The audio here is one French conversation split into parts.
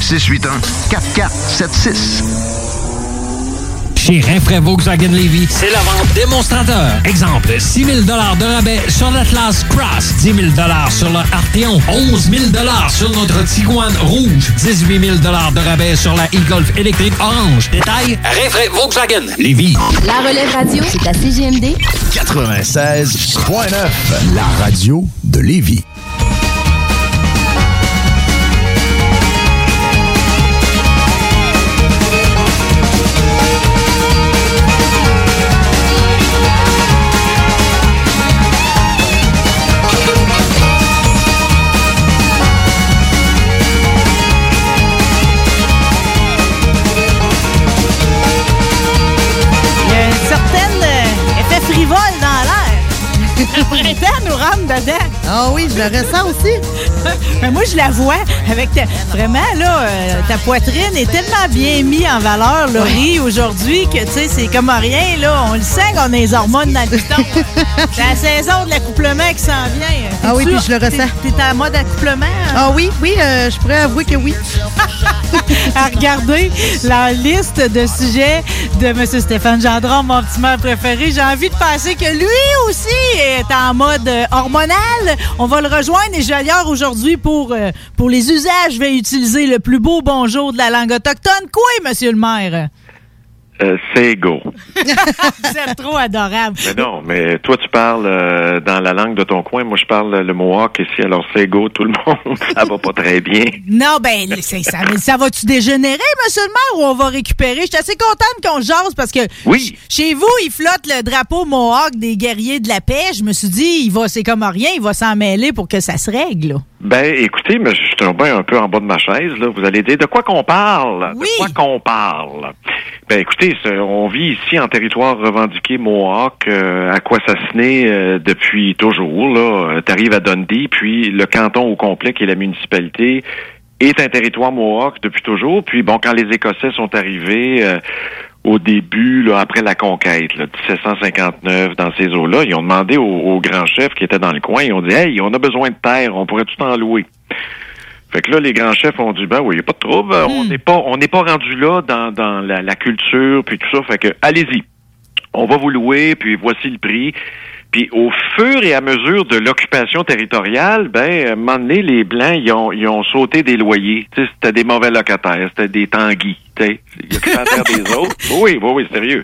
681-4476. Chez Rinfraie Volkswagen Levy, c'est la vente démonstrateur. Exemple, 6 000 de rabais sur l'Atlas Cross, 10 000 sur le Arteon, 11 000 sur notre Tiguan Rouge, 18 000 de rabais sur la e-Golf électrique orange. Détail, Rinfraie Volkswagen Levy. La relève radio, c'est à CGMD 96.9, la radio de Lévis. Printemps nous rentre dedans. Ah oui, je le ressens aussi. Mais moi, je la vois avec ta- vraiment, là, euh, ta poitrine est tellement bien mise en valeur, Laurie, aujourd'hui, que, tu sais, c'est comme rien, là. On le sent qu'on a les hormones dans le piton. c'est la saison de l'accouplement qui s'en vient. Ah oui, puis je le ressens. T'es en mode accouplement? hein? Ah oui, oui, euh, je pourrais avouer que oui. à regarder la liste de sujets de M. Stéphane Gendron, mon petit maire préféré. J'ai envie de penser que lui aussi est en mode euh, hormonal. On va le rejoindre et d'ailleurs aujourd'hui pour, euh, pour les usages, je vais utiliser le plus beau bonjour de la langue autochtone. Quoi, Monsieur le maire? Euh, c'est go. Vous êtes trop adorable. Mais non, mais toi, tu parles euh, dans la langue de ton coin. Moi, je parle le Mohawk ici. Alors, c'est go, tout le monde. Ça va pas très bien. Non, ben, ça, mais ça va-tu dégénérer, monsieur le maire, ou on va récupérer? Je suis assez contente qu'on jase parce que Oui. chez vous, il flotte le drapeau Mohawk des guerriers de la paix. Je me suis dit, il va, c'est comme rien, il va s'en mêler pour que ça se règle. là. Ben, écoutez, mais je suis tombé un peu en bas de ma chaise. Là. Vous allez dire de quoi qu'on parle? Oui. De quoi qu'on parle? Ben, écoutez, on vit ici en territoire revendiqué Mohawk, euh, à quoi euh, depuis toujours. Là, t'arrives à Dundee, puis le canton au complet, qui est la municipalité, est un territoire Mohawk depuis toujours. Puis bon, quand les Écossais sont arrivés euh, au début, là, après la conquête, là, 1759, dans ces eaux-là, ils ont demandé aux, aux grands chefs qui étaient dans le coin, ils ont dit Hey, on a besoin de terre, on pourrait tout en louer. Fait que là, les grands chefs ont dit ben oui, y a pas de trouble, on n'est pas on n'est pas rendu là dans, dans la, la culture puis tout ça. Fait que allez-y. On va vous louer, puis voici le prix. Puis au fur et à mesure de l'occupation territoriale, ben, à un moment donné, les Blancs, ils ont, ils ont sauté des loyers. Tu sais, c'était des mauvais locataires, c'était des tanguis. Tu sais, il des autres. Oui, oui, oui, sérieux.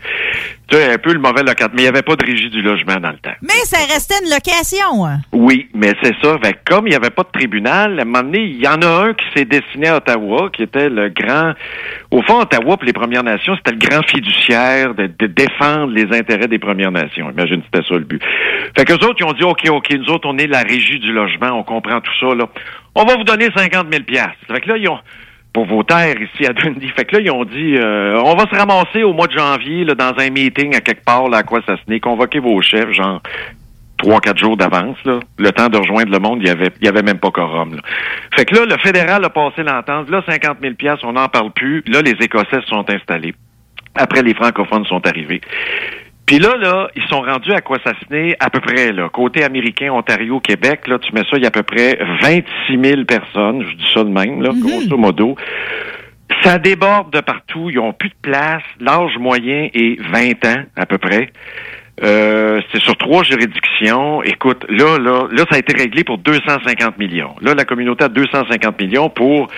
Tu sais, un peu le mauvais locataire. Mais il n'y avait pas de régie du logement dans le temps. Mais ça restait une location. hein? Oui, mais c'est ça. Fait comme il n'y avait pas de tribunal, à un moment donné, il y en a un qui s'est destiné à Ottawa, qui était le grand... Au fond, Ottawa, pour les Premières Nations, c'était le grand fiduciaire de, de défendre les intérêts des Premières Nations. Imagine, c'était ça le but. Fait que autres, ils ont dit, OK, OK, nous autres, on est la régie du logement, on comprend tout ça, là. On va vous donner 50 000 Fait que là, ils ont pour vos terres ici à Dundee. Fait que là, ils ont dit, euh, on va se ramasser au mois de janvier là, dans un meeting à quelque part là, à quoi ça se n'est, convoquer vos chefs, genre trois, quatre jours d'avance, là. Le temps de rejoindre le monde, il y avait, y avait même pas quorum, là. Fait que là, le fédéral a passé l'entente. Là, 50 000 on n'en parle plus. Là, les Écossais sont installés. Après, les francophones sont arrivés. Puis là, là, ils sont rendus à quoi à peu près, là. Côté américain, Ontario, Québec, là, tu mets ça, il y a à peu près 26 000 personnes, je dis ça de même, là, grosso modo. Ça déborde de partout, ils ont plus de place, l'âge moyen est 20 ans, à peu près. Euh, c'est sur trois juridictions. Écoute, là, là, là, ça a été réglé pour 250 millions. Là, la communauté a 250 millions pour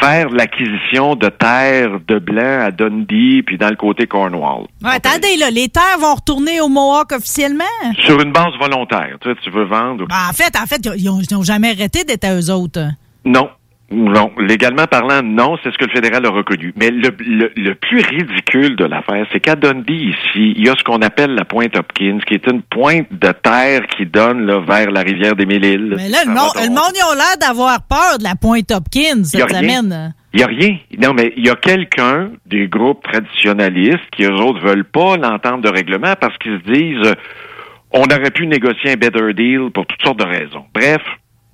faire l'acquisition de terres de blanc à Dundee, puis dans le côté Cornwall. Ouais, attendez, là, les terres vont retourner au Mohawk officiellement? Sur une base volontaire. Tu, sais, tu veux vendre. Ben, en fait, en fait, ils ont, ils ont jamais arrêté d'être à eux autres. Non. Non, légalement parlant, non, c'est ce que le fédéral a reconnu. Mais le, le, le plus ridicule de l'affaire, c'est qu'à Dundee, ici, il y a ce qu'on appelle la pointe Hopkins, qui est une pointe de terre qui donne là, vers la rivière des Mille-Îles. Mais là, le, monde, le monde, ils ont l'air d'avoir peur de la pointe Hopkins cette semaine. Il n'y a rien. Non, mais il y a quelqu'un des groupes traditionnalistes qui, eux autres, veulent pas l'entente de règlement parce qu'ils se disent euh, on aurait pu négocier un better deal pour toutes sortes de raisons. Bref,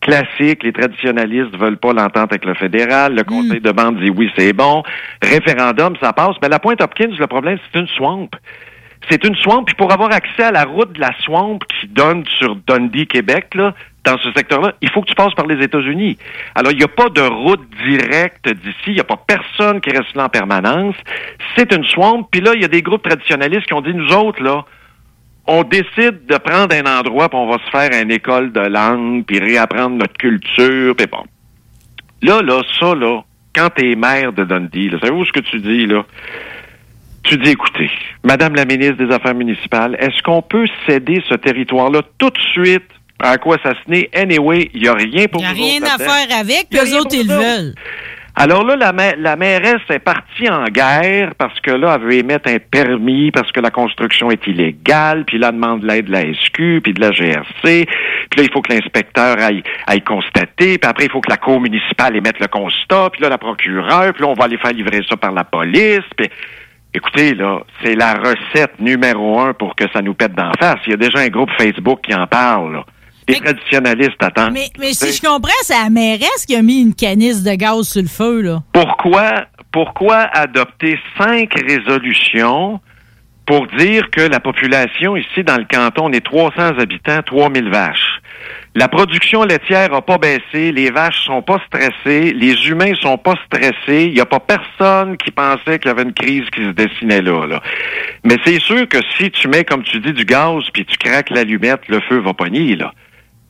classique, les traditionnalistes veulent pas l'entente avec le fédéral, le conseil de bande dit oui, c'est bon, référendum, ça passe, mais la pointe Hopkins, le problème, c'est une swamp. C'est une swamp, puis pour avoir accès à la route de la swamp qui donne sur Dundee, Québec, là, dans ce secteur-là, il faut que tu passes par les États-Unis. Alors, il n'y a pas de route directe d'ici, il n'y a pas personne qui reste là en permanence. C'est une swamp, puis là, il y a des groupes traditionnalistes qui ont dit, nous autres, là, on décide de prendre un endroit, puis on va se faire une école de langue, puis réapprendre notre culture, puis bon. Là, là, ça, là, quand t'es maire de Dundee, là, savez-vous ce que tu dis, là? Tu dis, écoutez, Madame la ministre des Affaires municipales, est-ce qu'on peut céder ce territoire-là tout de suite? À quoi ça se naît? Anyway, il n'y a rien pour Il nous n'y a rien à faire avec, rien autres, ils le veulent. Alors là, la, ma- la mairesse est partie en guerre parce que là, elle veut émettre un permis parce que la construction est illégale, puis là, elle demande l'aide de la SQ, puis de la GRC, puis là, il faut que l'inspecteur aille, aille constater, puis après, il faut que la cour municipale émette le constat, puis là, la procureure, puis là, on va aller faire livrer ça par la police, puis... Écoutez, là, c'est la recette numéro un pour que ça nous pète d'en face. Il y a déjà un groupe Facebook qui en parle. Les traditionnalistes attendent. Mais, mais si je comprends, c'est la mairesse qui a mis une canisse de gaz sur le feu, là. Pourquoi, pourquoi adopter cinq résolutions pour dire que la population ici dans le canton, on est 300 habitants, 3000 vaches? La production laitière n'a pas baissé, les vaches sont pas stressées, les humains sont pas stressés, il n'y a pas personne qui pensait qu'il y avait une crise qui se dessinait là. là. Mais c'est sûr que si tu mets, comme tu dis, du gaz puis tu craques l'allumette, le feu va pogner, là.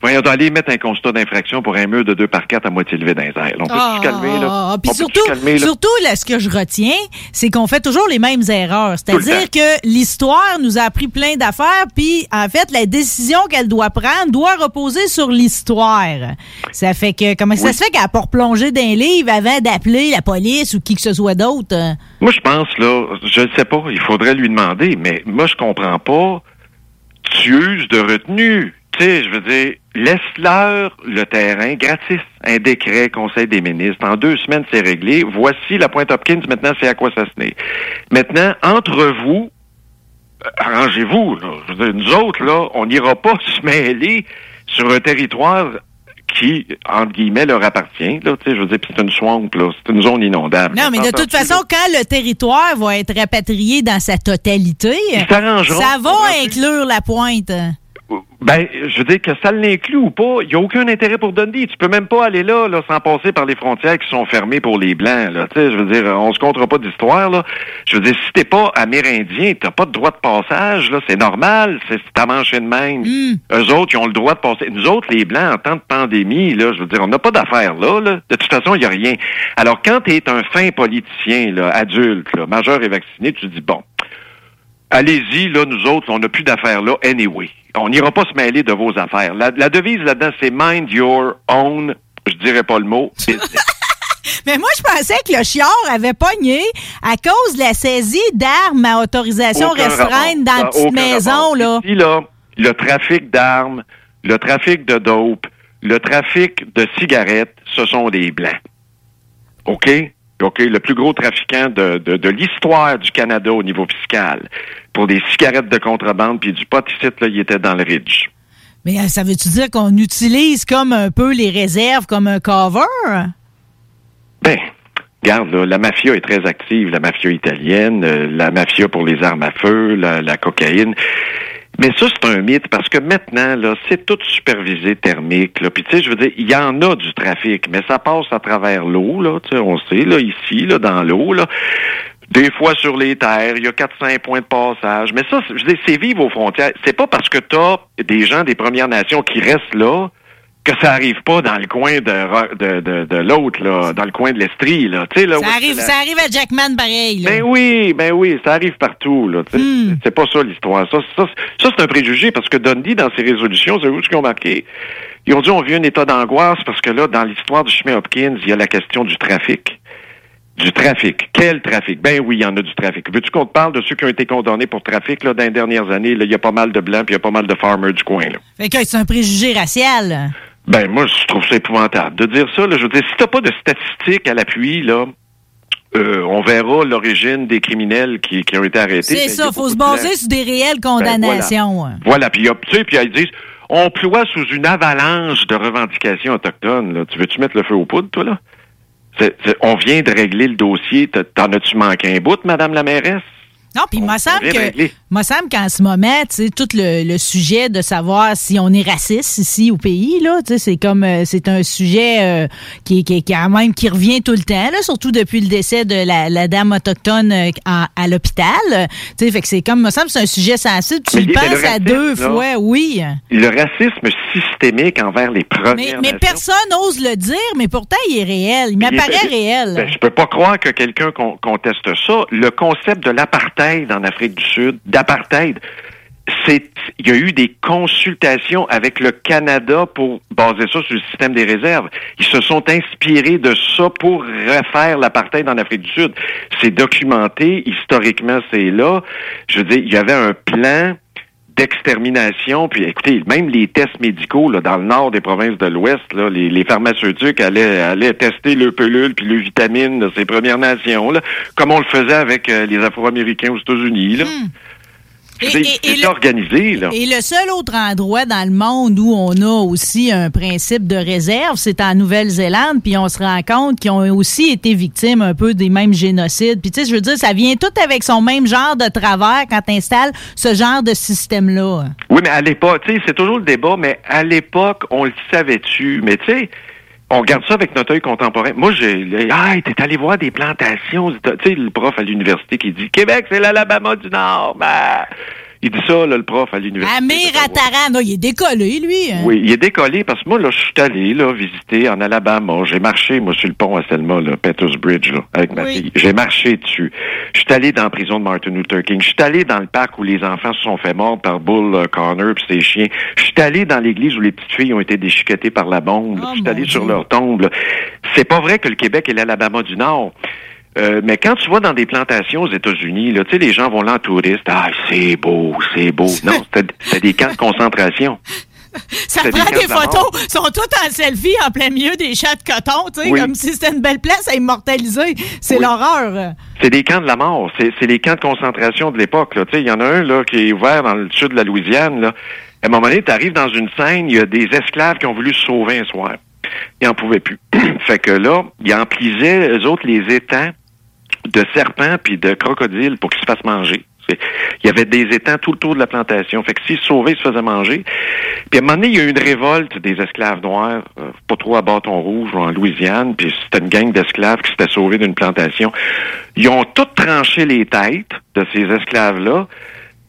Voyons, aller mettre un constat d'infraction pour un mur de 2 par 4 à moitié levé dans les airs. On peut Ah, se calmer, là? ah, Puis surtout, calmer, là? surtout là, ce que je retiens, c'est qu'on fait toujours les mêmes erreurs. C'est-à-dire que l'histoire nous a appris plein d'affaires, puis en fait, la décision qu'elle doit prendre doit reposer sur l'histoire. Ça fait que, comment ça se fait qu'elle n'a pas replongé dans un livre avant d'appeler la police ou qui que ce soit d'autre? Moi, je pense, là, je ne sais pas, il faudrait lui demander, mais moi, je comprends pas. Tu uses de retenue. Tu sais, je veux dire, laisse-leur le terrain gratis. Un décret, Conseil des ministres. En deux semaines, c'est réglé. Voici la pointe Hopkins. Maintenant, c'est à quoi ça se naît. Maintenant, entre vous, euh, arrangez-vous. là. Je veux dire, nous autres, là, on n'ira pas se mêler sur un territoire qui, entre guillemets, leur appartient. Là, tu sais, je veux dire, c'est une swamp, là. C'est une zone inondable. Non, mais de toute façon, quand le territoire va être rapatrié dans sa totalité, ça va inclure la pointe. Ben, je veux dire que ça l'inclut ou pas, il n'y a aucun intérêt pour Dundee. Tu peux même pas aller là, là, sans passer par les frontières qui sont fermées pour les Blancs, là. Tu sais, je veux dire, on se comptera pas d'histoire, là. Je veux dire, si t'es pas amérindien, t'as pas de droit de passage, là, c'est normal, c'est ta manche de même. Eux autres, ils ont le droit de passer. Nous autres, les Blancs, en temps de pandémie, là, je veux dire, on n'a pas d'affaires là, là. De toute façon, il n'y a rien. Alors, quand t'es un fin politicien, là, adulte, là, majeur et vacciné, tu dis, bon, allez-y, là, nous autres, on n'a plus d'affaires là, anyway. On n'ira pas se mêler de vos affaires. La, la devise là-dedans, c'est mind your own, je dirais pas le mot, business. Mais moi, je pensais que le chiard avait pogné à cause de la saisie d'armes à autorisation Aucun restreinte rapport. dans la a petite maison, là. Ici, là, le trafic d'armes, le trafic de dope, le trafic de cigarettes, ce sont des blancs. OK? OK, le plus gros trafiquant de, de, de l'histoire du Canada au niveau fiscal. Pour des cigarettes de contrebande puis du pot ici, là, il était dans le Ridge. Mais euh, ça veut-tu dire qu'on utilise comme un peu les réserves comme un cover? Ben, regarde, là, la mafia est très active, la mafia italienne, euh, la mafia pour les armes à feu, la, la cocaïne. Mais ça, c'est un mythe parce que maintenant, là, c'est tout supervisé thermique. Là. Puis, tu sais, je veux dire, il y en a du trafic, mais ça passe à travers l'eau, là. Tu sais, on sait, là, ici, là, dans l'eau, là. Des fois sur les terres, il y a 4-5 points de passage. Mais ça, je dire, c'est vivre aux frontières. C'est pas parce que t'as des gens des Premières Nations qui restent là que ça arrive pas dans le coin de, de, de, de l'autre, là, dans le coin de l'Estrie, là. Tu là, Ça arrive, la- ça arrive à Jackman pareil. là. ben oui, ben oui, ça arrive partout. Là, tu sais. C'est pas ça l'histoire. Ça, ça, ça c'est un préjugé parce que Dundee, dans ses résolutions, c'est où ce qu'ils ont marqué? Ils ont dit on vit un état d'angoisse parce que là, dans l'histoire du chemin Hopkins, il y a la question du trafic. Du trafic. Quel trafic? Ben oui, il y en a du trafic. Veux-tu qu'on te parle de ceux qui ont été condamnés pour trafic là, dans les dernières années? Il y a pas mal de blancs puis il y a pas mal de farmers du coin. Là. Fait que c'est un préjugé racial. Ben moi, je trouve ça épouvantable de dire ça. Là. Je veux dire, si t'as pas de statistiques à l'appui, là, euh, on verra l'origine des criminels qui, qui ont été arrêtés. C'est y ça, faut se baser sur des réelles Ben, condamnations. Voilà, puis il y a- tu sais, puis ils disent, on ploie sous une avalanche de revendications autochtones. Là. Tu veux-tu mettre le feu aux poudres, toi, là? On vient de régler le dossier. T'en as-tu manqué un bout, Madame la mairesse? Non, puis me semble que, me semble qu'en ce moment, tu sais, tout le, le sujet de savoir si on est raciste ici au pays, là, tu sais, c'est comme, euh, c'est un sujet euh, qui, qui, qui, quand même, qui revient tout le temps, là, surtout depuis le décès de la, la dame autochtone euh, à l'hôpital. Tu sais, fait que c'est comme, me semble, que c'est un sujet sensible. Tu Mais le penses à deux là. fois, oui. Le racisme systémique envers les premières mais Nations. personne n'ose le dire, mais pourtant, il est réel. Il m'apparaît réel. Ben, je peux pas croire que quelqu'un con- conteste ça. Le concept de l'apartheid en Afrique du Sud, d'apartheid, c'est il y a eu des consultations avec le Canada pour baser ça sur le système des réserves. Ils se sont inspirés de ça pour refaire l'apartheid en Afrique du Sud. C'est documenté, historiquement c'est là. Je veux dire, il y avait un plan d'extermination. Puis écoutez, même les tests médicaux là, dans le nord des provinces de l'Ouest, les, les pharmaceutiques allaient, allaient tester le pelule puis le vitamine de ces Premières Nations, là, comme on le faisait avec euh, les Afro-Américains aux États-Unis. Là. Et- C'est et- le- organisé. Là. Et le seul autre endroit dans le monde où on a aussi un principe de réserve, c'est en Nouvelle-Zélande, puis on se rend compte qu'ils ont aussi été victimes un peu des mêmes génocides. Puis tu sais, je veux dire, ça vient tout avec son même genre de travers quand tu installes ce genre de système-là. Oui, mais à l'époque, tu sais, c'est toujours le débat, mais à l'époque, on le savait-tu? Mais tu sais, on regarde ça avec notre œil contemporain. Moi, j'ai, ah, t'es allé voir des plantations. Tu sais, le prof à l'université qui dit, Québec, c'est l'Alabama du Nord. Ben, il dit ça, là, le prof à l'université. Amir Attaran, là, il est décollé, lui. hein. Oui, il est décollé parce que moi, là, je suis allé, là, visiter en Alabama. J'ai marché, moi, sur le pont à Selma, là, Pettus Bridge, là, avec ma Oui. fille. J'ai marché dessus. Je suis allé dans la prison de Martin Luther King. Je suis allé dans le parc où les enfants se sont fait mordre par Bull euh, Connor puis ses chiens. Je suis allé dans l'église où les petites filles ont été déchiquetées par la bombe. Oh, Je suis allé sur leur tombe. C'est pas vrai que le Québec est l'Alabama du Nord. Euh, mais quand tu vas dans des plantations aux États-Unis, là, tu sais, les gens vont là en touriste. Ah, c'est beau, c'est beau. Non, c'était des camps de concentration. Ça prend des photos, sont toutes en selfie en plein milieu des chats de coton, tu sais, Oui. comme si c'était une belle place à immortaliser. C'est Oui. l'horreur. C'est des camps de la mort. C'est c'est les camps de concentration de l'époque. là. Tu sais, Il y en a un là, qui est ouvert dans le sud de la Louisiane. Là. À un moment donné, tu arrives dans une scène, il y a des esclaves qui ont voulu se sauver un soir. Ils n'en pouvaient plus. fait que là, ils emplisaient, eux autres, les étangs de serpents puis de crocodiles pour qu'ils se fassent manger. Il y avait des étangs tout le tour de la plantation. Fait que s'ils se sauvaient, ils se faisaient manger. Puis à un moment donné, il y a eu une révolte des esclaves noirs, euh, pas trop à bâton rouge ou en Louisiane, puis c'était une gang d'esclaves qui s'était sauvés d'une plantation. Ils ont tous tranché les têtes de ces esclaves-là,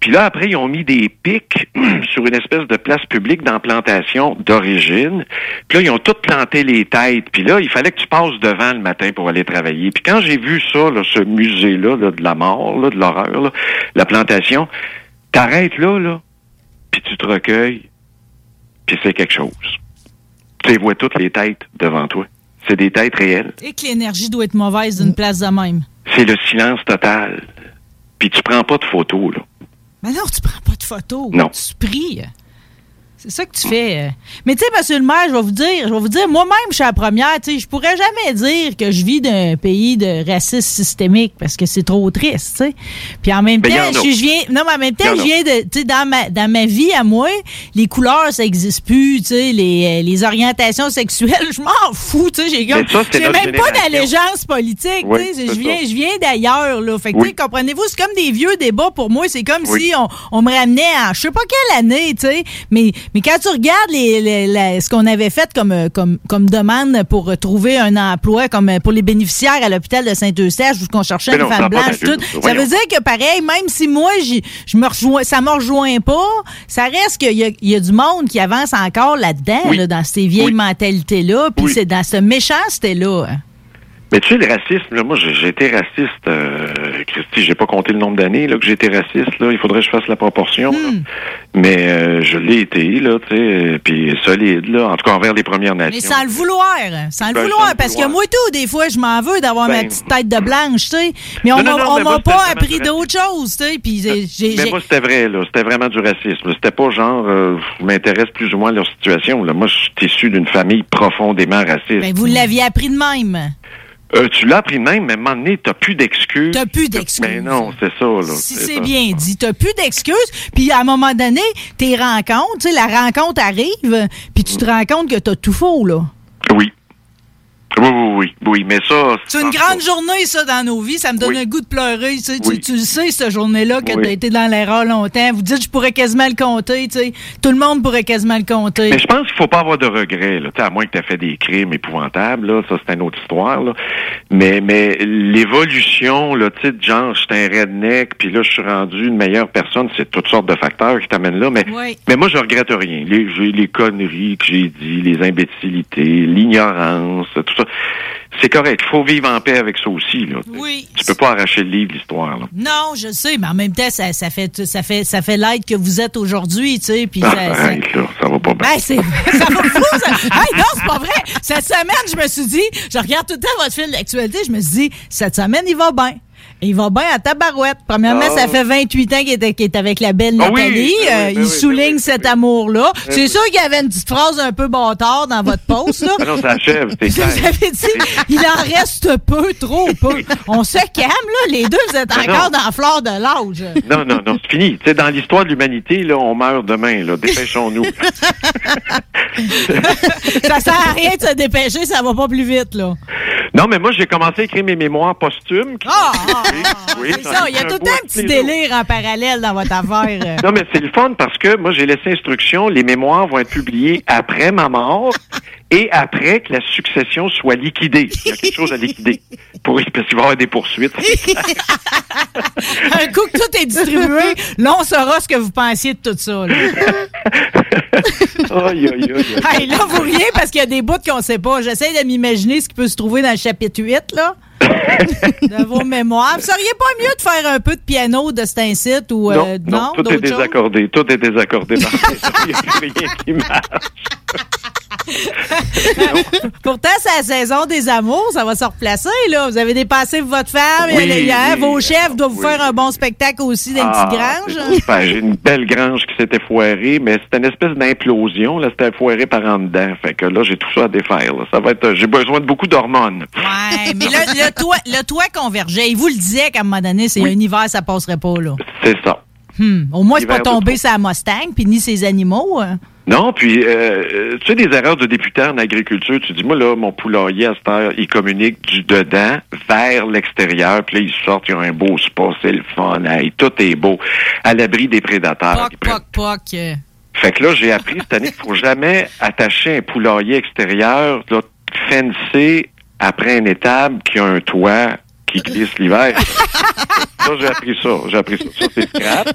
Puis là, après, ils ont mis des pics sur une espèce de place publique dans plantation d'origine. Puis là, ils ont toutes planté les têtes. Puis là, il fallait que tu passes devant le matin pour aller travailler. Puis quand j'ai vu ça, là, ce musée-là là, de la mort, là, de l'horreur, là, la plantation, t'arrêtes là, là, puis tu te recueilles, puis c'est quelque chose. Tu les vois toutes les têtes devant toi. C'est des têtes réelles. Et que l'énergie doit être mauvaise d'une place de même. C'est le silence total. Puis tu prends pas de photos, là. Mais non, tu prends pas de photos. Non. Tu pries. C'est ça que tu fais. euh. Mais tu sais, monsieur le maire, je vais vous dire, je vais vous dire, moi-même, je suis la première, tu sais, je pourrais jamais dire que je vis d'un pays de racisme systémique parce que c'est trop triste, tu sais. Puis en même temps, je, je viens, non, mais en même temps, je viens de, tu sais, dans ma, dans ma vie à moi, les couleurs, ça existe plus, tu sais, les, euh, les orientations sexuelles, je m'en fous, tu sais, j'ai même pas d'allégeance politique, Oui, tu sais, je viens, je viens d'ailleurs, là. Fait que, Oui. tu sais, comprenez-vous, c'est comme des vieux débats pour moi, c'est comme Oui. si on, on me ramenait à je sais pas quelle année, tu sais, mais, mais quand tu regardes les, les- la- ce qu'on avait fait comme, euh, comme, comme demande pour trouver un emploi, comme euh, pour les bénéficiaires à l'hôpital de Saint-Eustache, où on cherchait une femme blanche, tout, ça. veut dire que pareil, même si moi, je me rejoins, ça me rejoint pas, ça reste qu'il y a, il y a du monde qui avance encore là-dedans, Oui. là, dans ces vieilles Oui. mentalités-là, puis Oui. c'est dans ce méchanceté-là. Mais tu sais, le racisme, là, moi, j'ai été raciste, euh, Christy, j'ai pas compté le nombre d'années là, que j'ai été raciste, là. Il faudrait que je fasse la proportion. là. Hmm. Mais euh, je l'ai été, là, tu sais, puis solide, là, en tout cas envers les Premières Nations. Mais sans le vouloir, sans le Ben, vouloir, sans parce que moi tout, des fois, je m'en veux d'avoir ma Ben, petite tête de blanche, tu sais. Mais on m'a pas appris vraiment d'autre chose, tu sais. Puis j'ai- j'ai- Mais moi, c'était vrai, là. C'était vraiment du racisme. C'était pas genre, euh, je m'intéresse plus ou moins à leur situation, là. Moi, je suis issu d'une famille profondément raciste. ben, vous l'aviez appris de même. Euh, tu l'as appris de même, mais à un moment donné, t'as plus d'excuses. T'as plus d'excuses. Mais non, c'est ça, là. Si c'est bien dit, t'as plus d'excuses. Puis à un moment donné, tes rencontres, tu sais, la rencontre arrive, puis tu te rends compte que t'as tout faux, là. Oui. Oui, oui, oui, mais ça... C'est une grande journée, ça, dans nos vies. Ça me donne Oui. un goût de pleurer. Tu, sais. Tu- Oui. tu le sais, cette journée-là, que Oui. t'as été dans l'erreur longtemps. Vous dites, je pourrais quasiment le compter. Tu sais. Tout le monde pourrait quasiment le compter. Mais je pense qu'il faut pas avoir de regrets, là. Tu sais, à moins que tu aies fait des crimes épouvantables, là, ça c'est une autre histoire, là. Mais, mais l'évolution, là, tu sais, genre, je suis un redneck, puis là, je suis rendu une meilleure personne, c'est toutes sortes de facteurs qui t'amènent là, mais, Oui. mais moi, je regrette rien. Les conneries que j'ai dit, les imbécilités, l'ignorance, tout ça. C'est correct. Il faut vivre en paix avec ça aussi, là. Oui. Tu peux pas arracher le livre l'histoire. Non, je sais, mais en même temps, ça, ça fait ça fait ça fait l'aide que vous êtes aujourd'hui, tu sais, puis Ah, ça, ça- arrête, là, ça va pas bien. Ben, c'est, ça va fou, ça. Hey, non, c'est pas vrai. Cette semaine, je me suis dit, je regarde tout le temps votre fil d'actualité, je me suis dit, cette semaine, il va bien. Il va bien à tabarouette. Premièrement, Ah. ça fait 28 ans qu'il est, avec la belle Nathalie. oui, Euh, il oui, souligne cet amour-là. C'est sûr qu'il y avait une petite phrase un peu bâtard dans votre post, là. Ah non, ça achève, c'est Vous avez dit, il en reste peu, trop peu. On se calme, là. Les deux, vous êtes encore non. dans la fleur de l'âge. Non, non, non, c'est fini. Tu sais, dans l'histoire de l'humanité, là, on meurt demain, là. Dépêchons-nous. ça sert à rien de se dépêcher, ça va pas plus vite, là. non, mais moi, j'ai commencé à écrire mes mémoires posthumes. qui- Ah, ah, ah, Oui, c'est j'en ça. Il y a tout un petit délire en parallèle dans votre affaire. Non, mais c'est le fun parce que moi, j'ai laissé instruction. Les mémoires vont être publiées après ma mort et après que la succession soit liquidée. Il y a quelque chose à liquider. Pour, parce qu'il va y avoir des poursuites. un coup que tout est distribué, là, on saura ce que vous pensiez de tout ça. Là, Aïe, aïe, aïe. Hey, là vous riez parce qu'il y a des bouts qu'on sait pas. J'essaie de m'imaginer ce qui peut se trouver dans le chapitre 8, là. de vos mémoires. Vous seriez pas mieux de faire un peu de piano de cet incite ou euh, non, non, tout est choses? désaccordé. Tout est désaccordé. Il n'y a plus rien qui marche. Pourtant, c'est la saison des amours, ça va se replacer, là. Vous avez dépassé votre femme, Oui, vos chefs doivent vous faire un bon spectacle aussi dans une Ah, petite grange. c'est super. J'ai une belle grange qui s'était foirée, mais c'était une espèce d'implosion. Là, c'était foiré par en dedans. Fait que là, j'ai tout ça à défaire. là. Ça va être. J'ai besoin de beaucoup d'hormones. Ouais, mais le, le toit, le toit convergeait. Il vous le disait qu'à un moment donné, c'est un hiver, ça passerait pas, là. C'est ça. Hmm. Au moins, c'est pas tombé la Mustang, puis ni ses animaux. hein. Non, puis euh, euh, tu sais, des erreurs de député en agriculture, tu dis, moi, là, mon poulailler, à cette heure, il communique du dedans vers l'extérieur, puis là, ils sortent, ils ont un beau spa, c'est le fun, hey, tout est beau, à l'abri des prédateurs. Poc, poc, poc. Fait que là, j'ai appris cette année qu'il faut jamais attacher un poulailler extérieur, là, fencé après un étable qui a un toit qui glisse l'hiver. Ça, j'ai appris ça. J'ai appris ça. Ça, c'est scrap.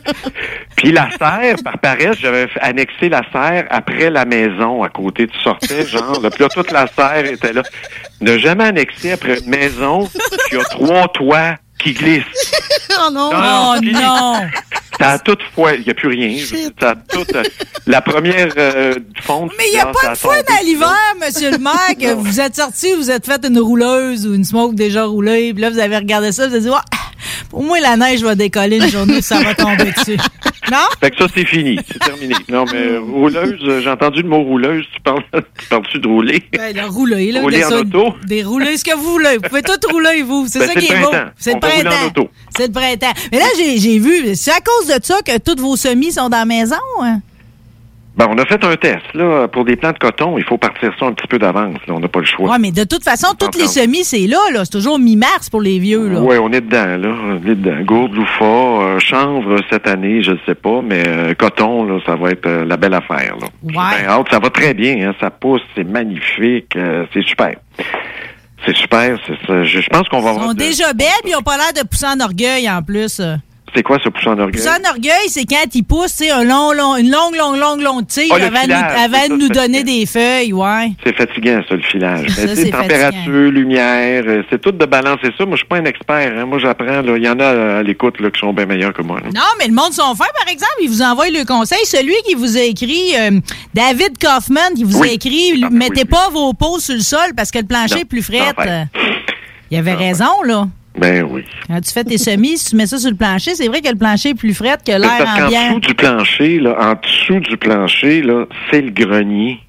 Puis la serre, par paresse, j'avais annexé la serre après la maison à côté. Tu sortais, genre, là, puis là, toute la serre était là. Ne jamais annexer après une maison qui a trois toits qui glissent. oh non! Oh non! Ça a toute fois, il n'y a plus rien. Ça a tout, euh, la première euh, fonte. Mais il n'y a pas de fois dans l'hiver, monsieur le maire, que vous êtes sorti, vous êtes fait une rouleuse ou une smoke déjà roulée, puis là, vous avez regardé ça, vous avez dit, Ouais, pour moi, la neige va décoller une journée, ça va tomber dessus. Non? Fait que ça, c'est fini. C'est terminé. Non, mais rouleuse, euh, j'ai entendu le mot rouleuse. Tu parles, tu parles-tu de rouler? Ben, le rouler, là. Rouler en ça, auto? Des rouleurs, ce que vous voulez. Vous pouvez tout rouler, vous. C'est Ben, ça qui est beau. C'est le printemps. C'est le printemps. Mais là, j'ai j'ai vu, c'est à cause de ça que tous vos semis sont dans la maison, hein? Ben, on a fait un test, là. Pour des plants de coton, il faut partir ça un petit peu d'avance, là. On n'a pas le choix. Ouais, mais de toute façon, toutes les semis, c'est là, là. C'est toujours mi-mars pour les vieux, là. Oui, on est dedans, là. On est dedans. Gourde, loufa, euh, chanvre cette année, je ne sais pas, mais euh, coton, là, ça va être euh, la belle affaire, là. Ouais. Ben, hâte, ça va très bien, hein. Ça pousse, c'est magnifique, euh, c'est super. C'est super, c'est ça. Je, je pense qu'on va Ils avoir... sont de- déjà belles, puis ils n'ont pas l'air de pousser en orgueil, en plus. C'est quoi ce poussin d'orgueil? Pousser en orgueil, c'est quand ils poussent, tu sais, un long, long, une longue, longue, longue, longue tige Ah, avant, de nous- avant c'est de nous c'est donner des feuilles, ouais. C'est fatigant, ça, le filage. Ça, sais, c'est température, lumière, euh, c'est tout de balancer ça. Moi, je suis pas un expert. Hein. Moi, j'apprends. Il y en a euh, à l'écoute qui sont bien meilleurs que moi. là. Non, mais le monde sont fins, par exemple. Il vous envoie le conseil. Celui qui vous a écrit, euh, David Kaufman, qui vous Oui. a écrit, Ah, ben mettez oui. pas vos pots sur le sol parce que le plancher Non, est plus ben. Il avait raison, là. Ben oui. Quand tu fais tes semis, si tu mets ça sur le plancher, c'est vrai que le plancher est plus fret que l'air parce qu'en ambiant. dessous du plancher, là, en dessous du plancher, là, c'est le grenier.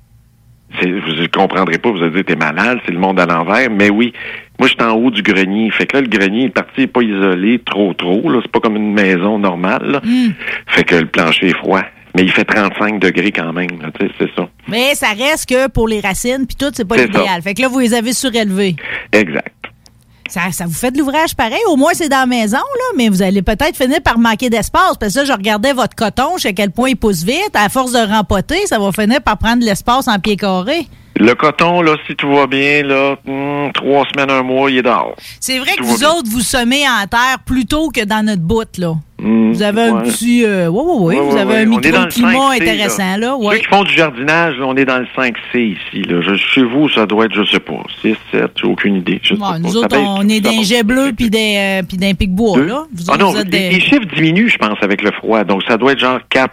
C'est- Vous ne comprendrez pas, vous allez dire, t'es malade, c'est le monde à l'envers. Mais oui, moi, je suis en haut du grenier. Fait que là, le grenier est parti, il est pas isolé trop, trop. Là. C'est pas comme une maison normale. là. Hmm. Fait que le plancher est froid. Mais il fait 35 degrés quand même. là, tu sais, C'est ça. Mais ça reste que pour les racines, puis tout, c'est pas C'est l'idéal. ça. Fait que là, vous les avez surélevés. Exact. Ça, ça vous fait de l'ouvrage pareil? Au moins, c'est dans la maison, là, mais vous allez peut-être finir par manquer d'espace. Parce que là, je regardais votre coton, je sais à quel point il pousse vite. À force de rempoter, ça va finir par prendre de l'espace en pied carré. Le coton, là, si tout va bien, là, hmm, trois semaines, un mois, il est dehors. C'est vrai que vous bien. autres, vous semez en terre plutôt que dans notre bout, là. Hmm, Vous avez un ouais. petit... euh, oui. Ouais, vous ouais, avez ouais. un On microclimat 5C, intéressant, là. Ceux ouais. qui font du jardinage, là, on est dans le 5C ici. Là. Je- chez vous, ça doit être, je sais pas, 6, 7, j'ai aucune idée. Je sais Bon, nous autres, baisse, on est d'un jet bleu puis d'un euh, pic bois, là. Vous Ah non, êtes les, des... les chiffres diminuent, je pense, avec le froid. Donc, ça doit être genre 4.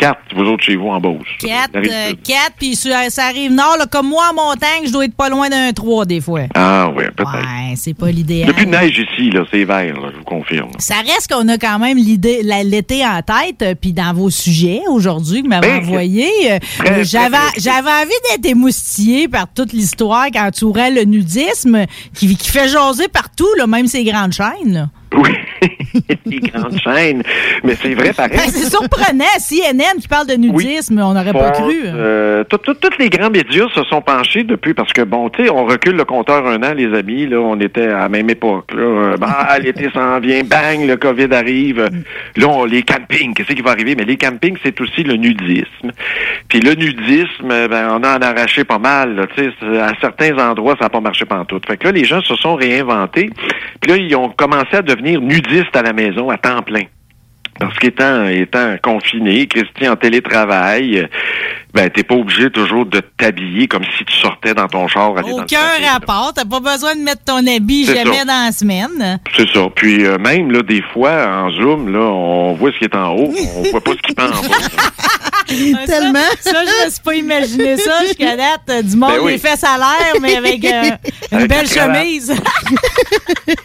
4, vous autres, chez vous, en Beauce. 4, Ça arrive euh. 4, puis ça arrive nord, là, comme moi en montagne, je dois être pas loin d'un 3 des fois. Ah, oui, peut-être. Ouais, c'est pas Il l'idéal. n'y a plus de neige ici, là. C'est vert, là, je vous confirme. Ça reste qu'on a quand même l'idée, la- l'été en tête, euh, puis dans vos sujets aujourd'hui que vous m'avez Ben, envoyé, euh, j'avais, j'avais envie d'être émoustillé par toute l'histoire qui entourait le nudisme, qui, qui fait jaser partout, là, même ces grandes chaînes. là. Oui, les grandes chaînes. Mais c'est vrai, pareil. Ben, c'est surprenant, CNN qui parle de nudisme, on n'aurait pas cru. Euh, tout- tout- tous les grands médias se sont penchés depuis parce que bon, tu sais, on recule le compteur un an, les amis. Là, on était à la même époque. Là, Euh, bah, l'été s'en vient, bang, le Covid arrive. Là, on- les campings, qu'est-ce qui va arriver? Mais les campings, c'est aussi le nudisme. Puis le nudisme, ben, on en a arraché pas mal. Tu sais, à certains endroits, ça n'a pas marché pantoute. Fait que là, les gens se sont réinventés. Puis là, ils ont commencé à devenir nudistes à la maison à temps plein. Parce qu'étant étant confiné, Christy en télétravail, ben t'es pas obligé toujours de t'habiller comme si tu sortais dans ton char aller dans le Aucun trafic, là. rapport, t'as pas besoin de mettre ton habit jamais ça. dans la semaine. C'est ça. Puis euh, même là, des fois, en zoom, là, on voit ce qui est en haut, on voit pas ce qui pend en bas. Tellement. Ça, je me suis pas imaginé ça jusqu'à date. euh, Du monde Ben oui. des fesses à l'air, mais avec euh, une Avec belle chemise.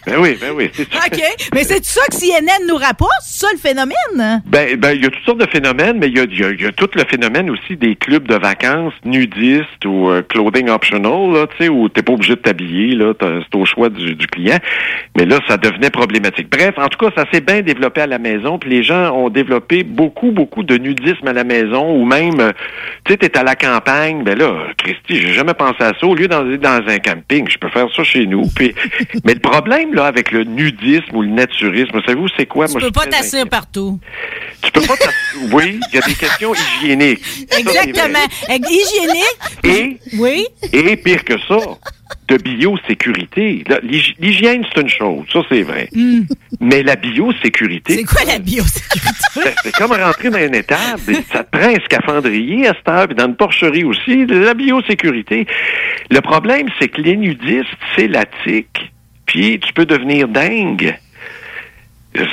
Ben oui, ben oui, c'est ça. OK. Mais c'est ça que CNN nous rapporte, c'est ça le phénomène? Ben, ben, il y a toutes sortes de phénomènes, mais il y a, il y a- il y a tout le phénomène aussi des clubs de vacances nudistes ou euh, clothing optional, là, tu sais, où t'es pas obligé de t'habiller, là, c'est au choix du, du client. Mais là, ça devenait problématique. Bref, en tout cas, ça s'est bien développé à la maison, puis les gens ont développé beaucoup, beaucoup de nudisme à la maison, ou même, euh, tu sais, t'es à la campagne, ben là, Christy, j'ai jamais pensé à ça. Au lieu d'aller dans un camping, je peux faire ça chez nous. Puis, mais le problème, là, avec le nudisme ou le naturisme, savez-vous, c'est quoi? Tu Moi, peux pas t'asseoir partout. Tu peux pas Oui, il y a des questions hygiéniques. Exactement. Exactement. Hygiénique. Et, Oui. et pire que ça, de biosécurité. L'hygiène, c'est une chose, ça c'est vrai. Mais la biosécurité, Hmm. C'est quoi la biosécurité? C'est comme rentrer dans une étable. Ça te prend un scaphandrier à cette heure, puis dans une porcherie aussi, la biosécurité. Le problème, c'est que les nudistes, c'est la tique. Puis tu peux devenir dingue.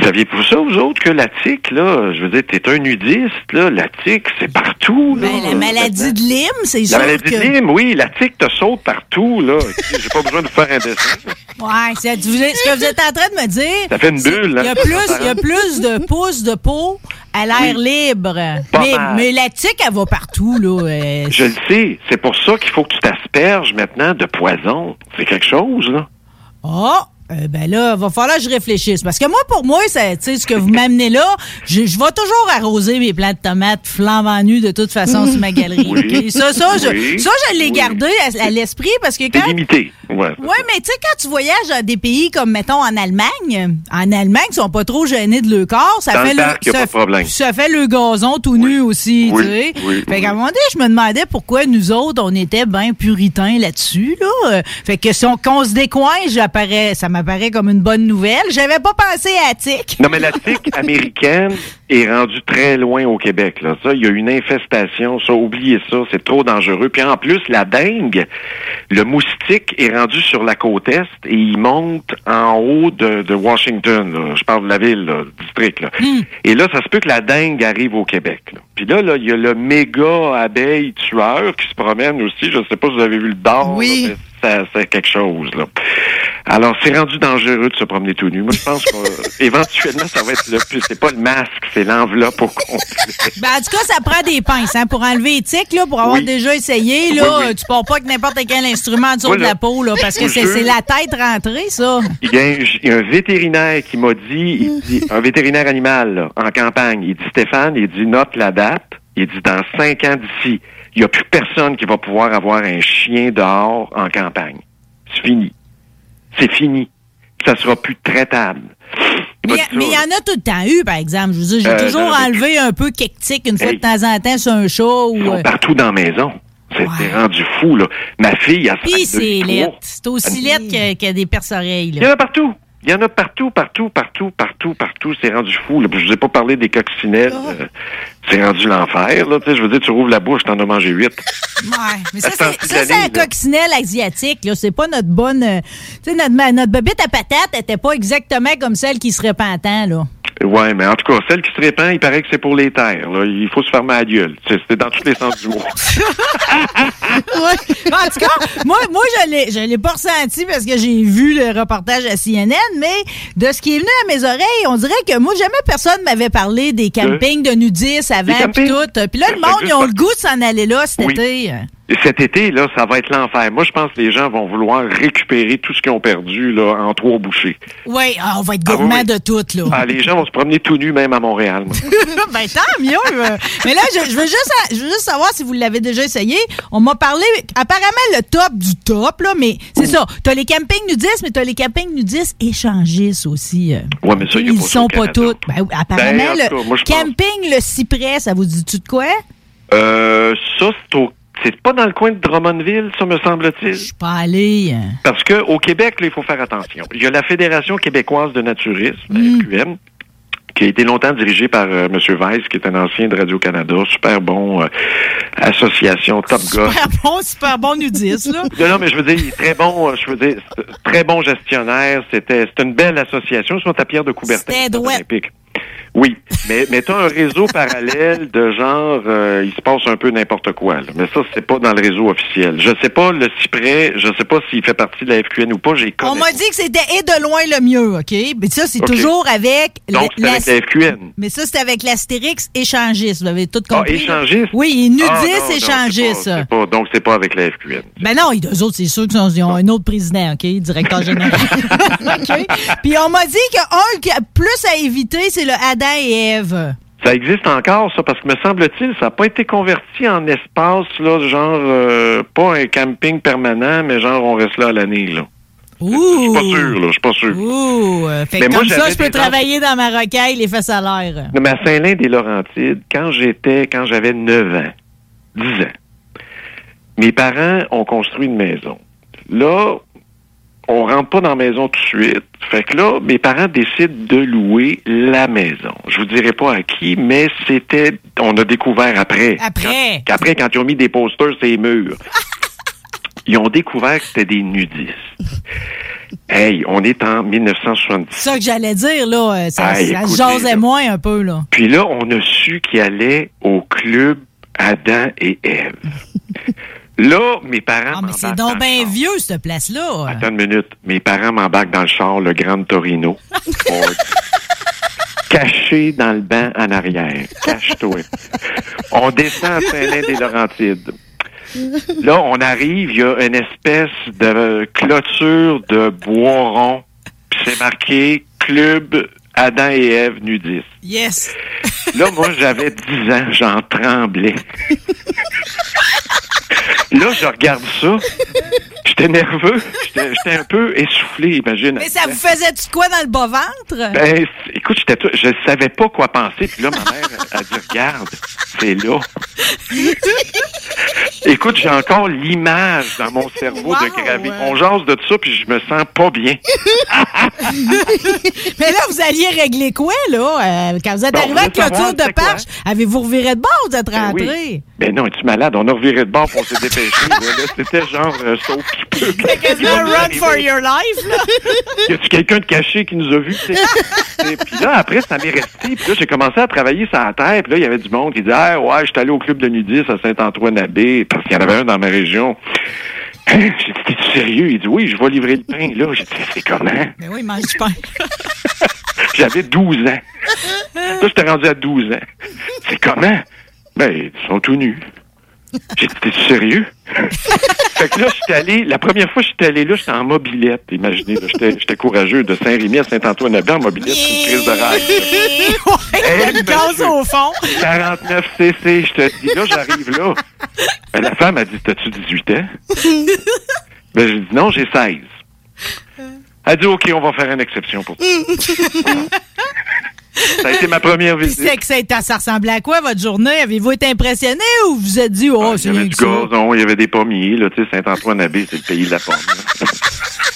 Saviez-vous ça, vous autres, que la tique, là, je veux dire, t'es un nudiste, là, la tique, c'est partout, là. Ben, la maladie de Lyme, c'est La sûr maladie que... de Lyme, oui, la tique te saute partout, là. J'ai pas besoin de faire un dessin. Ouais, c'est vous- ce que vous êtes en train de me dire. Ça fait une bulle, Il y a hein. plus, il y a plus de pouces de peau à l'air libre. Mais, mais la tique, elle va partout, là. euh, Je le sais. C'est pour ça qu'il faut que tu t'asperges maintenant de poison. C'est quelque chose, là. Oh! Euh, ben là, va falloir que je réfléchisse. Parce que moi, pour moi, c'est, tu sais, ce que vous m'amenez là, je, je vais toujours arroser mes plants de tomates flambant nus de toute façon sur ma galerie. Oui. Ça, ça, je, ça, je l'ai Oui. gardé à, à l'esprit parce que quand, limité. Ouais. Ouais, mais tu sais, quand tu voyages dans des pays comme, mettons, en Allemagne, en Allemagne, ils sont pas trop gênés de leur corps. Ça Dans fait le parc, ça, pas de problème. ça fait le gazon tout nu aussi, tu sais. oui, fait qu'à un moment donné, je me demandais pourquoi nous autres, on était bien puritains là-dessus, là. Fait que si on, qu'on se décoince, j'apparaît, ça m'apparaît comme une bonne nouvelle. J'avais pas pensé à Tic. Non, mais la tique américaine est rendue très loin au Québec. Là. Ça, il y a une infestation. Ça, oubliez ça, c'est trop dangereux. Puis en plus, la dengue, le moustique est rendu sur la côte est et il monte en haut de, de Washington. là. Je parle de la ville, là, du district. Là. Et là, ça se peut que la dengue arrive au Québec. là. Puis là, là, il y a le méga abeille tueur qui se promène aussi. Je ne sais pas si vous avez vu le dard. Oui. mais ça- c'est quelque chose. Là. Alors, c'est rendu dangereux de se promener tout nu. Moi, je pense qu'éventuellement, ça va être le plus. C'est pas le masque, c'est l'enveloppe au complet. Ben, en tout cas, ça prend des pinces, hein, pour enlever les tiques, là, pour avoir Oui. déjà essayé, là. Oui, oui. Tu pars pas avec n'importe quel instrument en dessous de Voilà. la peau, là, parce que c'est la tête rentrée, ça. Il y, a un, il y a un vétérinaire qui m'a dit, il dit, un vétérinaire animal, là, en campagne, il dit, Stéphane, il dit, note la date. Il dit, dans cinq ans d'ici, il n'y a plus personne qui va pouvoir avoir un chien dehors en campagne. C'est fini. C'est fini. Ça sera plus traitable. Mais m'a il y en a tout le temps eu, par exemple. Je veux dire, j'ai Euh, toujours enlevé un peu tiques une fois de temps en temps sur un chat ou. Ils sont euh, partout dans la maison. C'est Ouais. rendu fou, là. Ma fille, elle Puis c'est lettre. C'est aussi lettre que, que des perce-oreilles, Il y en a partout. Il y en a partout, partout, partout, partout, partout. C'est rendu fou. Là. Je vous ai pas parlé des coccinelles. Oh. euh, c'est rendu l'enfer. Là. Je veux dire, tu rouvres la bouche, t'en as mangé huit. Ouais. Mais ça, c'est là. coccinelle asiatique, là. C'est pas notre bonne. euh, tu sais, notre, notre bébite à patate était pas exactement comme celle qui se répand tant, là. Ouais, mais en tout cas, celle qui se répand, il paraît que c'est pour les terres. Là. Il faut se fermer à gueule. C'est dans tous les sens du mot. Ouais. En tout cas, moi, moi je l'ai, je l'ai pas ressenti parce que j'ai vu le reportage à CNN, mais de ce qui est venu à mes oreilles, on dirait que moi, jamais personne m'avait parlé des campings de nudistes avant campings? tout. Puis là, le monde, ils ont le goût de s'en aller là cet Oui. été. Et cet été, là, ça va être l'enfer. Moi, je pense que les gens vont vouloir récupérer tout ce qu'ils ont perdu là, en trois bouchées. Oui, ah, on va être Ah oui, gourmand oui. de tout, là. Ah, les gens vont se promener tout nus, même à Montréal. ben, tant mieux. Mais là, je, je veux juste, je veux juste savoir si vous l'avez déjà essayé. On m'a parlé, apparemment, le top du top, là, mais c'est ça. T'as les campings nudistes, mais t'as les campings nudistes échangistes aussi. euh. Ouais, mais ça, il y a Ils pas ça sont pas toutes. Ben, oui, apparemment, Ben, le cas, moi, je pense- camping Le Cyprès, ça vous dit-tu de quoi? Euh, ça, c'est au... C'est pas dans le coin de Drummondville, ça me semble-t-il. Je suis pas allé. euh. Parce que au Québec, là, il faut faire attention. Il y a la Fédération québécoise de naturisme, la Mm. FQM, qui a été longtemps dirigée par euh, M. Weiss, qui est un ancien de Radio-Canada, super bon euh, association, top gars. Super bon, super bon nudiste, là. Non, non, mais je veux dire, il est très bon, euh, je veux dire, très bon gestionnaire. C'était, une belle association. Ils sont à Pierre de Coubertin. C'était Oui, mais, mais t'as un réseau parallèle de genre, euh, il se passe un peu n'importe quoi. là. Mais ça, c'est pas dans le réseau officiel. Je sais pas, le cyprès, je sais pas s'il fait partie de la FQN ou pas. J'ai On m'a dit que c'était et de loin le mieux, OK? Mais ça, c'est toujours avec... Donc, c'est la- avec la FQN. Mais ça, c'est avec l'astérix échangiste. Vous avez tout Ah, compris. là. échangiste? Oui, et nudiste, Ah, échangiste. pas- pas- donc, c'est pas avec la FQN. Ben non, ils- eux autres, c'est sûr qu'ils ont, un autre président, OK? Directeur général. OK? Puis on m'a dit qui a plus à éviter, c'est le Adam et Ève. Ça existe encore, ça, parce que me semble-t-il, ça n'a pas été converti en espace, là, genre, euh, pas un camping permanent, mais genre, on reste là à l'année, là. Je suis pas sûr, là, je suis pas sûr. Ouh! euh, Fait Mais que moi, comme ça, je peux travailler dans ma rocaille, les fesses à l'air. Non, mais à Saint-Lin des Laurentides, quand j'étais, quand j'avais 9 ans, 10 ans. Mes parents ont construit une maison. Là, on rentre pas dans la maison tout de suite. Fait que là, mes parents décident de louer la maison. Je vous dirai pas à qui, mais c'était, on a découvert après. Après? Quand, après, quand ils ont mis des posters sur les murs. ils ont découvert que c'était des nudistes. Hey, on est en 1970. C'est ça que j'allais dire, là. euh, Ça, Hey, ça jasait moins un peu, là. Puis là, on a su qu'il allait au club Adam et Ève. là, mes parents Ah, mais c'est donc bien vieux, cette place-là. Attends une minute. Mes parents m'embarquent dans le char, le Grand Torino. Caché dans le banc en arrière. Cache-toi. On descend à Saint-Lin-des-Laurentides. Là, on arrive, il y a une espèce de clôture de bois rond. Puis c'est marqué Club Adam et Ève nudistes. Yes. Là, moi, j'avais 10 ans, j'en tremblais. Là, je regarde ça. J'étais nerveux. J'étais un peu essoufflé, imagine. Mais ça vous faisait-tu quoi dans le bas-ventre? Ben, écoute, j'étais tout- je savais pas quoi penser. Puis là, ma mère a dit, regarde, c'est là. écoute, j'ai encore l'image dans mon cerveau de graver. ouais. On jase de ça, puis je me sens pas bien. Mais là, vous alliez régler quoi, là? euh, quand vous êtes arrivé veut savoir clôture de. Parche, avez-vous reviré de bord ou vous êtes Ben oui. rentré? Ben non, es-tu malade? On a reviré de bord pour là. Là, C'était genre euh, sauf. C'est quasiment run for your life, là. Y a-tu quelqu'un de caché qui nous a vus? Et Puis là, après, ça m'est resté. Puis là, j'ai commencé à travailler sur la terre. Puis là, il y avait du monde qui disait Ah, ouais, je suis allé au club de nudistes à Saint-Antoine-Abbé. Parce qu'il y en avait un dans ma région. J'ai dit T'es-tu sérieux? Il dit Oui, je vais livrer le pain. Là, j'ai dit C'est comment? Mais oui, il mange du pain. J'avais 12 ans. Là, j'étais rendu à 12 ans. C'est comment? Ben, ils sont tout nus. J'ai dit, t'es sérieux? fait que là, j'étais allé, la première fois que j'étais allé là, j'étais en mobilette. Imaginez, j'étais, courageux de Saint-Rémy à Saint-Antoine-Abbé en mobilette, c'est une crise de rêve. ouais, le gaz au fond. 49 cc, je te dis, là, j'arrive là. Ben, la femme a dit, t'as-tu 18 ans? Ben, j'ai dit, non, j'ai 16. Elle a dit, OK, on va faire une exception pour toi. Ça a été ma première visite. c'est que ça, ça ressemblait à quoi, votre journée? Avez-vous été impressionné ou vous êtes dit, oh, Il c'est y avait du gazon, il y avait des pommiers, là, tu sais, Saint-Antoine-Abbé, c'est le pays de la pomme.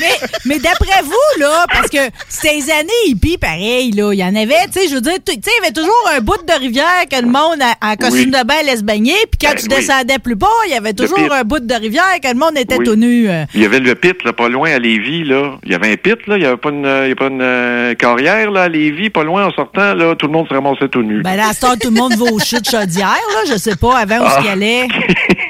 mais mais d'après vous, là, parce que ces années hippies, pareil, là, il y en avait, tu sais, je veux dire, tu sais, il y avait toujours un bout de rivière que le monde en costume Oui. de bain allait se baigner, puis quand Ben tu oui. descendais plus bas, il y avait toujours un bout de rivière que le monde était Oui. tout nu. euh. Il y avait le pit, là, pas loin à Lévis, là. Il y avait un pit, là. Il n'y avait pas une, il y a pas une euh, carrière, là, à Lévis, pas loin, en sortant, là. Tout le monde se ramassait tout nu. Ben là, à ce temps, tout le monde va au chute chaudière, là, je sais pas, avant où Ah. ce qu'il allait.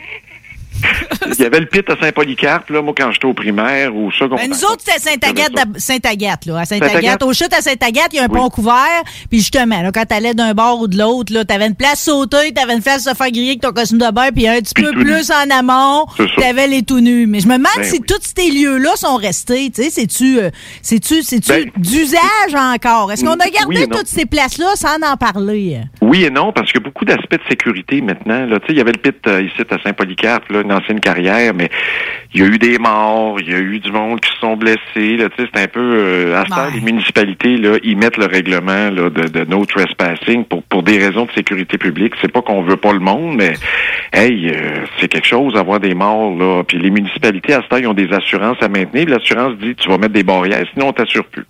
Il y avait le pit à Saint-Polycarpe, là, moi, quand j'étais au primaire ou au secondaire. Ben, nous autres, c'était Sainte-Agathe, d'ab- Sainte-Agathe, là. À. Sainte-Agathe? Au chute à Sainte-Agathe, il y a un Oui. pont couvert. Puis justement, là, quand t'allais d'un bord ou de l'autre, là, t'avais une place sautée, t'avais une place de se faire griller avec ton costume de bain, puis un petit Puis peu nu. plus en amont, t'avais les tout nus. Mais je me demande Ben si oui. tous ces lieux-là sont restés. Tu sais, c'est-tu, euh, c'est-tu, c'est-tu Ben, d'usage encore? Est-ce qu'on a gardé toutes ces places-là sans en parler? Oui et non, parce qu'il y a beaucoup d'aspects de sécurité maintenant. Là. Tu sais, Il y avait le pit euh, ici à Saint-Polycarpe, là, une ancienne carrière, mais il y a eu des morts, il y a eu du monde qui se sont blessés. Là. C'est un peu... Euh, à ce temps, les municipalités, là, ils mettent le règlement là, de, de no trespassing pour, pour des raisons de sécurité publique. C'est pas qu'on veut pas le monde, mais hey, euh, c'est quelque chose avoir des morts. là. Puis les municipalités, à ce temps, ils ont des assurances à maintenir. L'assurance dit, tu vas mettre des barrières, sinon on t'assure plus.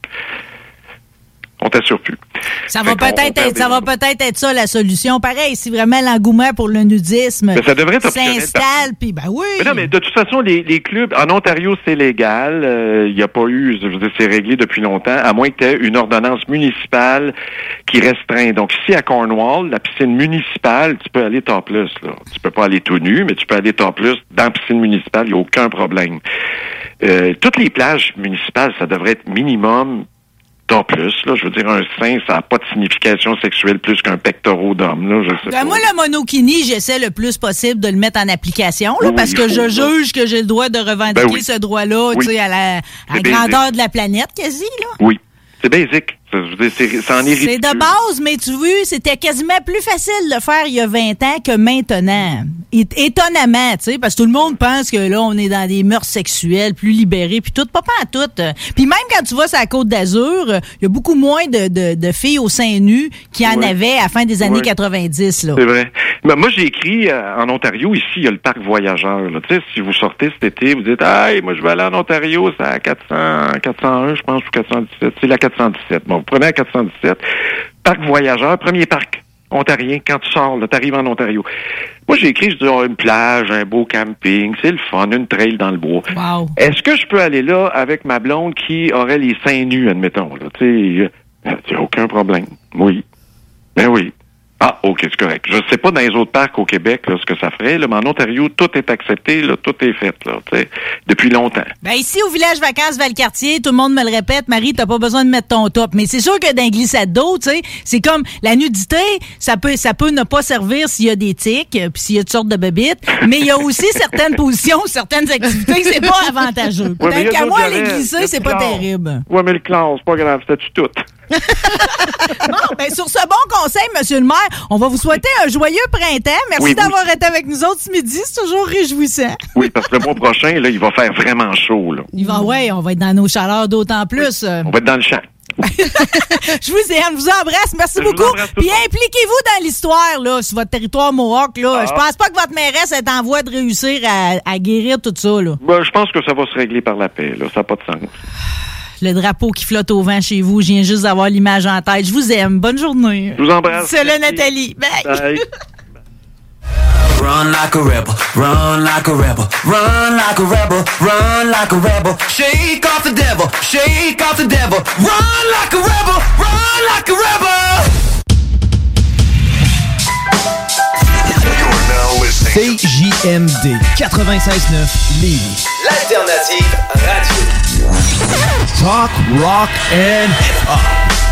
On t'assure plus. Ça va peut-être être, ça va peut-être être ça la solution. Pareil, si vraiment l'engouement pour le nudisme s'installe, puis ben oui. Mais non, mais de toute façon, les, les clubs, en Ontario, c'est légal. Euh, Il n'y a pas eu, je veux dire, c'est réglé depuis longtemps, à moins que tu aies une ordonnance municipale qui restreint. Donc, ici, à Cornwall, la piscine municipale, tu peux aller topless, là. Tu peux pas aller tout nu, mais tu peux aller topless dans la piscine municipale, il n'y a aucun problème. Euh, toutes les plages municipales, ça devrait être minimum topless, là. Je veux dire, un sein, ça n'a pas de signification sexuelle plus qu'un pectoral d'homme, là. Je sais Ben, pas. moi, le monokini, j'essaie le plus possible de le mettre en application, là, Oui, parce que je juge que j'ai le droit de revendiquer Ben oui. ce droit-là, Oui. tu sais, à la, à la grandeur de la planète, quasi, là. Oui. C'est basique. C'est- de base, mais tu vois, c'était quasiment plus facile de le faire il y a 20 ans que maintenant. Étonnamment, tu sais, parce que tout le monde pense que là, on est dans des mœurs sexuelles plus libérées, puis tout, pas pas à tout. Puis même quand tu vas sur la Côte d'Azur, il y a beaucoup moins de, de- de filles au sein nu qu'il y en Ouais. avait à la fin des années Ouais. 90, là. C'est vrai. Mais moi, j'ai écrit euh, en Ontario, ici, il y a le parc voyageur. là. Tu sais, si vous sortez cet été, vous dites, hey, moi, je vais aller en Ontario, c'est à 400, 401, je pense, ou 417. C'est la 417. Bon, vous prenez la 417. Parc voyageur, premier parc ontarien. Quand tu sors, tu arrives en Ontario. Moi, j'ai écrit, je dis, oh, une plage, un beau camping, c'est le fun, une trail dans le bois. Wow. Est-ce que je peux aller là avec ma blonde qui aurait les seins nus, admettons, là? Tu sais, aucun problème. Oui. Ben oui. Ah, OK, c'est correct. Je sais pas dans les autres parcs au Québec là, ce que ça ferait, là, mais en Ontario, tout est accepté, là, tout est fait, là, tu sais, depuis longtemps. Ben ici, au village vacances Valcartier, tout le monde me le répète, Marie, t'as pas besoin de mettre ton top. Mais c'est sûr que dans glissade d'eau, tu sais, c'est comme la nudité, ça peut, ça peut ne pas servir s'il y a des tics, euh, puis s'il y a toutes sortes de bébites. Mais il y a aussi certaines positions, certaines activités, c'est pas avantageux. Ouais, Peut-être qu'à moi, arrêts. glisser, c'est pas terrible. Ouais, mais le clan, c'est pas grave, c'était tout. Bon, ben sur ce bon conseil, monsieur le maire, on va vous souhaiter un joyeux printemps. Merci Oui, oui. d'avoir été avec nous autres ce midi, c'est toujours réjouissant. Oui, parce que le mois prochain, là, il va faire vraiment chaud, là. Il va, ouais, on va être dans nos chaleurs d'autant plus. euh. On va être dans le champ. Je vous aime, je vous embrasse, merci Je beaucoup. embrasse Puis impliquez-vous dans l'histoire là, sur votre territoire Mohawk là. Ah. Je pense pas que votre mairesse est en voie de réussir à, à guérir tout ça là. Ben, je pense que ça va se régler par la paix, là. Ça n'a pas de sens. Le drapeau qui flotte au vent chez vous, je viens juste d'avoir l'image en tête. Je vous aime, bonne journée. Je vous embrasse. Merci. Nathalie. Bye. Bye. Run like a rebel, run like a rebel, run like a rebel, run like a rebel. Shake off the devil, shake off the devil. Run like a rebel, run like a rebel. CJMD 96.9 Lévis. L'alternative radio. Talk, rock and hip-hop.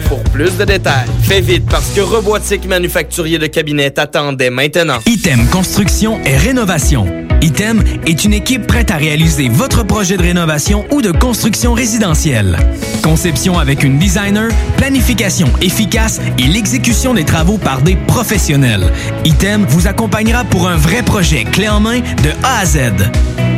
pour plus de détails. Fais vite parce que Robotique Manufacturier de Cabinet t'attendait maintenant. Item Construction et Rénovation. Item est une équipe prête à réaliser votre projet de rénovation ou de construction résidentielle. Conception avec une designer, planification efficace et l'exécution des travaux par des professionnels. Item vous accompagnera pour un vrai projet clé en main de A à Z.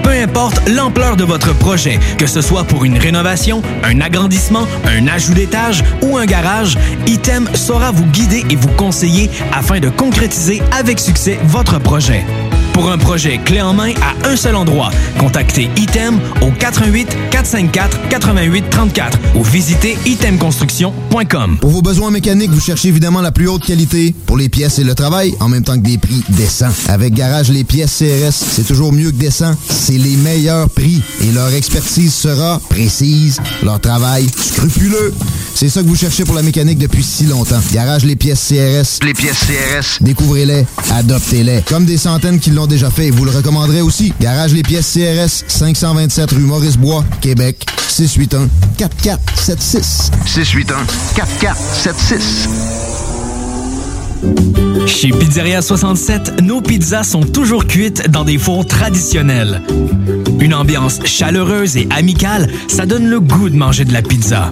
Peu importe l'ampleur de votre projet, que ce soit pour une rénovation, un agrandissement, un ajout d'étage ou un garage, Item saura vous guider et vous conseiller afin de concrétiser avec succès votre projet. Pour un projet clé en main à un seul endroit, contactez Item au 88 454 88 34 ou visitez itemconstruction.com. Pour vos besoins mécaniques, vous cherchez évidemment la plus haute qualité pour les pièces et le travail, en même temps que des prix décents. Avec Garage Les Pièces CRS, c'est toujours mieux que décent. C'est les meilleurs prix et leur expertise sera précise, leur travail scrupuleux. C'est ça que vous cherchez pour la mécanique depuis si longtemps. Garage Les Pièces CRS. Les pièces CRS. Découvrez-les, adoptez-les. Comme des centaines qui l'ont déjà fait, vous le recommanderez aussi. Garage Les Pièces CRS, 527 rue Maurice-Bois, Québec, 681 4476. 681 4476. Chez Pizzeria 67, nos pizzas sont toujours cuites dans des fours traditionnels. Une ambiance chaleureuse et amicale, ça donne le goût de manger de la pizza.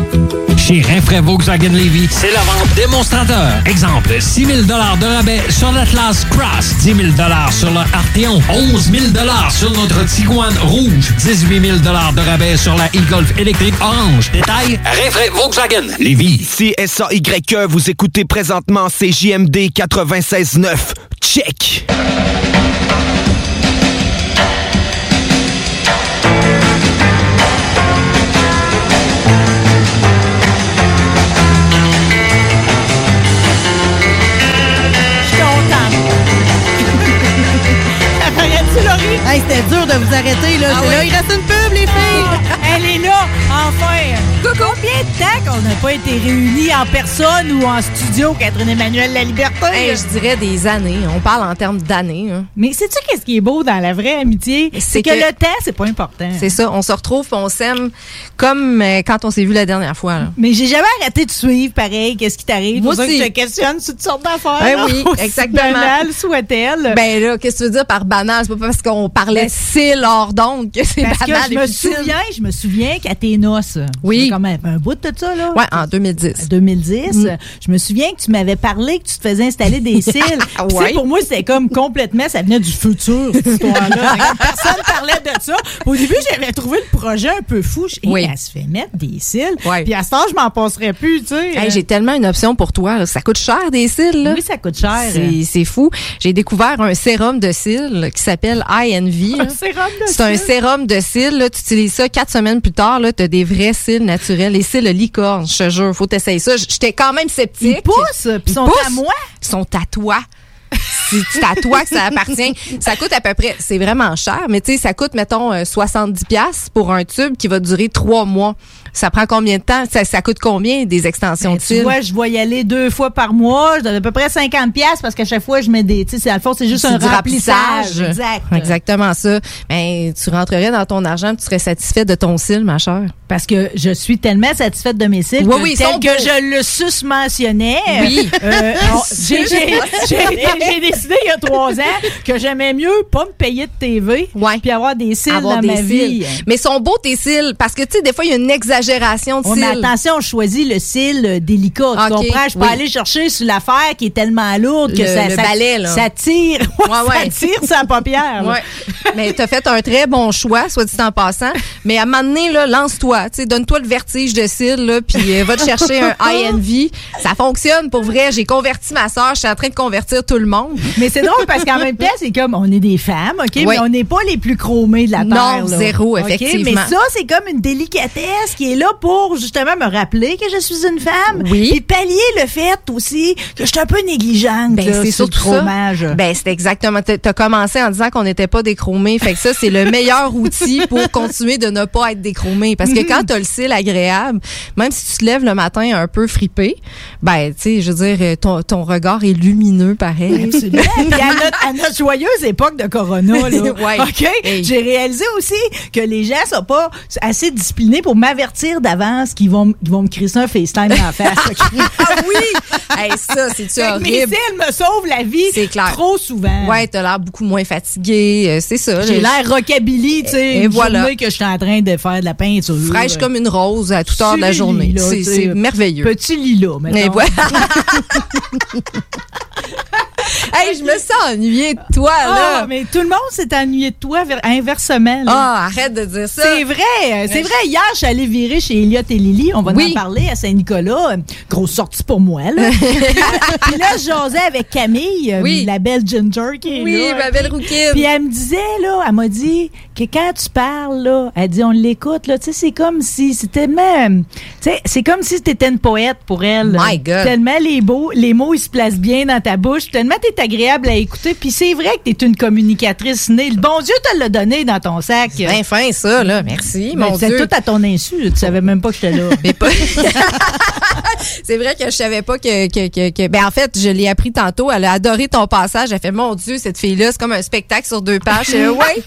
Chez Rinfraie Volkswagen Levy, c'est la vente démonstrateur. Exemple, 6 000 de rabais sur l'Atlas Cross, 10 000 sur le Arteon, 11 000 sur notre Tiguan Rouge, 18 000 de rabais sur la e-Golf électrique orange. Détail, Rinfraie Volkswagen Levy. Si SAYE, vous écoutez présentement CJMD 96.9. Check! Hey, c'était dur de vous arrêter, là. Ah oui. là, il reste une pub, les filles! Elle est là, enfin! Combien de temps qu'on n'a pas été réunis en personne ou en studio, Catherine Emmanuel La Liberté? Hey, je dirais des années. On parle en termes d'années. hein. Mais sais-tu qu'est-ce qui est beau dans la vraie amitié? C'est que, que- le temps, c'est pas important. C'est ça, on se retrouve et on s'aime comme euh, quand on s'est vu la dernière fois. là. Mais j'ai jamais arrêté de suivre, pareil, qu'est-ce qui t'arrive. Moi que je te questionne sur toutes sortes d'affaires. Ben oui, exactement. banales soit-elle. Ben là, qu'est-ce que tu veux dire par banal? C'est pas parce qu'on parlait de cils hors d'onde que c'est Parce que banal. je me. Souviens, je me souviens qu'à tes noces, Oui. c'est quand même un bout de ça, là. Ouais, en 2010. 2010. Mm. Je me souviens que tu m'avais parlé que tu te faisais installer des cils. Ouais. Pour moi, c'était comme complètement, ça venait du futur, cette histoire-là. Comme Personne parlait de ça. Au début, j'avais trouvé le projet un peu fou. Je- Oui. Elle se fait mettre des cils. Puis à ce temps, je m'en passerais plus, tu sais. Hey, J'ai tellement une option pour toi. là. Ça coûte cher des cils. là. Oui, ça coûte cher. C'est- fou. J'ai découvert un sérum de cils qui s'appelle INV. Un sérum de C'est un cils? sérum de cils. là. Tu utilises ça quatre semaines plus tard. Tu as des vrais cils naturels. Les cils de licorne, je te jure. Faut t'essayer ça. J'étais quand même sceptique. Ils poussent, puis ils sont à moi. Ils sont à toi. C'est à toi que ça appartient. Ça coûte à peu près, c'est vraiment cher, mais tu sais, ça coûte, mettons, euh, 70$ piastres pour un tube qui va durer trois mois. Ça prend combien de temps? Ça, ça coûte combien des extensions de Tu cils? vois, je vais y aller deux fois par mois. Je donne à peu près 50 pièces parce qu'à chaque fois, je mets des... Tu sais, à le fond, c'est juste un du remplissage. Exact. Exactement ça. Ben, tu rentrerais dans ton argent, tu serais satisfait de ton cil, ma chère. Parce que je suis tellement satisfaite de mes cils Oui, que oui, tel que je le susmentionnais, Oui. euh, on- j'ai décidé il y a trois ans que j'aimais mieux pas me payer de TV puis avoir des cils Avoir dans des ma cils. vie. Mais sont beaux tes cils, parce que tu sais, des fois, il y a une exagération de Ouais, cils. mais attention, je choisis le cil euh, délicat. Tu Ok, comprends? Je peux oui. aller chercher sur l'affaire qui est tellement lourde que Le- ça, le ça, balai, là. ça tire. Ouais, Ça tire sa paupière. Ouais. mais tu as fait un très bon choix, soit dit en passant. Mais à un moment donné, lance-toi. Donne-toi le vertige de cils, puis euh, va te chercher un INV. Ça fonctionne pour vrai. J'ai converti ma soeur. Je suis en train de convertir tout le monde. Mais c'est drôle parce qu'en même temps, c'est comme on est des femmes, OK? Oui. Mais on n'est pas les plus chromés de la Non, Terre. là. zéro, effectivement. Mais ça, c'est comme une délicatesse qui est là pour justement me rappeler que je suis une femme. Oui. Et pallier le fait aussi que je suis un peu négligente. Ben, c'est le surtout ça. fromage. Ben, c'est exactement. T'as as commencé en disant qu'on n'était pas déchromés. Fait que ça, c'est le meilleur outil pour continuer de ne pas être déchromé. Parce que quand t'as le cil agréable, même si tu te lèves le matin un peu fripé, ben, tu sais, je veux dire, ton, ton regard est lumineux pareil. Absolument. Puis à notre, à notre joyeuse époque de Corona, là, Ouais. OK? Hey. J'ai réalisé aussi que les gens sont pas assez disciplinés pour m'avertir d'avance qu'ils vont, qu'ils vont me crisser un FaceTime la face. ah oui! Hey, ça, Mes horrible? cils me sauvent la vie C'est clair. trop souvent. Ouais, t'as l'air beaucoup moins fatigué. euh, C'est ça. J'ai l'air rockabilly, tu sais, Et voilà. que je suis en train de faire de la peinture. fraîche comme une rose à toute heure de la journée. C'est c'est merveilleux. Petit lilas, Et mettons. voilà. hey, je me sens ennuyée de toi, là. Ah, mais tout le monde s'est ennuyé de toi ver- inversement. là. Ah, arrête de dire ça. C'est vrai, c'est vrai. Hier, je suis allée virer chez Elliot et Lily. On va Oui. en parler à Saint-Nicolas. Grosse sortie pour moi, là. Puis là, je jasais avec Camille, euh, Oui. la belle Ginger qui est Oui, là. ma belle rouquine. Puis elle me disait, là, elle m'a dit que quand tu parles, là, elle dit, on l'écoute, là, tu sais, c'est comme si, c'est tellement, euh, tu sais, c'est comme si t'étais une poète pour elle. My God. Tellement les, beaux, les mots, ils se placent bien dans ta bouche, tellement t'es agréable à écouter. Puis c'est vrai que tu es une communicatrice née. Le bon Dieu te l'a donné dans ton sac. Bien fin, ça, là. Merci, Ben, mon c'est Dieu. tout à ton insu. Tu savais même pas que j'étais là. Mais pas- c'est vrai que je savais pas que, que, que, que- ben en fait je l'ai appris tantôt elle a adoré ton passage elle fait mon dieu cette fille là c'est comme un spectacle sur deux pages Je ouais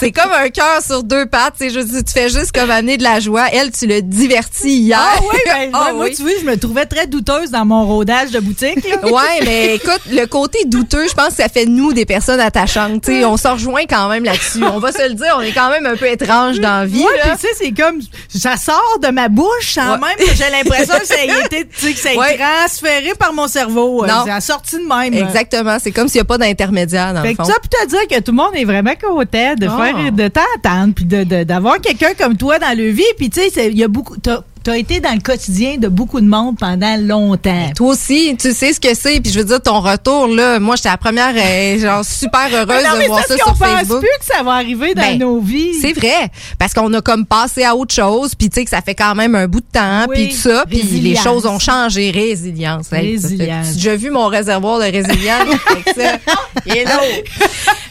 c'est comme un cœur sur deux pattes c'est juste tu fais juste comme amener de la joie elle tu le divertis hier Ah oui, ben, Ah moi, oui. tu vois, je me trouvais très douteuse dans mon rodage de boutique. là. Ouais, mais écoute, le côté douteux, je pense que ça fait nous des personnes attachantes. On se rejoint quand même là-dessus. On va se le dire, on est quand même un peu étrange dans la vie. Ouais, puis tu sais, c'est comme ça sort de ma bouche Ouais. même que j'ai l'impression que ça a été, que ça a été Ouais. transféré par mon cerveau. Euh, Non. C'est sorti de même. Exactement, c'est comme s'il n'y a pas d'intermédiaire dans Fait le que fond. ça, pour te dire que tout le monde est vraiment content de Ah. faire, de t'entendre, puis de- d'avoir quelqu'un comme toi dans le vie. Puis tu sais, il y a beaucoup, t'as as été dans le quotidien de beaucoup de monde pendant longtemps. Toi aussi, tu sais ce que c'est. Puis je veux dire, ton retour, là, moi, j'étais la première, euh, genre, super heureuse non, de voir ça parce sur pense Facebook. plus que ça va arriver dans Ben, nos vies. C'est vrai, parce qu'on a comme passé à autre chose, puis tu sais que ça fait quand même un bout de temps, Oui, puis tout ça, puis les choses ont changé, résilience. Ça, Résilience. Tu déjà vu mon réservoir de résilience ça, il est.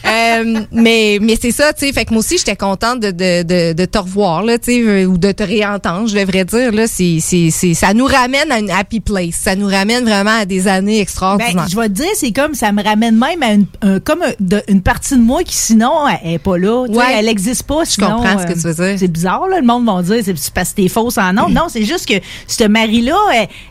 Euh, mais mais c'est ça, tu sais, fait que moi aussi j'étais contente de, de, de, de te revoir là, tu sais, ou de te réentendre, je devrais dire là, c'est c'est c'est ça nous ramène à une happy place, ça nous ramène vraiment à des années extraordinaires. Ben, je vais te dire, c'est comme ça me ramène même à une, un- comme un- de- une partie de moi qui sinon elle est pas là. Ouais. Elle n'existe pas. Je sinon, comprends ce que euh, tu veux dire. C'est bizarre, là. Le monde va dire, c'est parce que t'es fausse en nom. Non, c'est juste que cette Marie-là,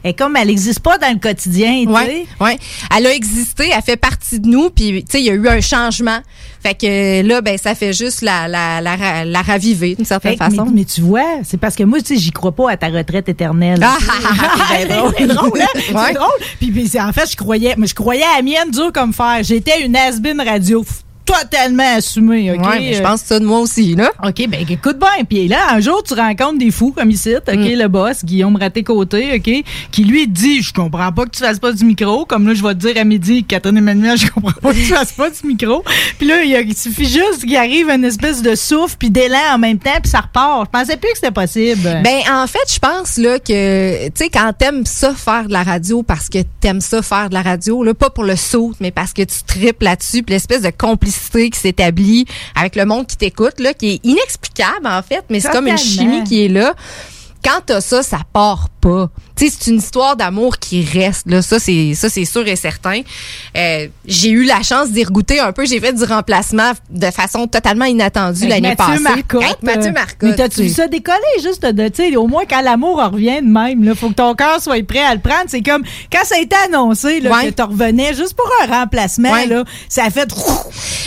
elle, comme elle n'existe pas dans le quotidien. sais. Ouais, ouais. Elle a existé, elle fait partie de nous, puis tu sais, il y a eu un changement. Fait que là, ben, ça fait juste la, la, la, la raviver d'une certaine façon. Mais, mais tu vois, c'est parce que moi, tu sais, j'y crois pas à ta retraite éternelle. Ah, ah, c'est drôle. c'est drôle, hein? Ouais. Drôle. Puis, puis en fait, je croyais, mais je croyais à la mienne dur comme fer. J'étais une has-been radio totalement assumée, OK? Ouais, je pense ça de moi aussi, là. OK, ben écoute bien. Puis là, un jour, tu rencontres des fous comme ici, OK, Mm. le boss, Guillaume Raté-Côté, OK, qui lui dit, je comprends pas que tu fasses pas du micro. Comme là, je vais te dire à midi, Catherine Emmanuel, je comprends pas que tu fasses pas du micro. Puis là, il, y a- il suffit juste qu'il arrive une espèce de souffle puis d'élan en même temps, puis ça repart. Je pensais plus que c'était possible. Ben, en fait, je pense là que, tu sais, quand t'aimes ça faire de la radio parce que t'aimes ça faire de la radio, là, pas pour le saut, mais parce que tu tripes là-dessus, puis l'espèce de complicité qui s'établit avec le monde qui t'écoute, là, qui est inexplicable, en fait, mais c'est comme une chimie qui est là. Quand t'as ça, ça part pas. Tu sais, c'est une histoire d'amour qui reste. Là, ça c'est ça c'est sûr et certain. Euh, j'ai eu la chance d'y regoûter un peu. J'ai fait du remplacement de façon totalement inattendue l'année passée. Marcotte, Avec Mathieu euh, Marcotte. Mais t'as-tu vu ça décoller juste de, tu sais, au moins quand l'amour revient de même, là, faut que ton cœur soit prêt à le prendre. C'est comme, quand ça a été annoncé, là, Ouais. que tu revenais juste pour un remplacement, Ouais. là, ça a fait,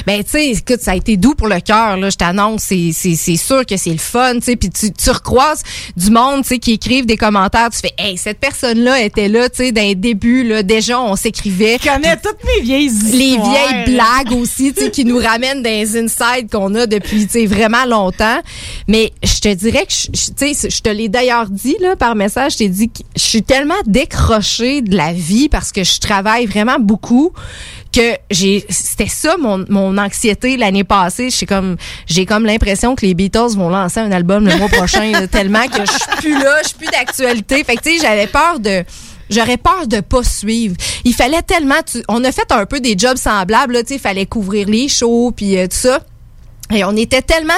Ben, tu sais, écoute, ça a été doux pour le cœur, là. Je t'annonce, c'est, c'est, c'est sûr que c'est le fun, tu sais. Puis tu, tu recroises du monde, tu sais, qui écrivent des commentaires. Tu fais, hey, cette personne-là était là, tu sais, d'un début, là. Déjà, on s'écrivait. Je connais toutes mes vieilles Les vieilles blagues aussi, tu sais, qui nous ramènent dans les insides qu'on a depuis, tu sais, vraiment longtemps. Mais je te dirais que, tu sais, je te l'ai d'ailleurs dit, là, par message, je t'ai dit que je suis tellement décrochée de la vie parce que je travaille vraiment beaucoup que j'ai c'était ça mon, mon anxiété l'année passée j'ai comme j'ai comme l'impression que les Beatles vont lancer un album le mois prochain tellement que je suis plus là je suis plus d'actualité fait que tu sais j'avais peur de J'aurais peur de pas suivre. Il fallait tellement. tu- on a fait un peu des jobs semblables. Là, tu sais, il fallait couvrir les shows puis euh, tout ça. Et on était tellement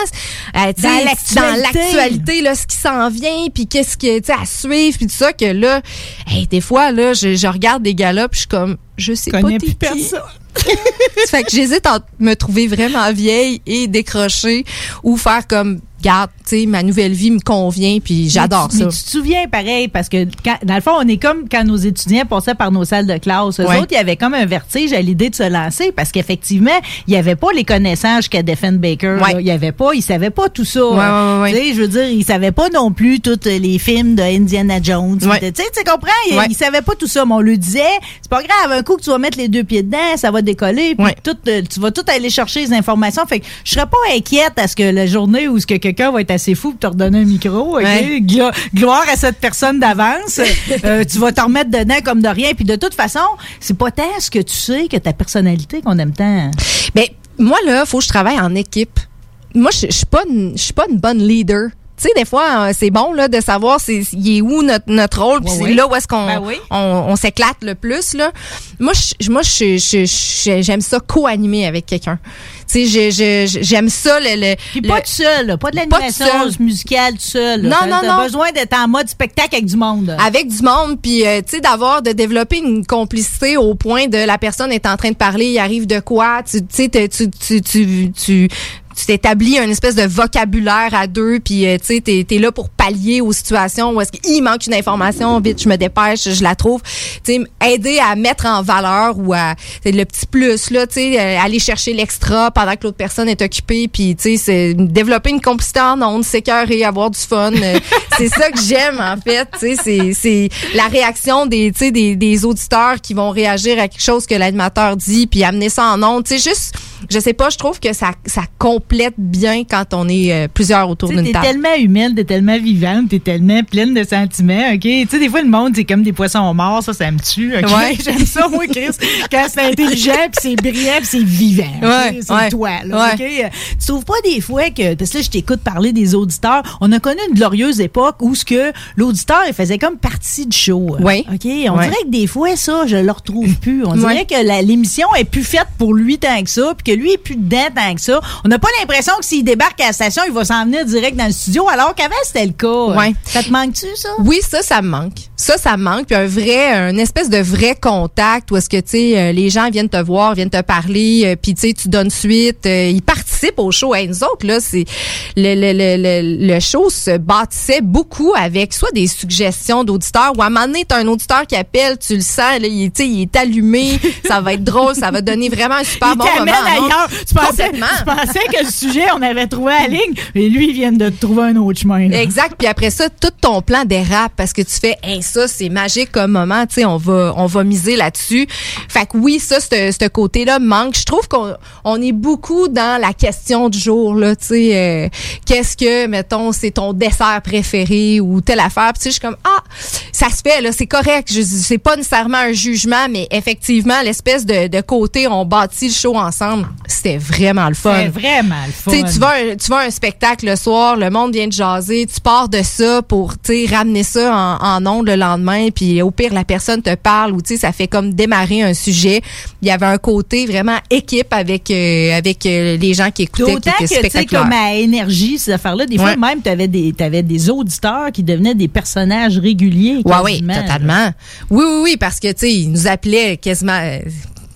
euh, Dans l'actualité. là, ce qui s'en vient, puis qu'est-ce que tu sais à suivre, puis tout ça que là, hey, des fois là, je, je regarde des puis je suis comme, je sais pas connais t'es plus qui? personne. Ça fait que j'hésite entre me trouver vraiment vieille et décrocher ou faire comme garde, tu sais, ma nouvelle vie me convient puis j'adore ça. Mais tu te souviens pareil, parce que quand- dans le fond, on est comme quand nos étudiants passaient par nos salles de classe. Eux Ouais. autres, il y avait comme un vertige à l'idée de se lancer parce qu'effectivement, il n'y avait pas les connaissances qu'a Defend Baker. Ouais. Il y avait pas, ils savaient pas tout ça. Ouais, ouais, ouais, Tu sais, Je veux dire, ils savaient pas non plus tous les films de Indiana Jones. Ouais. Tu sais, tu comprends? Ils, Ouais. ils savaient pas tout ça, mais on lui disait, c'est pas grave, un coup que tu vas mettre les deux pieds dedans, ça va décoller, puis Ouais. tout, euh, tu vas tout aller chercher les informations. Fait que je serais pas inquiète à ce que la journée où ce que quelqu'un va être assez fou pour te redonner un micro, ok? Ouais. Glo- gloire à cette personne d'avance. Euh, tu vas t'en remettre dedans comme de rien. Puis de toute façon, c'est pas tant ce que tu sais que ta personnalité qu'on aime tant. Ben moi là, faut que je travaille en équipe. Moi je je suis pas une- je suis pas une bonne leader. Tu sais, des fois, euh, c'est bon là de savoir c'est il est où notre, notre rôle, puis là où est-ce qu'on Ben oui. on, on s'éclate le plus là. Moi, je- moi, j'aime ça co-animer avec quelqu'un. Tu sais, j'aime ça le, le Puis pas tout seul, là, pas de l'animation musicale tout seul. Non, non, non. besoin d'être en mode spectacle avec du monde. avec du monde puis euh, tu sais d'avoir de développer une complicité au point de la personne est en train de parler il arrive de quoi tu sais tu tu tu tu tu t'établis une espèce de vocabulaire à deux puis euh, tu sais t'es es là pour pallier aux situations où est-ce qu'il manque une information vite je me dépêche je la trouve. Tu sais aider à mettre en valeur ou à le petit plus là tu sais euh, aller chercher l'extra pendant que l'autre personne est occupée puis tu sais c'est développer une complicité en ondes s'écœurer avoir du fun euh, c'est ça que j'aime en fait tu sais c'est c'est la réaction des tu sais des, des auditeurs qui vont réagir à quelque chose que l'animateur dit puis amener ça en ondes. Tu sais juste je sais pas je trouve que ça ça bien quand on est euh, plusieurs autour d'une T'es table tellement humaine, t'es tellement vivante, t'es tellement pleine de sentiments, OK? Tu sais, des fois, le monde, c'est comme des poissons morts, ça, ça me tue, OK? Ouais. J'aime ça, moi, Chris, quand c'est intelligent, puis c'est brillant, puis c'est vivant? Ouais, C'est ouais. toi, là, OK? Euh, Tu trouves pas des fois que, parce que là, je t'écoute parler des auditeurs, on a connu une glorieuse époque où ce que l'auditeur, il faisait comme partie du show. Oui. OK? On dirait que des fois, ça, je le retrouve plus. On dirait que l'émission est plus faite pour lui tant que ça, puis que lui est plus dedans tant que ça. On n'a pas l'impression que s'il débarque à la station, il va s'en venir direct dans le studio, alors qu'avant, c'était le cas. Ouais. Ça te manque-tu, ça? Oui, ça, ça me manque. Ça, ça me manque. Puis un vrai, un espèce de vrai contact où est-ce que, tu sais, euh, les gens viennent te voir, viennent te parler, euh, puis, tu sais, tu donnes suite. euh, ils participent au show. Hey, nous autres, là, c'est... Le, le, le, le, le show se bâtissait beaucoup avec soit des suggestions d'auditeurs ou à un moment donné, t'as un auditeur qui appelle, tu le sens, là, il, est- tu sais, il est allumé, ça va être drôle, ça va donner vraiment un super Il bon moment. ailleurs. Tu pensais, tu pensais que le sujet, on avait trouvé la ligne, et lui, il vient de trouver un autre chemin. là. Exact. Puis après ça, tout ton plan dérape parce que tu fais, hey, ça, c'est magique comme moment. Tu sais, on va, on va miser là-dessus. Fait que oui, ça, ce ce côté-là manque. Je trouve qu'on on est beaucoup dans la question du jour, là. Tu sais, euh, qu'est-ce que, mettons, c'est ton dessert préféré ou telle affaire. Puis tu sais, je suis comme, ah, ça se fait, là, c'est correct. Je C'est pas nécessairement un jugement, mais effectivement, l'espèce de, de côté, on bâtit le show ensemble. C'était vraiment le fun. C'est vraiment le fun. Tu tu vas, un- tu vas un spectacle le soir, le monde vient de jaser, tu pars de ça pour, tu ramener ça en, en ondes le lendemain, puis au pire, la personne te parle ou, tu ça fait comme démarrer un sujet. Il y avait un côté vraiment équipe avec, euh, avec euh, les gens qui écoutaient, qui D'autant étaient que, tu sais, comme à énergie, ces affaires-là, des fois, Ouais. même, t'avais des, t'avais des auditeurs qui devenaient des personnages réguliers. Ouais, oui, là. totalement. Oui, oui, oui, parce que, tu sais, ils nous appelaient quasiment, euh,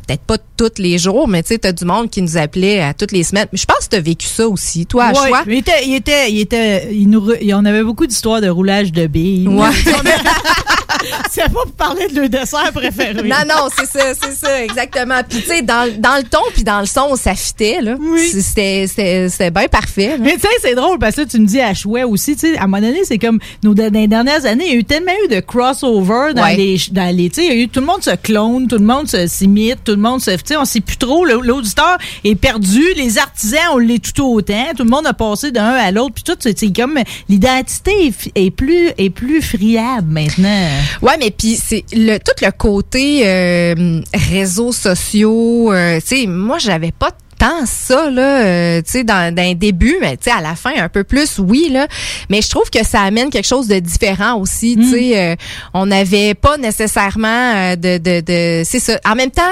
peut-être pas tous les jours, mais tu sais, t'as du monde qui nous appelait à toutes les semaines. Mais Je pense que t'as vécu ça aussi, toi, à Ouais, choix. il était, il était, il était, il nous, on avait beaucoup d'histoires de roulage de billes. Ouais. C'est pas pour parler de le dessert préféré. Non, non, c'est ça, c'est ça, exactement. Puis, tu sais, dans, dans le ton puis dans le son, ça fitait, là. C'était, c'était, c'était bien parfait. là. Mais tu sais, c'est drôle parce que tu me dis à chouette aussi, tu sais, à un moment donné, c'est comme nos, dans les dernières années, il y a eu tellement eu de crossover dans Ouais. les, dans les, tu sais, il y a eu tout le monde se clone, tout le monde se s'imite, tout le monde se, tu sais, on sait plus trop, l'auditeur est perdu, les artisans, on l'est tout autant, tout le monde a passé d'un à l'autre, puis tout, c'est c'est comme l'identité est, est plus, est plus friable maintenant. Ouais, mais puis c'est le tout le côté euh, réseaux sociaux. euh, tu sais, moi j'avais pas tant ça là, euh, tu sais, dans, les débuts, mais tu sais à la fin un peu plus, oui là. Mais je trouve que ça amène quelque chose de différent aussi. Tu sais, euh, on n'avait pas nécessairement euh, de de, de c'est ça. En même temps.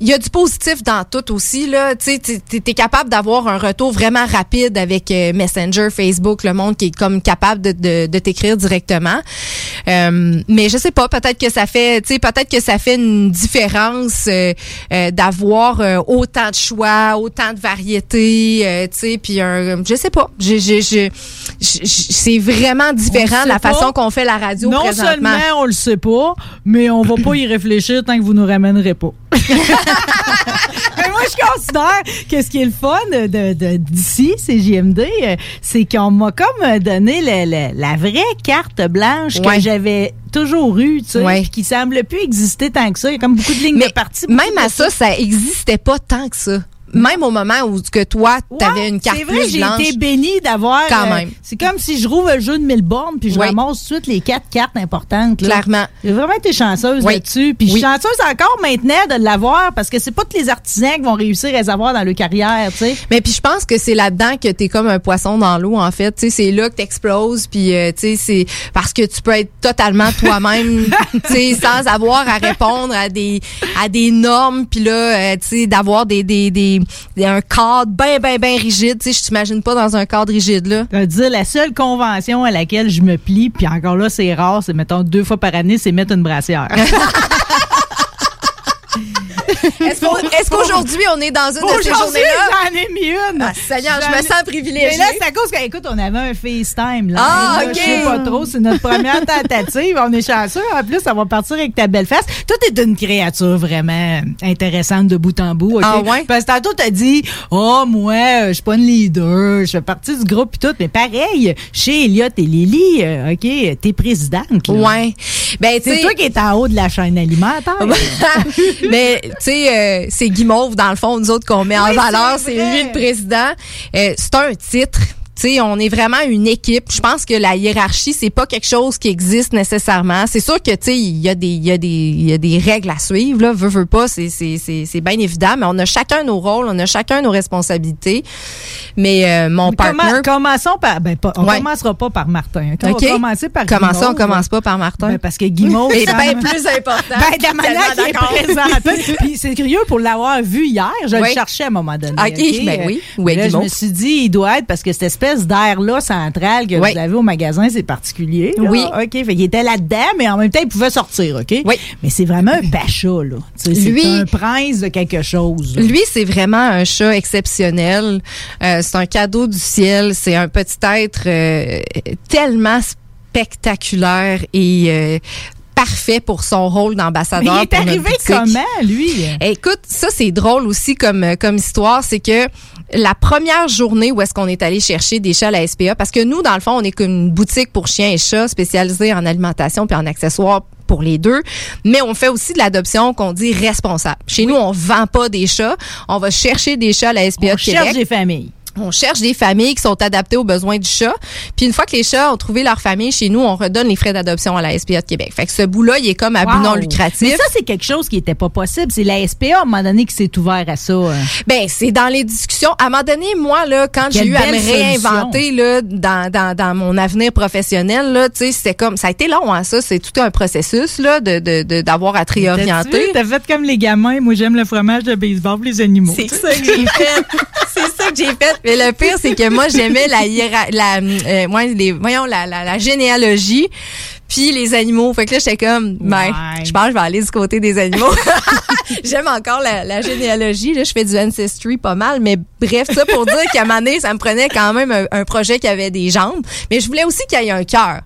Il y a du positif dans tout aussi là, tu es capable d'avoir un retour vraiment rapide avec euh, Messenger, Facebook, le monde qui est comme capable de, de, de t'écrire directement. Euh, mais je sais pas, peut-être que ça fait, tu sais, peut-être que ça fait une différence euh, euh, d'avoir euh, autant de choix, autant de variétés, euh, tu sais, puis un, je sais pas, c'est vraiment différent la pas. façon qu'on fait la radio Non présentement. seulement on le sait pas, mais on va pas y réfléchir tant que vous nous ramènerez pas. mais moi, je considère que ce qui est le fun de, d'ici, c'est JMD, euh, c'est qu'on m'a comme donné le- le- la vraie carte blanche Ouais. que j'avais toujours eue, tu sais, Ouais. qui semble plus exister tant que ça. Il y a comme beaucoup de lignes de parti. Même à ça, ça existait pas tant que ça. Même au moment où que toi, tu avais une carte C'est vrai, j'ai été bénie d'avoir. Quand euh, même. c'est comme si je rouvre le jeu de mille bornes puis je Oui. ramasse tout de suite les quatre cartes importantes. là. Clairement. J'ai vraiment été chanceuse Oui. là-dessus. Puis je Oui. suis chanceuse encore maintenant de l'avoir parce que c'est pas tous les artisans qui vont réussir à les avoir dans leur carrière, tu sais. Mais puis je pense que c'est là-dedans que t'es comme un poisson dans l'eau en fait. Tu sais, c'est là que t'exploses puis euh, tu sais c'est parce que tu peux être totalement toi-même, tu sais, sans avoir à répondre à des à des normes puis là euh, tu sais d'avoir des, des des des- un cadre bien bien bien rigide. Tu sais, je t'imagine pas dans un cadre rigide là. Je veux dire, la seule convention à laquelle je me plie, puis encore là, c'est rare, c'est mettons deux fois par année, c'est mettre une brassière. Est-ce qu'aujourd'hui on est dans une de ces journées-là? j'en ai mis une. Ah, Seigneur, je me sens privilégiée. Mais là, c'est à cause que, écoute, on avait un FaceTime. Là, Ah, Là, ok. Je sais pas trop, c'est notre première tentative. On est chanceux. En plus, ça va partir avec ta belle face. Toi, t'es une créature vraiment intéressante de bout en bout. ok? Ah ouais? Parce que tantôt, t'as dit, oh, moi, je suis pas une leader, je fais partie du groupe et tout. Mais pareil, chez Elliot et Lily, euh, OK, t'es présidente. là. Ouais. Ben, C'est toi qui es en haut de la chaîne alimentaire. mais tu sais, euh, c'est Guimauve dans le fond, nous autres qu'on met en valeur, c'est lui le président. Euh, c'est un titre. Sais, on est vraiment une équipe. Je pense que la hiérarchie, c'est pas quelque chose qui existe nécessairement. C'est sûr que tu sais, il y a des, il y a des, il y a des règles à suivre. Là, veut, veut pas, c'est, c'est, c'est, c'est bien évident. Mais on a chacun nos rôles, on a chacun nos responsabilités. Mais euh, mon Comment- partner, commençons par. Ben, pas- on Ouais. commencera pas par Martin. ok? Ok. On va commencer par comment ça, on Guimauve. commence pas par Martin Ben, parce que Guimauve. c'est semble- bien plus important. Ben, de la manière qu'il est présenté. Puis c'est curieux pour l'avoir vu hier. Je Oui. le cherchais à un moment donné. Ok, ben oui. Où est Là, je Guimauve? me suis dit, il doit être parce que cette espèce d'air-là central que Oui. vous avez au magasin, c'est particulier. là. Oui. OK. Fait qu'il était là-dedans, mais en même temps, il pouvait sortir. OK? Oui. Mais c'est vraiment un pacha, là. C'est un prince de quelque chose. là. Lui, c'est vraiment un chat exceptionnel. Euh, c'est un cadeau du ciel. C'est un petit être euh, tellement spectaculaire et euh, parfait pour son rôle d'ambassadeur. il est pour arrivé comment, lui? Écoute, ça c'est drôle aussi comme comme histoire, c'est que la première journée où est-ce qu'on est allé chercher des chats à la SPA, parce que nous dans le fond on est comme une boutique pour chiens et chats spécialisée en alimentation puis en accessoires pour les deux, mais on fait aussi de l'adoption qu'on dit responsable. Chez nous, on vend pas des chats, on va chercher des chats à la SPA On de Québec. cherche des familles. On cherche des familles qui sont adaptées aux besoins du chat. Puis une fois que les chats ont trouvé leur famille chez nous, on redonne les frais d'adoption à la SPA de Québec. Fait que ce bout-là, il est comme à but non lucratif. Mais ça, c'est quelque chose qui était pas possible. C'est la SPA, à un moment donné, qui s'est ouvert à ça. hein. Ben, c'est dans les discussions. À un moment donné, moi, là, quand j'ai eu à me réinventer, là, dans, dans, dans mon avenir professionnel, là, tu sais, c'était comme, ça a été long, hein, ça. C'est tout un processus, là, de, de, de- d'avoir à te T'as-tu réorienter. vu? T'as fait comme les gamins. Moi, j'aime le fromage de baseball pour les animaux. C'est ça que j'ai fait. c'est ça que j'ai fait. Mais le pire, c'est que moi, j'aimais la, hiéra- la, euh, voyons, la, la, la généalogie. Puis les animaux. Fait que là, j'étais comme, ben, je pense que je vais aller du côté des animaux. J'aime encore la, la généalogie. Là, je fais du ancestry pas mal. Mais bref, ça pour dire qu'à un moment donné, ça me prenait quand même un, un projet qui avait des jambes. Mais je voulais aussi qu'il y ait un cœur.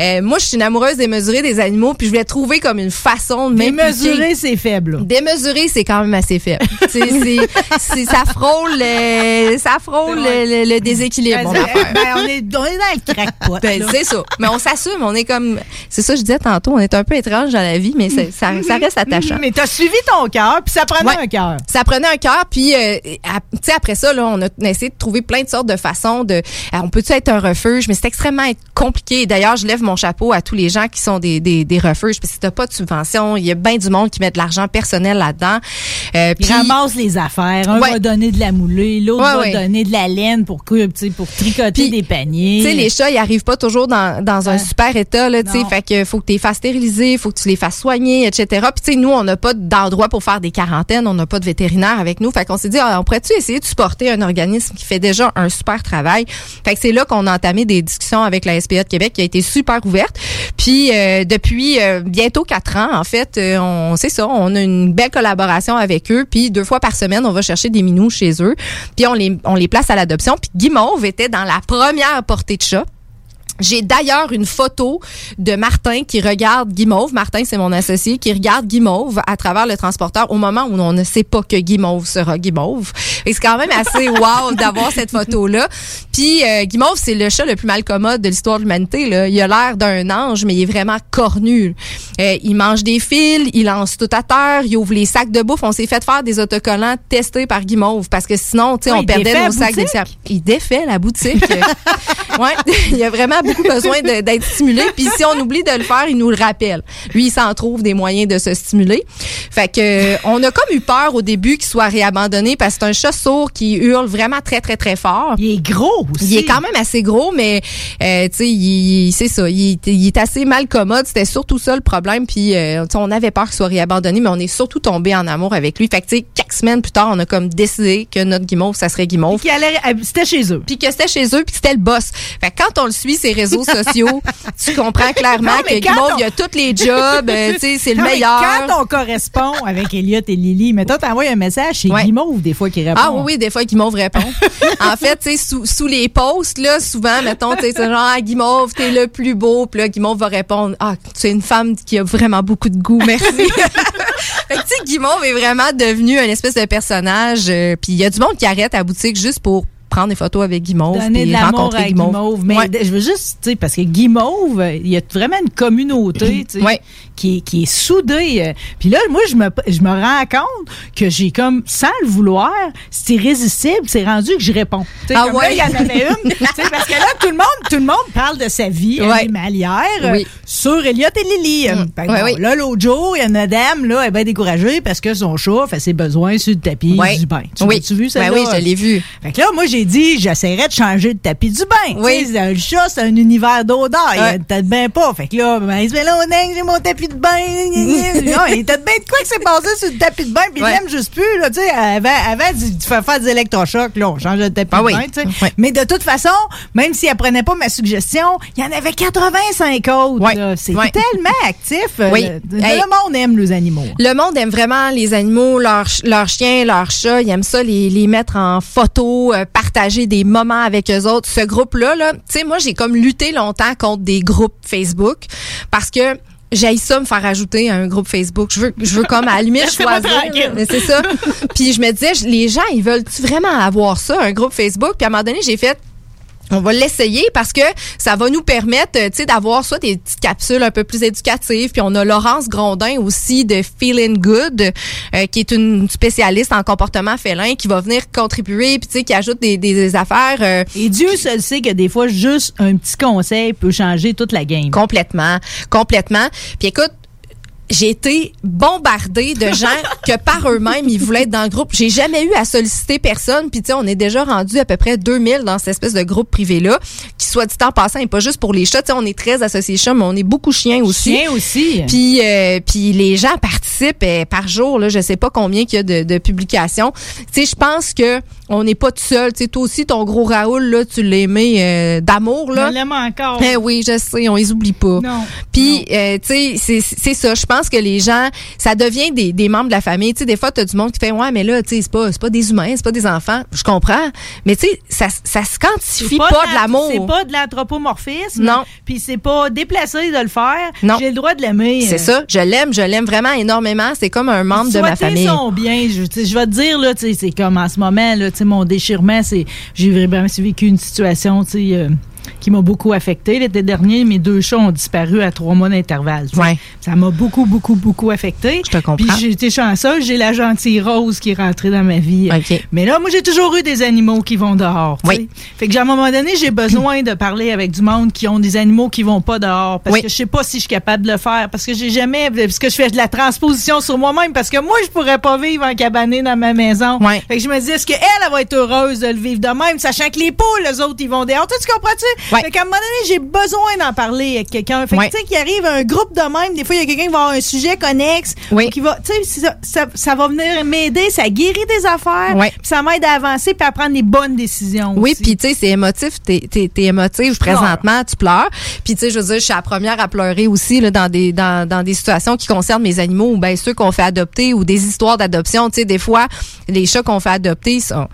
Euh, moi, je suis une amoureuse démesurée des animaux. Puis je voulais trouver comme une façon de m'impliquer. Démesuré, c'est faible. là. Démesuré, c'est quand même assez faible. C'est- ça frôle, ça frôle le, le- le déséquilibre. Ben, ben, on, est, on est dans le crackpot. Ben, c'est ça. Mais on s'assume, on est comme, c'est ça, je disais tantôt, on est un peu étrange dans la vie, mais ça, ça reste attachant. Mais t'as suivi ton cœur, puis ça prenait Ouais. un cœur. Ça prenait un cœur, puis euh, tu sais après ça là, on a essayé de trouver plein de sortes de façons de. euh, on peut-tu être un refuge, mais c'est extrêmement compliqué. D'ailleurs, je lève mon chapeau à tous les gens qui sont des des, des refuges, que si t'as pas de subvention, il y a bien du monde qui met de l'argent personnel là-dedans. Euh, Ils puis- ramassent les affaires. Un Ouais. va donner de la moulée, l'autre Ouais, va donner de la laine pour, pour tricoter Puis, des paniers. Tu sais, les chats, ils arrivent pas toujours dans, dans un super état, là, tu sais. Fait que faut que tu les fasses stériliser, faut que tu les fasses soigner, etc. Puis, tu sais, nous, on n'a pas d'endroit pour faire des quarantaines, on n'a pas de vétérinaire avec nous. Fait qu'on s'est dit, ah, on pourrait-tu essayer de supporter un organisme qui fait déjà un super travail? Fait que c'est là qu'on a entamé des discussions avec la SPA de Québec qui a été super ouverte. Puis, euh, depuis euh, bientôt quatre ans, en fait, euh, on c'est ça, on a une belle collaboration avec eux. Puis, deux fois par semaine, on va chercher des minous chez eux. Puis, on les, on les place à l'adoption. Puis, Guimauve était dans la première portée de chat. J'ai d'ailleurs une photo de Martin qui regarde Guimauve. Martin, c'est mon associé, qui regarde Guimauve à travers le transporteur au moment où on ne sait pas que Guimauve sera Guimauve. Et c'est quand même assez wow d'avoir cette photo-là. Puis euh, Guimauve, c'est le chat le plus mal commode de l'histoire de l'humanité. Là. Il a l'air d'un ange, mais il est vraiment cornu. Euh, il mange des fils, il lance tout à terre, il ouvre les sacs de bouffe. On s'est fait faire des autocollants testés par Guimauve parce que sinon, tu sais, Ouais, on perdait nos sacs de. Il défait la boutique. ouais, il y a vraiment beaucoup besoin d'être stimulé. Puis si on oublie de le faire, il nous le rappelle. Lui, il s'en trouve des moyens de se stimuler. Fait que euh, on a comme eu peur au début qu'il soit réabandonné parce que c'est un chat sourd qui hurle vraiment très très très fort. Il est gros aussi. Il est quand même assez gros, mais euh, tu sais, il- c'est ça. Il, est- il est assez mal commode. C'était surtout ça le problème. Puis euh, on avait peur qu'il soit réabandonné, mais on est surtout tombé en amour avec lui. Fait que tu sais, quelques semaines plus tard, on a comme décidé que notre guimauve, ça serait guimauve. Qui allait, c'était chez eux. Puis que c'était chez eux, puis c'était le boss. Fait que quand on le suit ses réseaux sociaux, tu comprends clairement Non, que Guimauve, on- il a tous les jobs, euh, tu sais, c'est le Non, mais meilleur. Quand on correspond avec Elliot et Lily, mais toi, t'envoies un message, c'est Guimauve des fois qui répond. Ah oui, oui, des fois, Guimauve répond. en fait, tu sais, sous, sous les posts, là, souvent, mettons, tu sais, c'est genre, ah, Guimauve, t'es le plus beau. Puis là, Guimauve va répondre, ah, tu es une femme qui a vraiment beaucoup de goût, merci. fait que, tu sais, Guimauve est vraiment devenu un espèce de personnage. euh, puis il y a du monde qui arrête à la boutique juste pour prendre des photos avec Guimauve Donner puis rencontrer Guimauve. Guimauve. Mais Ouais. je veux juste, tu sais, parce que Guimauve, il y a vraiment une communauté, tu sais, qui, est- qui est soudée. euh. Puis là, moi, je me, je me rends compte que j'ai comme, sans le vouloir, c'est irrésistible, c'est rendu que je réponds. Tu sais, Ah ouais? il y en avait une. tu parce que là, tout le monde, tout le monde parle de sa vie Ouais. animalière euh, Oui. sur Elliot et Lily. Que Ouais, bon, oui. Là, l'autre jour, il y a une madame, là, elle est bien découragée parce que son chat fait ses besoins sur le tapis du bain. Tu Oui. l'as-tu vu, ça? Ben oui, je l'ai vu. Fait que là, moi, j'ai dit, j'essaierais de changer de tapis du bain. Oui. Tu le chat, c'est un univers d'odeur. Il Ouais. a peut-être bien pas. Fait que là, ben, il se met là, on est, j'ai mon tapis de bain. non, il était bien de quoi que c'est passé sur le tapis de bain, puis il l'aime juste plus, là, tu sais. Avant, avant, tu tu fais faire des électrochocs, là, on change de tapis Ah de oui. bain, tu sais. Mais de toute façon, même s'il apprenait pas ma suggestion, il y en avait 85 autres. C'est tellement actif. euh, Oui. Le, Hey. le monde aime les animaux. Le monde aime vraiment les animaux, leurs ch- leurs chiens, leurs chats. Ils aiment ça, les, les mettre en photo, euh, partager des moments avec eux autres. Ce groupe-là, là, tu sais, moi, j'ai comme lutté longtemps contre des groupes Facebook parce que j'ai ça me faire ajouter à un groupe Facebook. Je veux, je veux comme à la limite choisir. Mais c'est ça. Puis je me disais, les gens, ils veulent-tu vraiment avoir ça, un groupe Facebook? Puis à un moment donné, j'ai fait, on va l'essayer parce que ça va nous permettre, euh, tu sais, d'avoir soit des petites capsules un peu plus éducatives. Puis on a Laurence Grondin aussi de Feeling Good, euh, qui est une spécialiste en comportement félin, qui va venir contribuer, puis tu sais, qui ajoute des, des, des affaires. euh, Et Dieu seul sait que des fois, juste un petit conseil peut changer toute la game. Complètement, complètement. Puis écoute, j'ai été bombardée de gens que par eux-mêmes, ils voulaient être dans le groupe. J'ai jamais eu à solliciter personne. Puis tu sais, on est déjà rendu à peu près 2000 dans cette espèce de groupe privé-là, qui soit dit en passant, et pas juste pour les chats. Tu sais, on est très associés chats, mais on est beaucoup chiens aussi. Chiens aussi. Puis, euh, puis les gens participent euh, par jour. Là, je sais pas combien qu'il y a de, de publications. Tu sais, je pense que on n'est pas tout seul. Tu sais, toi aussi, ton gros Raoul, là, tu l'aimais euh, d'amour, là. Je l'aime encore. Eh oui, je sais, on les oublie pas. Non. Puis, euh, tu sais, c'est- c'est ça. Je pense que les gens, ça devient des, des membres de la famille. Tu sais, des fois, tu as du monde qui fait, ouais, mais là, tu sais, c'est pas, pas des humains, c'est pas des enfants. Je comprends. Mais tu sais, ça, ça se quantifie pas, de l'amour. C'est pas de l'anthropomorphisme. Non. Puis c'est pas déplacé de le faire. Non. J'ai le droit de l'aimer. C'est ça. Je l'aime, je l'aime vraiment énormément. C'est comme un membre de ma famille. son bien. Je, je vais te dire, là, tu sais, c'est comme en ce moment, là, tu sais, mon déchirement, c'est, j'ai vraiment vécu une situation, tu sais, euh, qui m'a beaucoup affecté. L'été dernier, mes deux chats ont disparu à trois mois d'intervalle. Ouais. Ça m'a beaucoup, beaucoup, beaucoup affecté. Je te comprends. Puis j'ai été chanceuse, j'ai la gentille Rose qui est rentrée dans ma vie. OK. Mais là, moi, j'ai toujours eu des animaux qui vont dehors. Oui. Fait que à un moment donné, j'ai besoin de parler avec du monde qui ont des animaux qui vont pas dehors. Parce Oui. que je sais pas si je suis capable de le faire. Parce que j'ai jamais. Parce que je fais de la transposition sur moi-même. Parce que moi, je pourrais pas vivre en cabané dans ma maison. Ouais. Fait que je me dis, est-ce qu'elle, elle va être heureuse de le vivre de même, sachant que les poules, les autres, ils vont dehors? Tu comprends-tu? Ouais. Fait qu'à un moment donné, j'ai besoin d'en parler avec quelqu'un. Fait que, Ouais. tu sais, qu'il arrive un groupe de même, des fois, il y a quelqu'un qui va avoir un sujet connexe. Oui. ou Qui va, tu sais, ça, ça, ça va venir m'aider, ça guérit des affaires. Ouais. Puis ça m'aide à avancer puis à prendre les bonnes décisions. Oui, puis tu sais, c'est émotif. T'es, t'es, t'es émotive présentement, tu pleures. Puis tu sais, je veux dire, je suis la première à pleurer aussi là, dans des dans, dans des situations qui concernent mes animaux ou bien ceux qu'on fait adopter ou des histoires d'adoption. Tu sais, des fois, les chats qu'on fait adopter sont,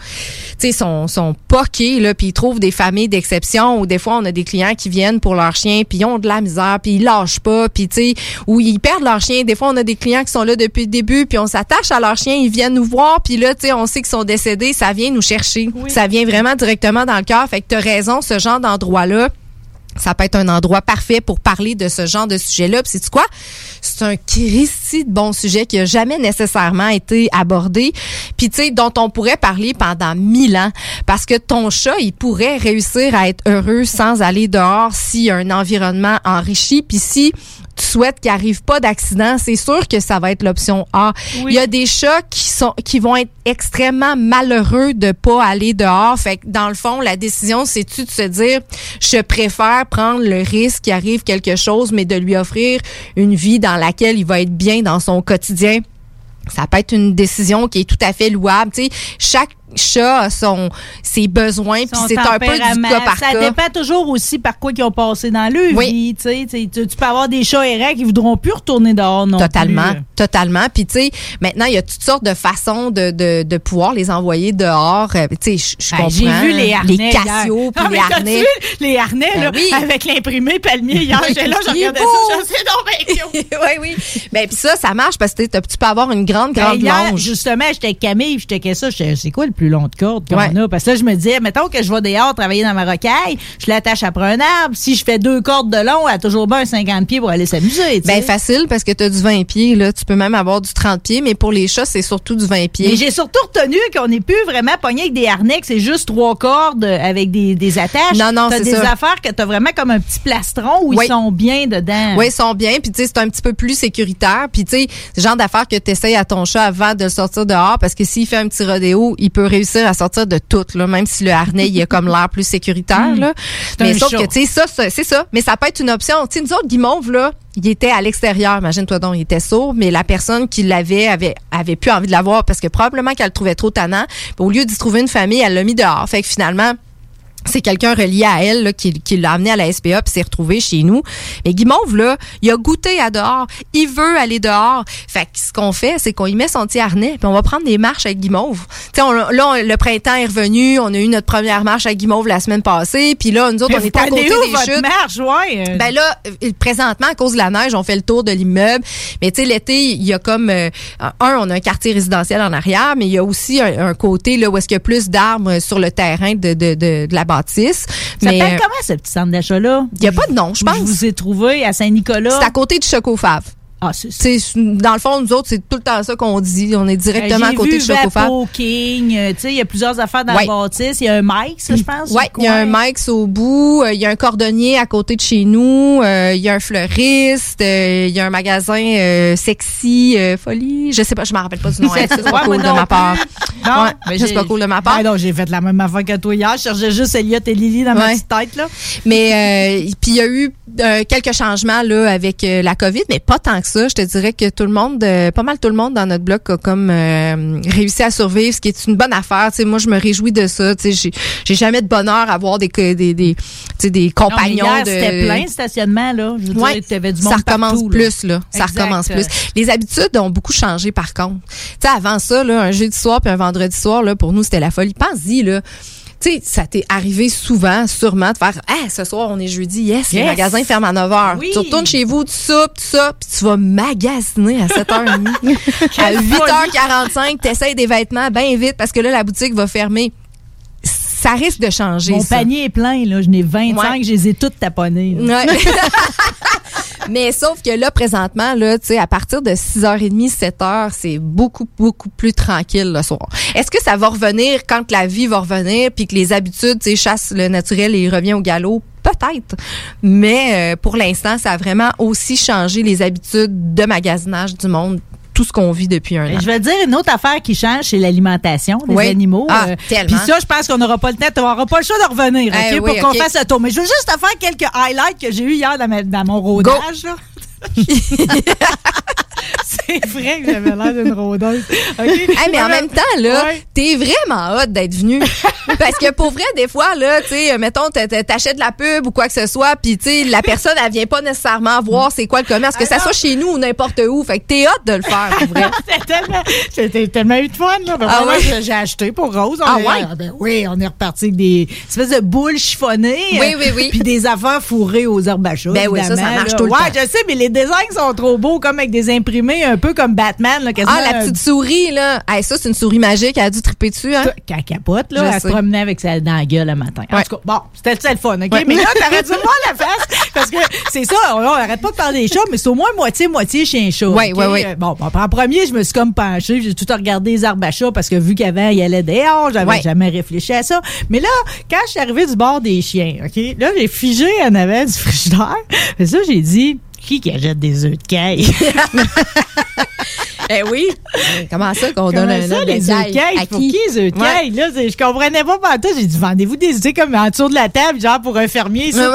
tu sais, sont sont poqués là, puis ils trouvent des familles d'exception ou des fois on a des clients qui viennent pour leur chien, puis ils ont de la misère, puis ils lâchent pas, puis tu sais, ou ils perdent leur chien. Des fois, on a des clients qui sont là depuis le début, puis on s'attache à leur chien, ils viennent nous voir, puis là, tu sais, on sait qu'ils sont décédés, ça vient nous chercher. Ça vient vraiment directement dans le cœur. Fait que tu as raison, ce genre d'endroit-là, ça peut être un endroit parfait pour parler de ce genre de sujet-là. Puis c'est quoi? C'est un Christy de bon sujet qui a jamais nécessairement été abordé. Puis tu sais, dont on pourrait parler pendant mille ans. Parce que ton chat, il pourrait réussir à être heureux sans aller dehors a un environnement enrichi. Puis si tu souhaites qu'il arrive pas d'accident, c'est sûr que ça va être l'option A. Il y a des chats qui sont qui vont être extrêmement malheureux de pas aller dehors. Fait que dans le fond, la décision c'est tu de se dire je préfère prendre le risque qu'il arrive quelque chose mais de lui offrir une vie dans laquelle il va être bien dans son quotidien? Ça peut être une décision qui est tout à fait louable. Tu sais, chaque chat a son, ses besoins, puis c'est un peu du cas par ça cas. dépend toujours aussi par quoi ils ont passé dans leur vie. Tu, sais, tu tu- peux avoir des chats errants qui voudront plus retourner dehors non Totalement, plus. totalement. Puis tu sais, maintenant il y a toutes sortes de façons de, de, de pouvoir les envoyer dehors. Euh, Tu sais, je- Hey, comprends. J'ai vu les harnais. les hier. puis Ah, les harnais. les harnais Ben là, oui. avec l'imprimé palmier hier. J'étais là, je regardais ça. Je sais donc cute. oui, oui. Ben puis ça, ça marche parce que tu peux avoir une grande, Ben, grande hier, longe. justement, j'étais avec Camille, je checkais ça. j'étais, C'est quoi le plus long de corde qu'on Ouais. a? Parce que là, je me disais, mettons que je vais dehors travailler dans ma rocaille, je l'attache après un arbre. Si je fais deux cordes de long, elle a toujours bien un 50 pieds pour aller s'amuser. tu sais. Ben facile parce que tu as du 20 pieds là, tu peux même avoir du 30 pieds mais pour les chats, c'est surtout du 20 pieds. Mais j'ai surtout retenu qu'on n'est plus vraiment pogné avec des harnais, c'est juste trois cordes avec des, des attaches. Non, non, T'as c'est des ça. affaires que t'as vraiment comme un petit plastron où Oui. ils sont bien dedans. Oui, ils sont bien, puis tu sais, c'est un petit peu plus sécuritaire. Puis tu sais, c'est le genre d'affaires que tu essayes à ton chat avant de le sortir dehors, parce que s'il fait un petit rodéo, il peut réussir à sortir de tout, là, même si le harnais, il a comme l'air plus sécuritaire. Là. C'est Mais sauf que, tu sais, ça, ça, c'est ça. Mais ça peut être une option. Tu sais, nous autres, Guimauve, là, il était à l'extérieur, imagine-toi donc, il était sourd, mais la personne qui l'avait avait, avait plus envie de l'avoir parce que probablement qu'elle le trouvait trop tannant. Au lieu d'y trouver une famille, elle l'a mis dehors. Fait que finalement, c'est quelqu'un relié à elle là, qui, qui l'a amené à la SPA puis s'est retrouvé chez nous. Mais Guimauve, là, il a goûté à dehors. Il veut aller dehors. Fait que ce qu'on fait, c'est qu'on y met son petit harnais puis on va prendre des marches avec Guimauve. Tu sais, on- là, on- le printemps est revenu. On a eu notre première marche à Guimauve la semaine passée. Puis là, nous autres, on était à côté où des votre chutes. marche, ouais? Ben là, euh, présentement, à cause de la neige, on fait le tour de l'immeuble. Mais tu sais, l'été, il y a comme euh, un, on a un quartier résidentiel en arrière, mais il y a aussi un, un côté là où est-ce qu'il y a plus d'arbres sur le terrain de, de, de, de la bâtisse. Ça mais s'appelle euh, comment ce petit centre d'achat-là? il y a pas de nom, je pense. Je vous ai trouvé à Saint-Nicolas. C'est à côté du Chocofave. Ah, c'est Dans le fond, nous autres, c'est tout le temps ça qu'on dit. On est directement à J'ai côté vu. Vapo King, euh, tu sais, il y a plusieurs affaires dans Ouais. la bâtisse. Il y a un Mike, ça, je pense. Oui, il y a un Mike's au bout, euh, il y a un cordonnier à côté de chez nous, euh, il y a un fleuriste, il y a un magasin sexy, folie, je sais pas, je m'en rappelle pas du nom. c'est pas Ouais, cool de ma part. Non, Ouais, mais c'est pas cool de ma part. Ben non, j'ai fait la même affaire que toi hier. Je cherchais juste Elliot et Lily dans ma petite tête, là. Mais puis il y a eu quelques changements là avec la Covid, mais pas tant que ça. Je te dirais que tout le monde, euh, pas mal tout le monde dans notre bloc a comme euh, réussi à survivre, ce qui est une bonne affaire. Moi, je me réjouis de ça. J'ai- j'ai jamais de bonheur à voir des des des, Non, compagnons hier, de. C'était plein, le stationnement, là. Je veux Ouais, dire, t'avais du monde ça recommence partout, plus là, ça recommence plus. Les habitudes ont beaucoup changé par contre. Avant ça là, un jeudi soir puis un vendredi soir là pour nous c'était la folie. Pense-y là. Tu sais, ça t'est arrivé souvent, sûrement, de faire Ah, ce soir, on est jeudi, yes, les Yes. magasins ferment à 9 h. Oui. Tu retournes chez vous, tu soupes, tout ça, puis tu vas magasiner à 7h30. à Quelle 8h45, tu essaies des vêtements bien vite parce que là, la boutique va fermer. Ça risque de changer. Mon ça. panier est plein, là. Je n'ai 25, Ouais. je les ai toutes taponnées. Ouais. Mais sauf que là, présentement, là, tu sais, à partir de 6h30, 7h, c'est beaucoup, beaucoup plus tranquille le soir. Est-ce que ça va revenir quand la vie va revenir puis que les habitudes, tu sais, chassent le naturel et il revient au galop? Peut-être. Mais euh, pour l'instant, ça a vraiment aussi changé les habitudes de magasinage du monde, tout ce qu'on vit depuis un an. Je vais dire une autre affaire qui change, c'est l'alimentation des Oui. animaux. Ah, Euh. Puis ça, je pense qu'on n'aura pas le temps, on n'aura pas le choix de revenir, Eh oui, pour qu'on fasse le tour. Mais je veux juste te faire quelques highlights que j'ai eu hier dans, ma- dans mon rodage. c'est vrai que j'avais l'air d'une rôdeuse. Hey, mais en même temps, là, t'es vraiment hot d'être venu. Parce que pour vrai, des fois, là, tu sais, mettons, t'a- t'a- t'achètes la pub ou quoi que ce soit, puis tu sais, la personne, elle vient pas nécessairement voir c'est quoi le commerce, que ça soit chez nous ou n'importe où. Fait que t'es hot de le faire, pour vrai. C'était tellement, eu de fun, là. Ben, Ah ouais? j'ai- acheté pour Rose. On Ah est- ouais? ben oui, on est reparti avec des espèces de boules chiffonnées. Oui, oui, oui. Puis des affaires fourrées aux herbes à Ben oui, ça, ça marche là. tout le ouais, temps. je sais, mais les designs sont trop beaux, comme avec des un peu comme Batman, là. Ah, la petite souris, là. Hey, ça, c'est une souris magique. Elle a dû triper dessus, hein? Je là, elle se promenait avec ça dans la gueule le matin. En tout cas, bon, c'était le fun, OK? Ouais. Mais là, dû me voir la face, parce que c'est ça, on, on arrête pas de parler des chats, mais c'est au moins moitié-moitié chien-chat. Ouais, OK? ouais, ouais. Euh, Bon, bon, en premier, je me suis comme penchée, j'ai tout regardé les arbres à chat, parce que vu qu'avant, il allait dehors, j'avais Ouais. jamais réfléchi à ça. Mais là, quand je suis arrivée du bord des chiens, OK? Là, j'ai figé en avant du frigidaire. Et ça, j'ai dit, qui qui achète des œufs de caille? Eh oui. Comment ça qu'on donne un ça, œuf de les œufs de Pour qui? les œufs de caille? Là, je comprenais pas pas J'ai dit, vendez-vous des œufs comme en dessous de la table, genre pour un fermier, tu sais.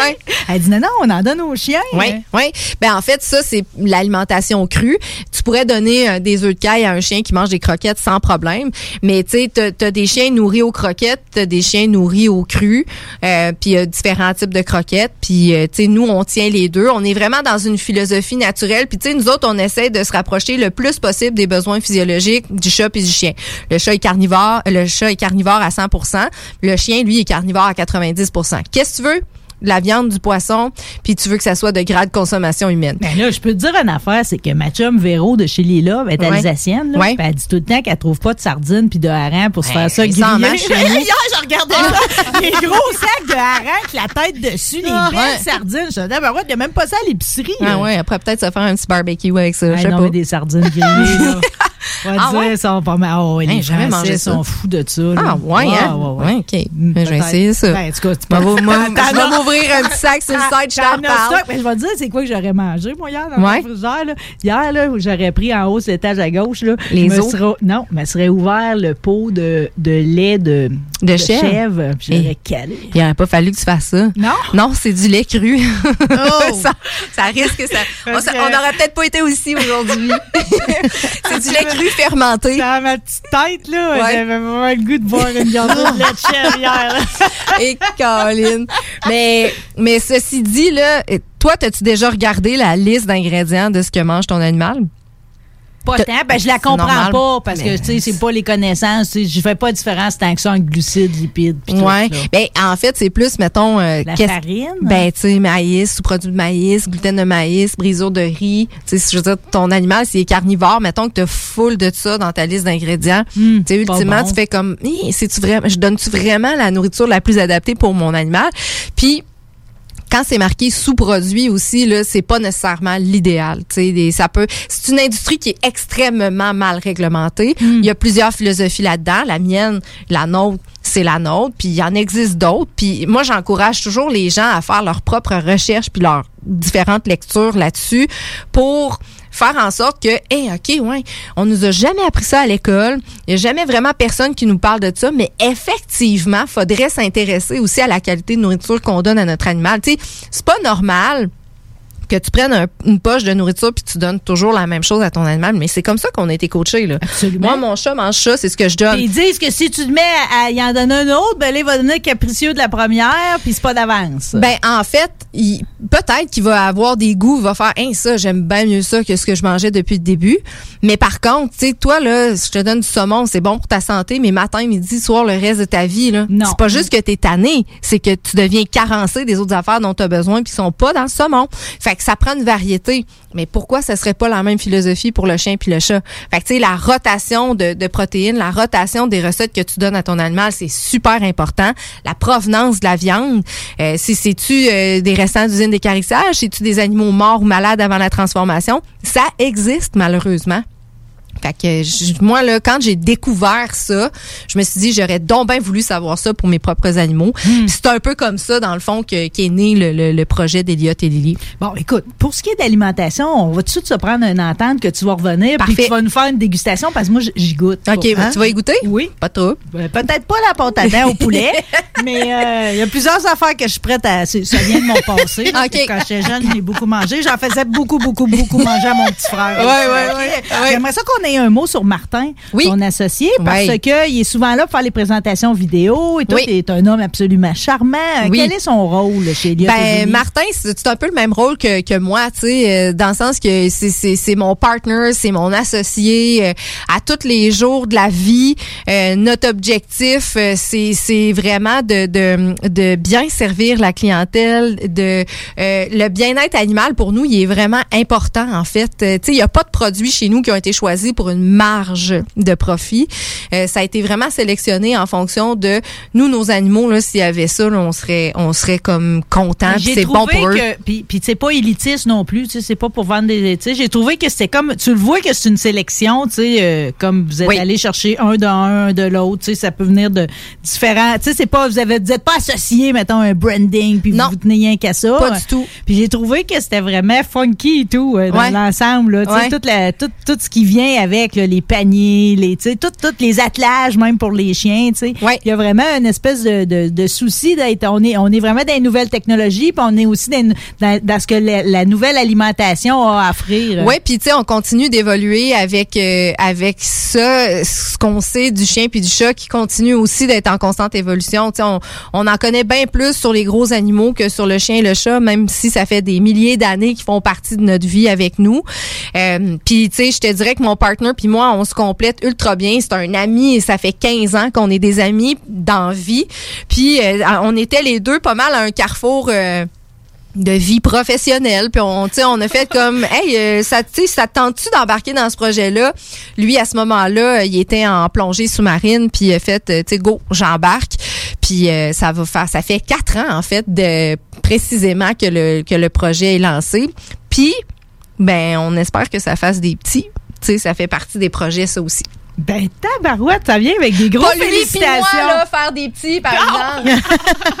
Ouais. Elle dit, non, non, on en donne aux chiens. Oui, oui. Ben en fait, ça c'est l'alimentation crue. Tu pourrais donner euh, des œufs de caille à un chien qui mange des croquettes sans problème, mais tu sais, t'as as des chiens nourris aux croquettes, t'as des chiens nourris au cru, euh, puis il y a différents types de croquettes, puis euh, tu sais, nous on tient les deux. On est vraiment dans une philosophie naturelle, puis tu sais, nous autres on essaie de se rapprocher le plus possible des besoins physiologiques du chat puis du chien. Le chat est carnivore, le chat est carnivore à 100%, le chien lui est carnivore à 90%. Qu'est-ce que tu veux? De la viande, du poisson, puis tu veux que ça soit de grade consommation humaine. Ben là, je peux te dire une affaire, c'est que ma chum Véro de chez Lila est alsacienne. Là, Ouais. Elle dit tout le temps qu'elle trouve pas de sardines puis de harengs pour se Ben, faire ça griller. Hier, je regardais ça. Les gros sacs de harengs avec la tête dessus, les Ah, belles sardines. Je me disais, ben ouais, il n'y a même pas ça à l'épicerie. Ah ouais, après peut-être se faire un petit barbecue avec ça, je sais non, pas. mais des sardines grillées, là. On va Ah dire, ouais? ils sont pas mal. Oh, ouais, les Français mangé ça. sont fous de ça. là. Ah ouais, hein? ouais, Ouais, OK. Mm, Ben, je vais essayer ça. Ben, en tout cas, tu peux- m'ouvrir un petit sac sur le site, je T'en stock, mais je vais te dire, c'est quoi que j'aurais mangé, moi, hier, dans Ouais. mon frigidaire, là? Hier, là, j'aurais pris en haut, cet étage à gauche, là. Les os? serais- non, me serait ouvert le pot de, de lait de, De chèvre? puis j'aurais calé. Il n'aurait pas fallu que tu fasses ça. Non? Non, c'est du lait cru. Oh! ça, ça risque ça. On n'aurait peut-être pas été aussi aujourd'hui. c'est du lait cru fermenté. Dans ma petite tête, là, Ouais. j'avais vraiment le goût de boire une gorgée de lait de chèvre hier, là. Et Colin. Mais, mais ceci dit, là, toi, as-tu déjà regardé la liste d'ingrédients de ce que mange ton animal? Pas tant. Ben, je la C'est comprends normal. pas parce que, tu sais, c'est pas les connaissances. tu sais, Je fais pas de différence tant que ça entre glucides, lipides, pis tout. Ouais. là. Ben, en fait, c'est plus, mettons. euh, La farine? Ben, tu sais, maïs, sous-produits de maïs, gluten de maïs, brisure de riz. Tu sais, je veux dire, ton animal, s'il est carnivore, mettons que tu full de ça dans ta liste d'ingrédients. tu sais, ultimement, bon. tu fais comme, Hi, c'est-tu vraiment, je donne-tu vraiment la nourriture la plus adaptée pour mon animal? Puis, quand c'est marqué sous-produit aussi, là, c'est pas nécessairement l'idéal. Ça peut. C'est une industrie qui est extrêmement mal réglementée. Il y a plusieurs philosophies là-dedans. La mienne, la nôtre, c'est la nôtre. Puis il y en existe d'autres. Puis moi, j'encourage toujours les gens à faire leurs propres recherches puis leurs différentes lectures là-dessus pour faire en sorte que, hey, OK, ouais, on nous a jamais appris ça à l'école. Il n'y a jamais vraiment personne qui nous parle de ça, mais effectivement, faudrait s'intéresser aussi à la qualité de nourriture qu'on donne à notre animal. Tu sais, c'est pas normal que tu prennes un- une poche de nourriture puis tu donnes toujours la même chose à ton animal, mais c'est comme ça qu'on a été coachés là. Moi, mon chat mange ça, c'est ce que je donne. Puis ils disent que si tu te mets à y en donner un autre, ben là, il va donner le capricieux de la première, puis c'est pas d'avance. Ben en fait, peut-être qu'il va avoir des goûts, il va faire hein, ça, j'aime bien mieux ça que ce que je mangeais depuis le début. Mais par contre, tu sais toi là, je te donne du saumon, c'est bon pour ta santé, mais matin, midi, soir le reste de ta vie là, c'est pas juste que tu es tanné, c'est que tu deviens carencé des autres affaires dont tu as besoin puis qui sont pas dans le saumon. Fait que ça prend une variété. Mais pourquoi ça serait pas la même philosophie pour le chien puis le chat? Fait que tu la rotation de, de protéines, la rotation des recettes que tu donnes à ton animal, c'est super important. La provenance de la viande, euh, si c'est-tu euh, des restants d'usine d'écarissage, c'est-tu des animaux morts ou malades avant la transformation, ça existe malheureusement. Fait que je- moi, là, quand j'ai découvert ça, je me suis dit, j'aurais donc bien voulu savoir ça pour mes propres animaux. Puis C'est un peu comme ça, dans le fond, que- qu'est né le, le- le projet d'Eliott et Lily. Bon, écoute, pour ce qui est d'alimentation, on va tout de suite se prendre une entente que tu vas revenir puis tu vas nous faire une dégustation parce que moi, j'y goûte. OK, Hein? tu vas y goûter? Oui. Pas trop. Euh, Peut-être pas la pâte à dents au poulet, mais euh, il y a plusieurs affaires que je suis prête à. Ça vient de mon passé. OK. Quand j'étais jeune, j'ai beaucoup mangé. J'en faisais beaucoup, beaucoup, beaucoup manger à mon petit frère. Ouais, ouais, ouais, ouais. J'aimerais ça qu'on un mot sur Martin, ton associé, parce Ouais. qu'il est souvent là pour faire les présentations vidéo et tout. Oui. Il est un homme absolument charmant. Oui. Quel est son rôle chez Elliot Ben? Martin, c'est un peu le même rôle que, que moi, tu sais, euh, dans le sens que c'est- c'est c'est mon partner, c'est mon associé euh, à tous les jours de la vie. Euh, notre objectif, euh, c'est c'est vraiment de, de, de bien servir la clientèle, de euh, le bien-être animal pour nous, il est vraiment important en fait. Tu sais, il y a pas de produits chez nous qui ont été choisis pour une marge de profit. Euh, ça a été vraiment sélectionné en fonction de nous, nos animaux là, s'il y avait ça, là, on serait on serait comme content. C'est bon pour eux. puis puis c'est pas élitiste non plus, tu sais, c'est pas pour vendre des j'ai trouvé que c'était comme tu le vois que c'est une sélection, tu sais euh, comme vous êtes Oui. allé chercher un d'un un de l'autre, tu sais, ça peut venir de différents, tu sais, c'est pas vous avez vous êtes pas associé mettons un branding puis vous vous tenez rien qu'à ça. Pas du tout. Puis j'ai trouvé que c'était vraiment funky et tout euh, dans Ouais. l'ensemble là, tu sais, Ouais. toute la tout, tout ce qui vient avec là, les paniers, les tu sais, tout tous les attelages même pour les chiens, tu sais. Il y a vraiment une espèce de, de, de souci d'être on est on est vraiment dans les nouvelles technologies, puis on est aussi dans, dans, dans ce que la, la nouvelle alimentation a à offrir. Oui, puis tu sais, on continue d'évoluer avec euh, avec ça, ce qu'on sait du chien puis du chat qui continue aussi d'être en constante évolution. Tu sais, on, on en connaît bien plus sur les gros animaux que sur le chien et le chat, même si ça fait des milliers d'années qu'ils font partie de notre vie avec nous. Euh, puis tu sais, je te dirais que mon partner puis moi, on se complète ultra bien. C'est un ami et ça fait 15 ans qu'on est des amis dans vie. Puis euh, on était les deux pas mal à un carrefour. euh, de vie professionnelle puis on tu on a fait comme hey euh, ça tu ça te tente-tu d'embarquer dans ce projet-là? Lui à ce moment-là il était en plongée sous-marine puis il a fait tu sais go j'embarque puis euh, ça va faire ça fait quatre ans en fait de précisément que le que le projet est lancé puis ben on espère que ça fasse des petits ça fait partie des projets ça aussi Ben, tabarouette, ça vient avec des gros pas lui puis félicitations. moi là faire des petits par exemple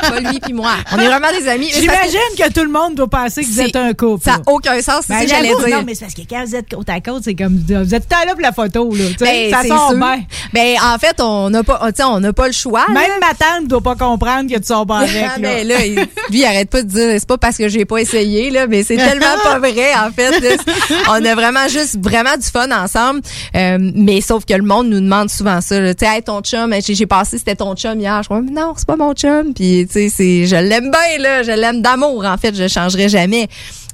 pas lui puis moi on est vraiment des amis Mais que- J'imagine que tout le monde doit penser que vous êtes un couple. ça là. n'a aucun sens c'est Ben, que j'allais dire Non, mais c'est parce que quand vous êtes côte à côte, c'est comme vous êtes tout à l'heure pour la photo, là. Ben, ça sort sûr. bien. Ben, en fait, on n'a pas, on n'a pas le choix. là. Même ma tante ne doit pas comprendre que tu sors pas avec. Ah, là. ben, là, il- lui, il arrête pas de dire, c'est pas parce que j'ai pas essayé, là, mais c'est tellement pas vrai, en fait. là. On a vraiment juste, vraiment du fun ensemble. Euh, mais sauf que le monde nous demande souvent ça. Tu sais, ton chum, j'ai passé, c'était ton chum hier. Je crois, non, c'est pas mon chum. Puis, tu sais, je l'aime bien, là. Je l'aime d'amour, en fait. Je changerai jamais.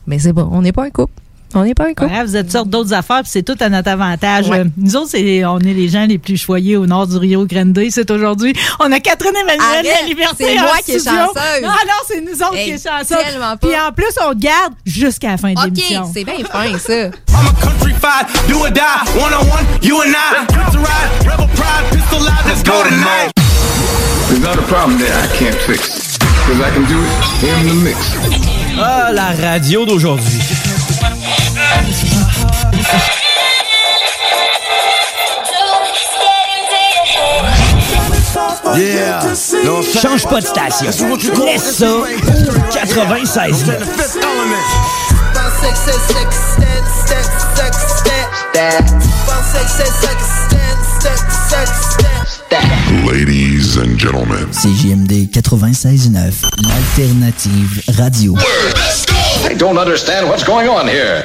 Mais c'est bon, on n'est pas un couple. On n'est pas un couple. Ouais, vous êtes sorte d'autres affaires, puis c'est tout à notre avantage. Ouais. Nous autres, c'est, on est les gens les plus choyés au nord du Rio Grande. C'est aujourd'hui. On a Catherine Emmanuel Arrête, la Liberté. c'est en moi qui est chanceuse. Non, non, c'est nous autres Hey, qui est chanceuse. tellement pas. Puis en plus, on garde jusqu'à la fin de OK, l'émission. c'est bien fin, ça. I'm a country fight, do or die, one on one, you and I. Got to ride, rebel pride, pistol live, let's go tonight. There's not a problem that I can't fix. Because I can do it in the mix. Ah, la radio d'aujourd'hui. Yeah. Change pas de station. Laisse ça au 96. Ladies and gentlemen. CJMD 96.9, l'alternative radio. I don't understand what's going on here.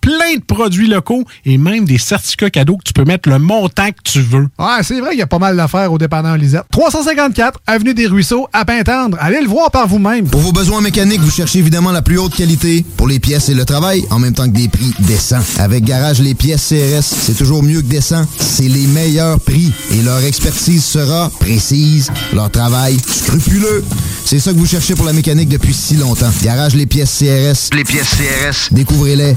plein de produits locaux et même des certificats cadeaux que tu peux mettre le montant que tu veux. Ouais, c'est vrai qu'il y a pas mal d'affaires au dépanneur Lisette. 354 Avenue des Ruisseaux, à Pintendre. Allez le voir par vous-même. Pour vos besoins mécaniques, vous cherchez évidemment la plus haute qualité pour les pièces et le travail, en même temps que des prix décents. Avec Garage Les Pièces CRS, c'est toujours mieux que décent. C'est les meilleurs prix et leur expertise sera précise, leur travail scrupuleux. C'est ça que vous cherchez pour la mécanique depuis si longtemps. Garage Les Pièces CRS. Les pièces CRS. Découvrez-les,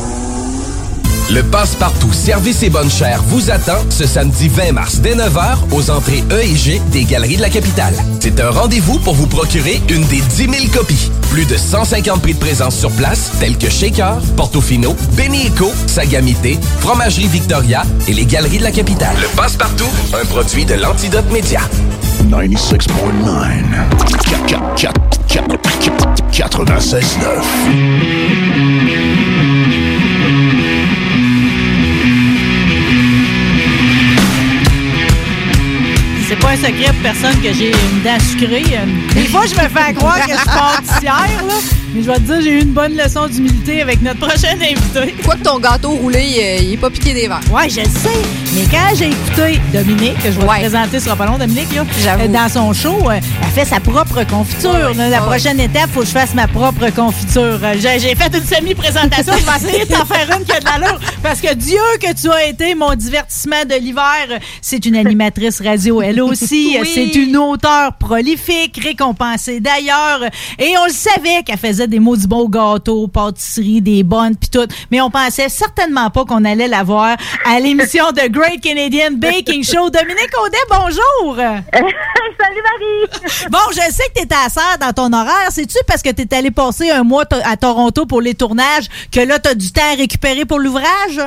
681 4476. Le Passe-Partout Service et Bonne Chère vous attend ce samedi 20 mars dès 9h aux entrées E et G des Galeries de la Capitale. C'est un rendez-vous pour vous procurer une des 10 000 copies. Plus de 150 prix de présence sur place, tels que Shaker, Portofino, Benny Eco, Sagamité, Fromagerie Victoria et les Galeries de la Capitale. Le Passe-Partout, un produit de l'Antidote Média. 96.9. 96.9. C'est pas un secret pour personne que j'ai une dent sucrée. Des fois, je me fais croire que je suis pâtissière, là. Mais je vais te dire, j'ai eu une bonne leçon d'humilité avec notre prochain invité. Quoi que ton gâteau roulé, il, est- il est pas piqué des verres. Ouais, je le sais. Mais quand j'ai écouté Dominique, que je vais te présenter, ce sera pas long, Dominique, là, euh, dans son show, euh, elle fait sa propre confiture. là. La prochaine étape, il faut que je fasse ma propre confiture. Euh, J'ai j'ai fait une semi-présentation. je vais essayer de t'en faire une qui a de l'allure. Parce que Dieu que tu as été mon divertissement de l'hiver. C'est une animatrice radio, elle aussi. Oui. C'est une auteure prolifique, récompensée d'ailleurs. Et on le savait qu'elle faisait des mots du beau gâteaux, pâtisseries, des bonnes, puis tout. Mais on pensait certainement pas qu'on allait la voir à l'émission de Great Canadian Baking Show. Dominique Audet, bonjour! Salut Marie! Bon, je sais que tu étais à serre dans ton horaire. C'est-tu parce que tu es allé passer un mois à Toronto pour les tournages que là, tu as du temps à récupérer pour l'ouvrage?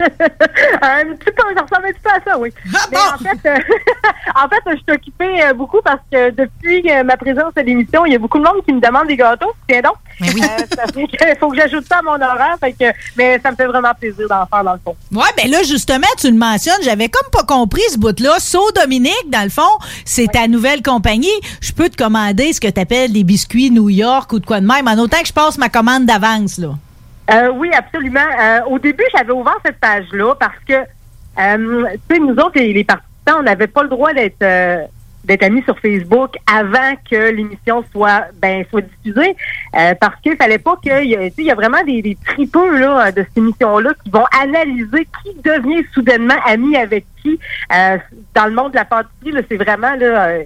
Un petit peu, ça ressemble un petit peu à ça, oui. Mais en fait, euh, en fait, je suis occupée euh, beaucoup parce que depuis euh, ma présence à l'émission, il y a beaucoup de monde qui me demande des gâteaux. Tiens donc. Euh, ça fait que faut que j'ajoute ça à mon horaire. Fait que, mais ça me fait vraiment plaisir d'en faire dans le fond. Ouais, ben là, justement, tu le mentionnes, j'avais comme pas compris ce bout-là. So Dominique, dans le fond, c'est ta nouvelle compagnie. Je peux te commander ce que tu appelles des biscuits New York ou de quoi de même, en autant que je passe ma commande d'avance, là. Euh, oui, absolument. Euh, au début, j'avais ouvert cette page-là parce que, euh, tu sais, nous autres, les, les participants, on n'avait pas le droit d'être euh, d'être amis sur Facebook avant que l'émission soit ben soit diffusée. euh, parce qu'il fallait pas que il y, a- vraiment des, des tripeux là de cette émission-là qui vont analyser qui devient soudainement ami avec qui euh, dans le monde de la pâtisserie. là, C'est vraiment là.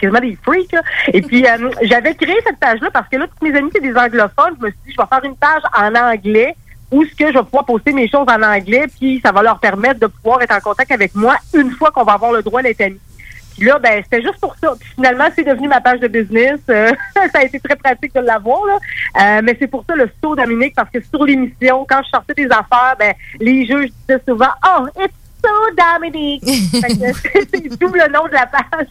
Quasiment des freaks. Et puis, euh, j'avais créé cette page-là parce que là, tous mes amis, c'est des anglophones. Je me suis dit, je vais faire une page en anglais où ce que je vais pouvoir poster mes choses en anglais, puis ça va leur permettre de pouvoir être en contact avec moi une fois qu'on va avoir le droit d'être amis. Puis là, ben, c'était juste pour ça. Puis finalement, c'est devenu ma page de business. Euh, ça a été très pratique de l'avoir, là. Euh, mais c'est pour ça le saut, Dominique, parce que sur l'émission, quand je sortais des affaires, ben, les juges disaient souvent, oh, it's so Dominique. C'est tout le nom de la page.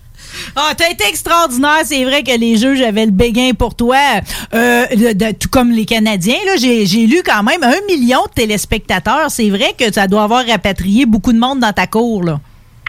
Ah, t'as été extraordinaire. C'est vrai que les juges avaient le béguin pour toi. Euh, de- de- tout comme les Canadiens, là, j'ai, j'ai lu quand même un million de téléspectateurs. C'est vrai que ça doit avoir rapatrié beaucoup de monde dans ta cour, là.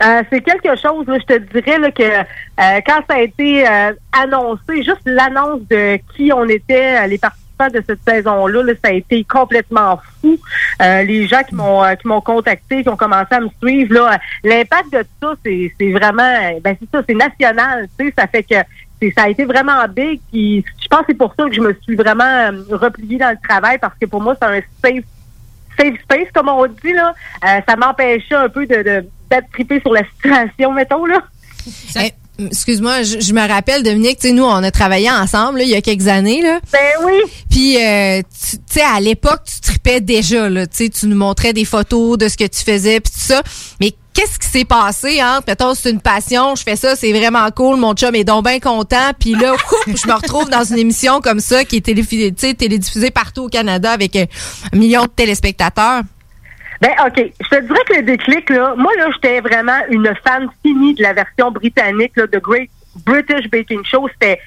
Euh, c'est quelque chose, là, je te dirais là, que euh, quand ça a été euh, annoncé, juste l'annonce de qui on était, les participants de cette saison-là, là, ça a été complètement fou. Euh, les gens qui m'ont euh, qui m'ont contacté, qui ont commencé à me suivre, là, l'impact de ça, c'est c'est vraiment, euh, ben c'est ça, c'est national, tu sais, ça fait que c'est- ça a été vraiment big. Puis je pense que c'est pour ça que je me suis vraiment repliée dans le travail parce que pour moi, c'est un safe safe space, comme on dit, là. Euh, ça m'empêchait un peu de, de d'être trippé sur la situation, mettons, là. Eh, Excuse-moi, je, je me rappelle, Dominique, tu sais, nous, on a travaillé ensemble là, il y a quelques années. Là. Ben oui. Puis, euh, tu sais, à l'époque, tu tripais déjà. Là, tu sais, tu nous montrais des photos de ce que tu faisais, puis tout ça. Mais qu'est-ce qui s'est passé entre, mettons, c'est une passion, je fais ça, c'est vraiment cool, mon chum est donc bien content. Puis là, ouf, je me retrouve dans une émission comme ça qui est télédiffusée partout au Canada avec euh, un million de téléspectateurs. Ben, OK. Je te dirais que le déclic, là, moi, là, j'étais vraiment une fan finie de la version britannique, là, de Great British Baking Show. C'était.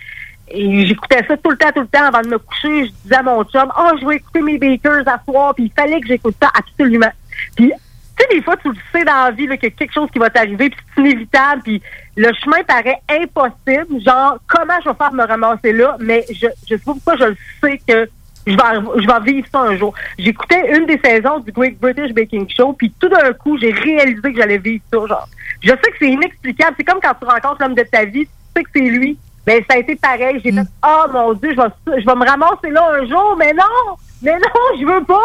J'écoutais ça tout le temps, tout le temps avant de me coucher. Je disais à mon chum, oh, je vais écouter mes bakers à soir. Puis il fallait que j'écoute ça absolument. Puis, tu sais, des fois, tu le sais dans la vie, qu'il y a quelque chose qui va t'arriver, puis c'est inévitable. Puis le chemin paraît impossible. Genre, comment je vais faire me ramasser là? Mais je, je sais pas pourquoi je le sais que je vais, je vais vivre ça un jour. J'écoutais une des saisons du Great British Baking Show, puis tout d'un coup, j'ai réalisé que j'allais vivre ça. Genre, je sais que c'est inexplicable. C'est comme quand tu rencontres l'homme de ta vie, tu sais que c'est lui. Ben, ça a été pareil. J'ai fait, oh mon Dieu, je vais, je vais me ramasser là un jour, mais non! Mais non, je veux pas!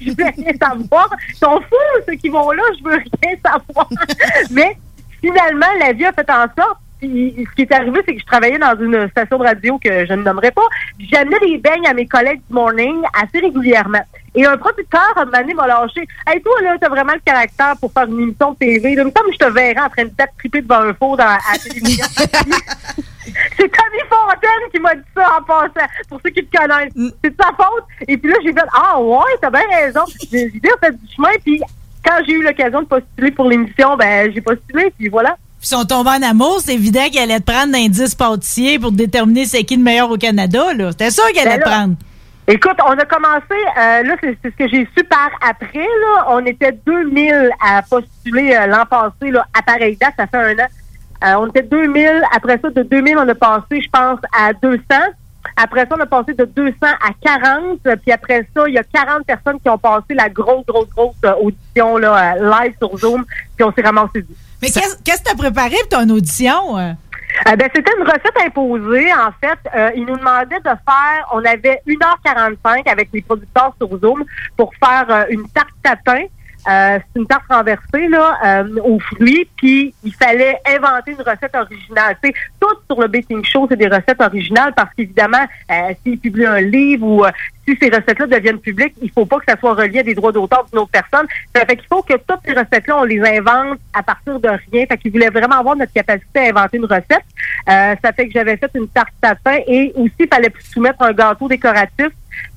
Je veux rien savoir. Ils sont fous, ceux qui vont là, je veux rien savoir. mais finalement, la vie a fait en sorte puis, ce qui est arrivé, c'est que je travaillais dans une station de radio que je ne nommerai pas. J'amenais des beignes à mes collègues du morning assez régulièrement. Et un producteur, un moment donné, m'a lâché. Hey, toi, là, t'as vraiment le caractère pour faire une émission de TV. Là, il me semble que je te verrais en train de triper devant un four dans, à la télévision. c'est Tommy Fontaine qui m'a dit ça en passant, pour ceux qui te connaissent. C'est de sa faute. Et puis là, j'ai fait, ah ouais, t'as bien raison. J'ai j'ai bien fait du chemin. Puis quand j'ai eu l'occasion de postuler pour l'émission, ben j'ai postulé. Puis voilà. Puis ils sont tombés en amour, c'est évident qu'elle allait te prendre d'indice pâtissier pour déterminer c'est qui le meilleur au Canada. là. C'était sûr qu'elle allait Ben te prendre. Écoute, on a commencé, euh, là, c'est c'est ce que j'ai su par après, là. On était 2000 à postuler euh, l'an passé, là, à pareille date, ça fait un an. Euh, on était 2000. Après ça, de 2000, on a passé, je pense, à 200. Après ça, on a passé de 200 à 40. Puis après ça, il y a 40 personnes qui ont passé la grosse, grosse, grosse audition là, live sur Zoom. Puis on s'est ramassé du. Mais qu'est-ce qu'est-ce que t'as préparé pour ton audition? euh? Euh, ben, c'était une recette imposée. En fait, euh, ils nous demandaient de faire, on avait 1h45 avec les producteurs sur Zoom pour faire euh, une tarte tatin. Euh, c'est une tarte renversée là, euh, aux fruits, puis il fallait inventer une recette originale. Sais, tout sur le baking show, c'est des recettes originales parce qu'évidemment, euh, s'ils publient un livre ou euh, si ces recettes-là deviennent publiques, il faut pas que ça soit relié à des droits d'auteur d'une autre personne. Ça fait qu'il faut que toutes ces recettes-là, on les invente à partir de rien. Fait qu'ils voulaient vraiment avoir notre capacité à inventer une recette. Euh, ça fait que j'avais fait une tarte tatin et aussi, il fallait soumettre un gâteau décoratif.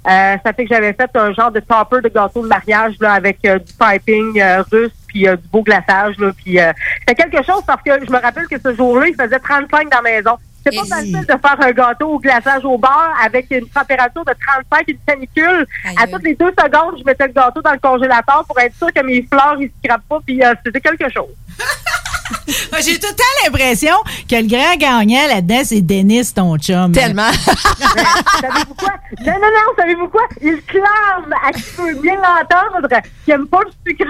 Euh, ça fait que j'avais fait un genre de topper de gâteau de mariage là, avec euh, du piping euh, russe puis du beau glaçage. Là, puis euh, c'est quelque chose parce que je me rappelle que ce jour-là, il faisait 35 dans la maison. C'est pas facile de faire un gâteau au glaçage au beurre avec une température de 35 et une canicule. À toutes les deux secondes, je mettais le gâteau dans le congélateur pour être sûr que mes fleurs ils se crappent pas. Puis euh, c'était quelque chose. J'ai tout le temps l'impression que le grand gagnant là-dedans, c'est Denis, ton chum. Tellement. savez-vous quoi? Non, non, non, savez-vous quoi? Il clame à qui peut bien l'entendre qu'il aime pas le sucré.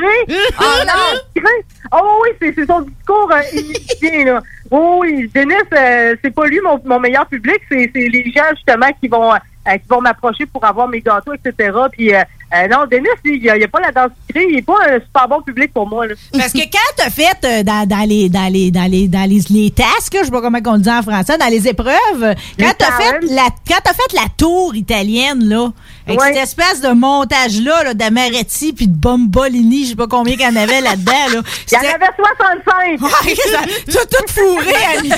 Oh non! Sucré. Oh oui, c'est son discours euh, initié, là. Oh oui, Denis, euh, c'est pas lui mon, mon meilleur public, c'est les gens justement qui vont euh, euh, qui vont m'approcher pour avoir mes gâteaux, etc. Puis euh, non, Denis, il n'y a, pas la densité, il n'est pas un super bon public pour moi. Là. Parce que quand t'as fait euh, dans, dans les dans les dans les dans les, les tasks, je sais pas comment on le dit en français, dans les épreuves, quand t'as fait la quand t'as fait la tour italienne là, avec Ouais. cette espèce de montage là, d'Amaretti puis de Bombolini, je sais pas combien qu'il y en avait là-dedans là. Il y en avait 65! Ouais, ça- T'as tout fourré à là.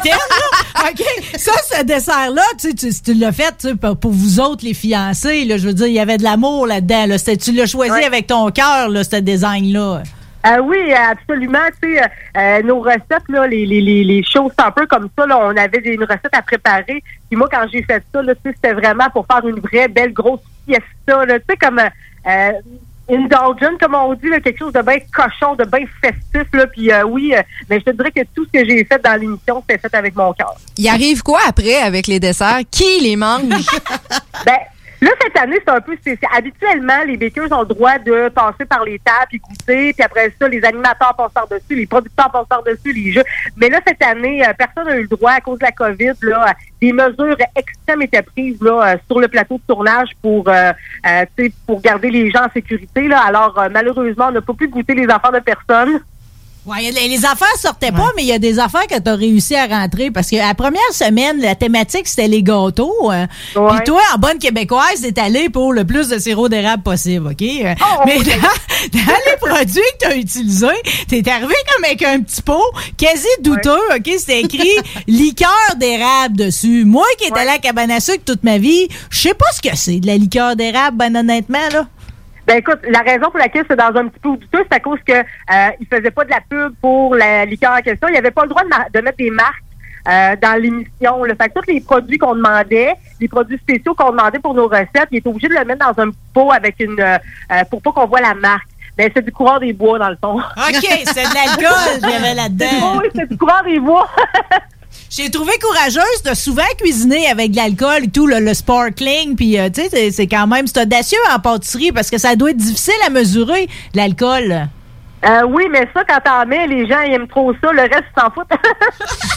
OK. Ça, ce dessert-là, tu, tu, tu l'as fait tu pour, pour vous autres, les fiancés. Là, je veux dire, il y avait de l'amour là-dedans. Là. C'était- Tu l'as choisi Ouais. avec ton cœur, là, ce design-là. Euh, oui, absolument. Tu sais, euh, euh, nos recettes, là, les, les, les, les choses un peu comme ça, là, on avait des, une recette à préparer. Puis moi, quand j'ai fait ça, là, tu sais, c'était vraiment pour faire une vraie belle grosse fiesta. Là, tu sais, comme euh, euh, indulgent, comme on dit, là, quelque chose de bien cochon, de bien festif. Là, puis euh, oui, euh, mais je te dirais que tout ce que j'ai fait dans l'émission, c'était fait avec mon cœur. Il arrive quoi après avec les desserts? Qui les mange? Ben, là, cette année, c'est un peu, habituellement, les bakers ont le droit de passer par les tables et goûter, puis après ça, les animateurs passent par-dessus, les producteurs passent par-dessus, les jeux. Mais là, cette année, euh, personne n'a eu le droit, à cause de la COVID, là, des mesures extrêmes étaient prises, là, euh, sur le plateau de tournage pour, euh, euh, pour garder les gens en sécurité, là. Alors, malheureusement, on n'a pas pu goûter les enfants de personne. Ouais, les, les affaires sortaient pas, mais il y a des affaires que tu as réussi à rentrer parce que la première semaine, la thématique, c'était les gâteaux. euh, Puis toi, en bonne québécoise, t'es allé pour le plus de sirop d'érable possible, OK? Euh, mais dans, dans les produits que tu as utilisés, t'es arrivé comme avec un petit pot quasi douteux, OK? C'était écrit liqueur d'érable dessus. Moi qui étais allé à la cabane à sucre toute ma vie, je sais pas ce que c'est de la liqueur d'érable, ben honnêtement, là. Ben écoute, la raison pour laquelle c'est dans un petit peu douteux, c'est à cause que euh, il faisait pas de la pub pour la liqueur en question. Il avait pas le droit de, de mettre des marques euh, dans l'émission. Le fait que tous les produits qu'on demandait, les produits spéciaux qu'on demandait pour nos recettes, il était obligé de le mettre dans un pot avec une euh, euh, pour pas qu'on voit la marque. Ben c'est du courant des bois dans le fond. OK, c'est de l'alcool avait là-dedans. Oui, c'est du courant des bois. J'ai trouvé courageuse de souvent cuisiner avec de l'alcool et tout, le, le sparkling, puis euh, tu sais, c'est- quand même, c'est audacieux en pâtisserie parce que ça doit être difficile à mesurer, l'alcool. Euh, oui, mais ça, quand t'en mets, les gens ils aiment trop ça, le reste, ils s'en foutent.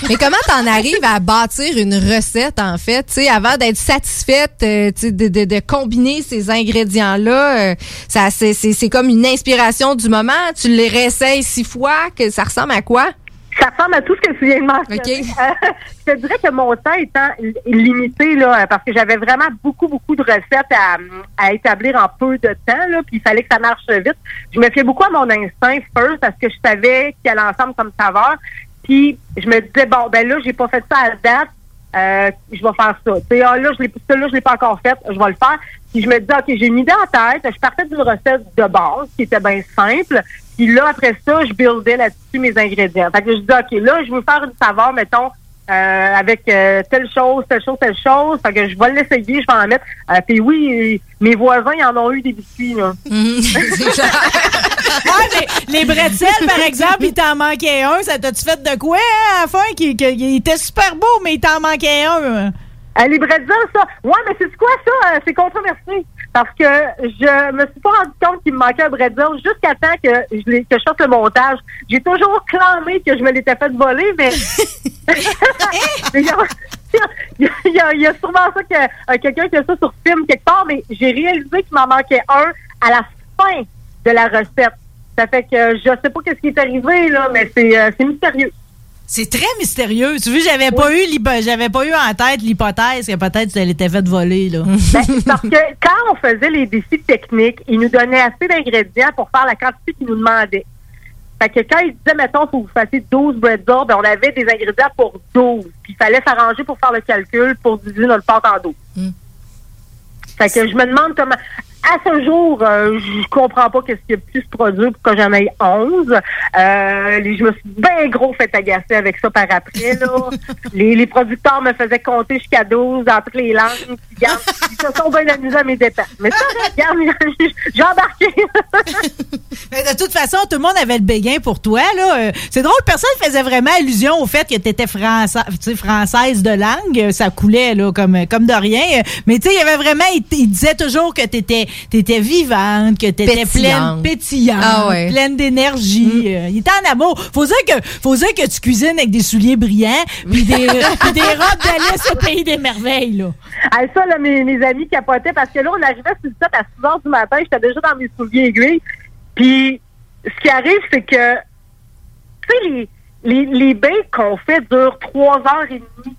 Mais comment t'en arrives à bâtir une recette, en fait, tu sais, avant d'être satisfaite, euh, tu sais, de, de, de combiner ces ingrédients-là, euh, ça, c'est, c'est, c'est comme une inspiration du moment. Tu les réessayes six fois, que ça ressemble à quoi? Ça ressemble à tout ce que tu viens de mentionner. Euh, je te dirais que mon temps étant li- limité, là, parce que j'avais vraiment beaucoup, beaucoup de recettes à, à établir en peu de temps, là, puis il fallait que ça marche vite. Je me fiais beaucoup à mon instinct first parce que je savais qu'il allait ensemble comme saveur. Puis je me disais, bon, ben là, j'ai pas fait ça à la date. Euh, je vais faire ça. Tu ah, là, je l'ai, ça, là, je l'ai pas encore fait, je vais le faire. Puis je me disais, OK, j'ai une idée en tête. Je partais d'une recette de base qui était bien simple. Puis là, après ça, je buildais là-dessus mes ingrédients. Fait que je disais, OK, là, je veux faire une saveur, mettons, euh, avec euh, telle chose, telle chose, telle chose. Fait que je vais l'essayer, je vais en mettre. Euh, puis oui, mes voisins, ils en ont eu des biscuits, là. Ouais, mais les bretzels, par exemple, il t'en manquait un. Ça t'a-tu fait de quoi hein, à la fin? Qui, qui- il était super beau, mais il t'en manquait un? Euh, les bretzels, ça. Ouais, mais c'est quoi ça? Euh, c'est controversé? Parce que je me suis pas rendu compte qu'il me manquait un bretzel jusqu'à temps que je, l'ai- que je fasse le montage. J'ai toujours clamé que je me l'étais fait voler, mais. Il y a- il y, a- il y a- il y a sûrement ça que euh, quelqu'un qui a ça sur film quelque part, mais j'ai réalisé qu'il m'en manquait un à la fin de la recette. Ça fait que je sais pas qu'est-ce qui est arrivé, là, mais c'est euh, c'est mystérieux. C'est très mystérieux. Tu vois, j'avais pas eu j'avais pas eu en tête l'hypothèse que peut-être elle était faite voler, là. Ben, parce que quand on faisait les défis techniques, ils nous donnaient assez d'ingrédients pour faire la quantité qu'ils nous demandaient. Fait que quand ils disaient, mettons, faut que vous fassiez 12 bretzels, ben, on avait des ingrédients pour 12. Puis il fallait s'arranger pour faire le calcul pour diviser notre pâte en 12. Fait que je me demande comment. À ce jour, euh, je comprends pas qu'est-ce qui a pu se produire pour que j'en aie 11. Euh, je me suis bien gros fait agacer avec ça par après. Là. les, les producteurs me faisaient compter jusqu'à 12 dans toutes les langues. Ils se sont bien amusés à mes dépens. Mais ça, regarde, j'ai embarqué. Mais de toute façon, tout le monde avait le béguin pour toi. là. Euh, C'est drôle, personne faisait vraiment allusion au fait que tu étais française de langue. Ça coulait là, comme, comme de rien. Mais tu sais, il y avait vraiment, il, il disait toujours que tu étais étais vivante, que tu étais pleine, Pétillante. Ah ouais. pleine d'énergie. Euh, il était en amour. Faut dire que, faut dire que tu cuisines avec des souliers brillants, puis des, puis des robes d'Alice au pays des merveilles, là. Ah, ça, là, mes, mes amis capotaient parce que là, on arrivait sur le set à 6 heures du matin, j'étais déjà dans mes souliers aiguilles. Puis, ce qui arrive, c'est que, tu sais, les, les, les bains qu'on fait durent 3 heures et demie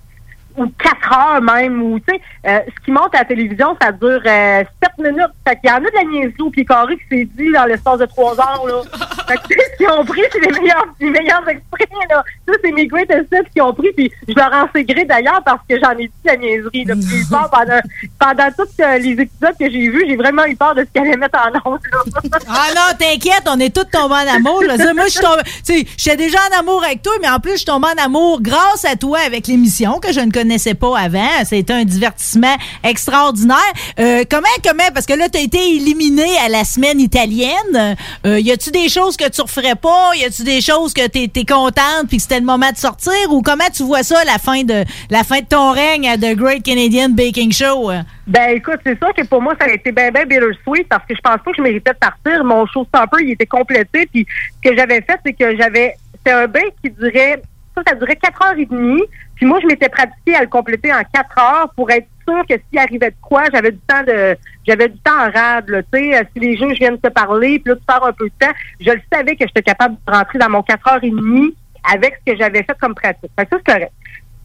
ou 4 heures même, ou, tu sais, euh, ce qui monte à la télévision, ça dure euh, 7 minutes. Fait qu'il y en a de la niaiserie au pied carré qui s'est dit dans l'espace de 3 heures, là. Fait que, tu sais, ce qu'ils ont pris, c'est les meilleurs, les meilleurs extraits, là. Ça, c'est mes great assets qui ont pris, puis je leur en sais gré d'ailleurs parce que j'en ai dit la niaiserie, là. Puis peur pendant, pendant tous euh, les épisodes que j'ai vus, j'ai vraiment eu peur de ce qu'elle allait mettre en ondes, là. Ah non, t'inquiète, on est tous tombés en amour. Là. Moi, je suis tombée- tu sais, j'étais déjà en amour avec toi, mais en plus, je suis tombée en amour grâce à toi avec l'émission que je ne connaissais pas avant. C'était un divertissement extraordinaire. Euh, comment, comment, parce que là, tu as été éliminé à la semaine italienne. Euh, y a-tu des choses que tu referais pas? Y a-tu des choses que t'es es contente puis que c'était le moment de sortir? Ou comment tu vois ça, la fin de, la fin de ton règne à The Great Canadian Baking Show? Ben écoute, c'est sûr que pour moi, ça a été bien, bien bittersweet parce que je pense pas que je méritais de partir. Mon showstopper, il était complété. Puis ce que j'avais fait, c'est que j'avais. C'était un bain qui durait. Ça, ça durait quatre heures et demie. Puis moi, je m'étais pratiquée à le compléter en quatre heures pour être sûr que s'il arrivait de quoi, j'avais du temps de. J'avais du temps en rade, tu euh, Si les juges viennent se parler, puis là, de faire un peu de temps, je le savais que j'étais capable de rentrer dans mon quatre heures et demie avec ce que j'avais fait comme pratique. Fait que ça, c'est correct.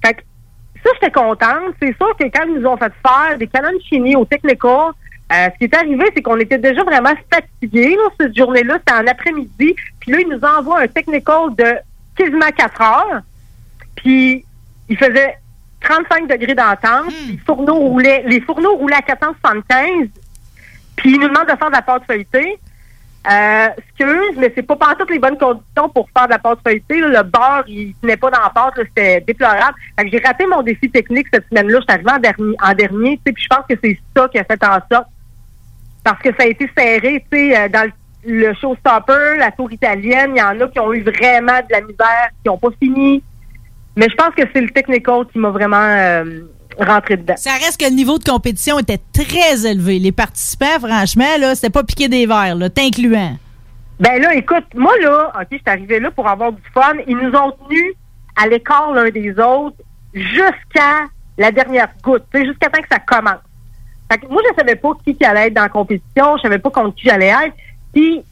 Fait que ça, j'étais contente. C'est sûr que quand ils nous ont fait faire des canoncini au Technical, euh, ce qui est arrivé, c'est qu'on était déjà vraiment fatigués. là, cette journée-là, c'était en après-midi. Puis là, ils nous envoient un Technical de quasiment 4 heures. Puis, il faisait 35 degrés d'entente. puis Les fourneaux roulaient, les fourneaux roulaient à 475. Puis, ils nous demandent de faire de la pâte feuilletée. Euh, excuse, mais c'est pas pas toutes les bonnes conditions pour faire de la pâte feuilletée. là. Le beurre, il tenait pas dans la pâte, c'était déplorable. J'ai raté mon défi technique cette semaine-là. J'étais arrivée en dernier, en dernier, puis je pense que c'est ça qui a fait en sorte. Parce que ça a été serré, tu sais, euh, dans le, le showstopper, la tour italienne, il y en a qui ont eu vraiment de la misère, qui ont pas fini. Mais je pense que c'est le technical qui m'a vraiment euh, rentré dedans. Ça reste que le niveau de compétition était très élevé. Les participants, franchement, là, c'était pas piqué des verres, là, t'incluant. Ben là, écoute, moi là, OK, je suis arrivée là pour avoir du fun. Ils nous ont tenus à l'écart l'un des autres jusqu'à la dernière goutte, jusqu'à temps que ça commence. Fait que moi, je savais pas qui, qui allait être dans la compétition, je savais pas contre qui j'allais être. Puis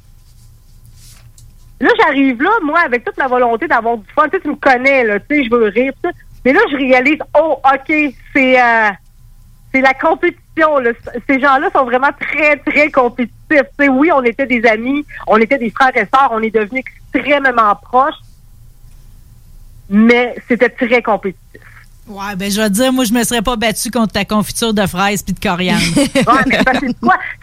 là, j'arrive là, moi, avec toute la volonté d'avoir du fun. Tu sais, tu me connais, là, tu sais, je veux rire. Mais là, je réalise, oh, OK, c'est euh, c'est la compétition. Là. Ces gens-là sont vraiment très, très compétitifs. Tu sais, oui, on était des amis, on était des frères et sœurs, on est devenus extrêmement proches, mais c'était très compétitif. Ouais, ben je te dire, moi, je me serais pas battu contre ta confiture de fraises puis de coriandre. Ouais, mais parce que,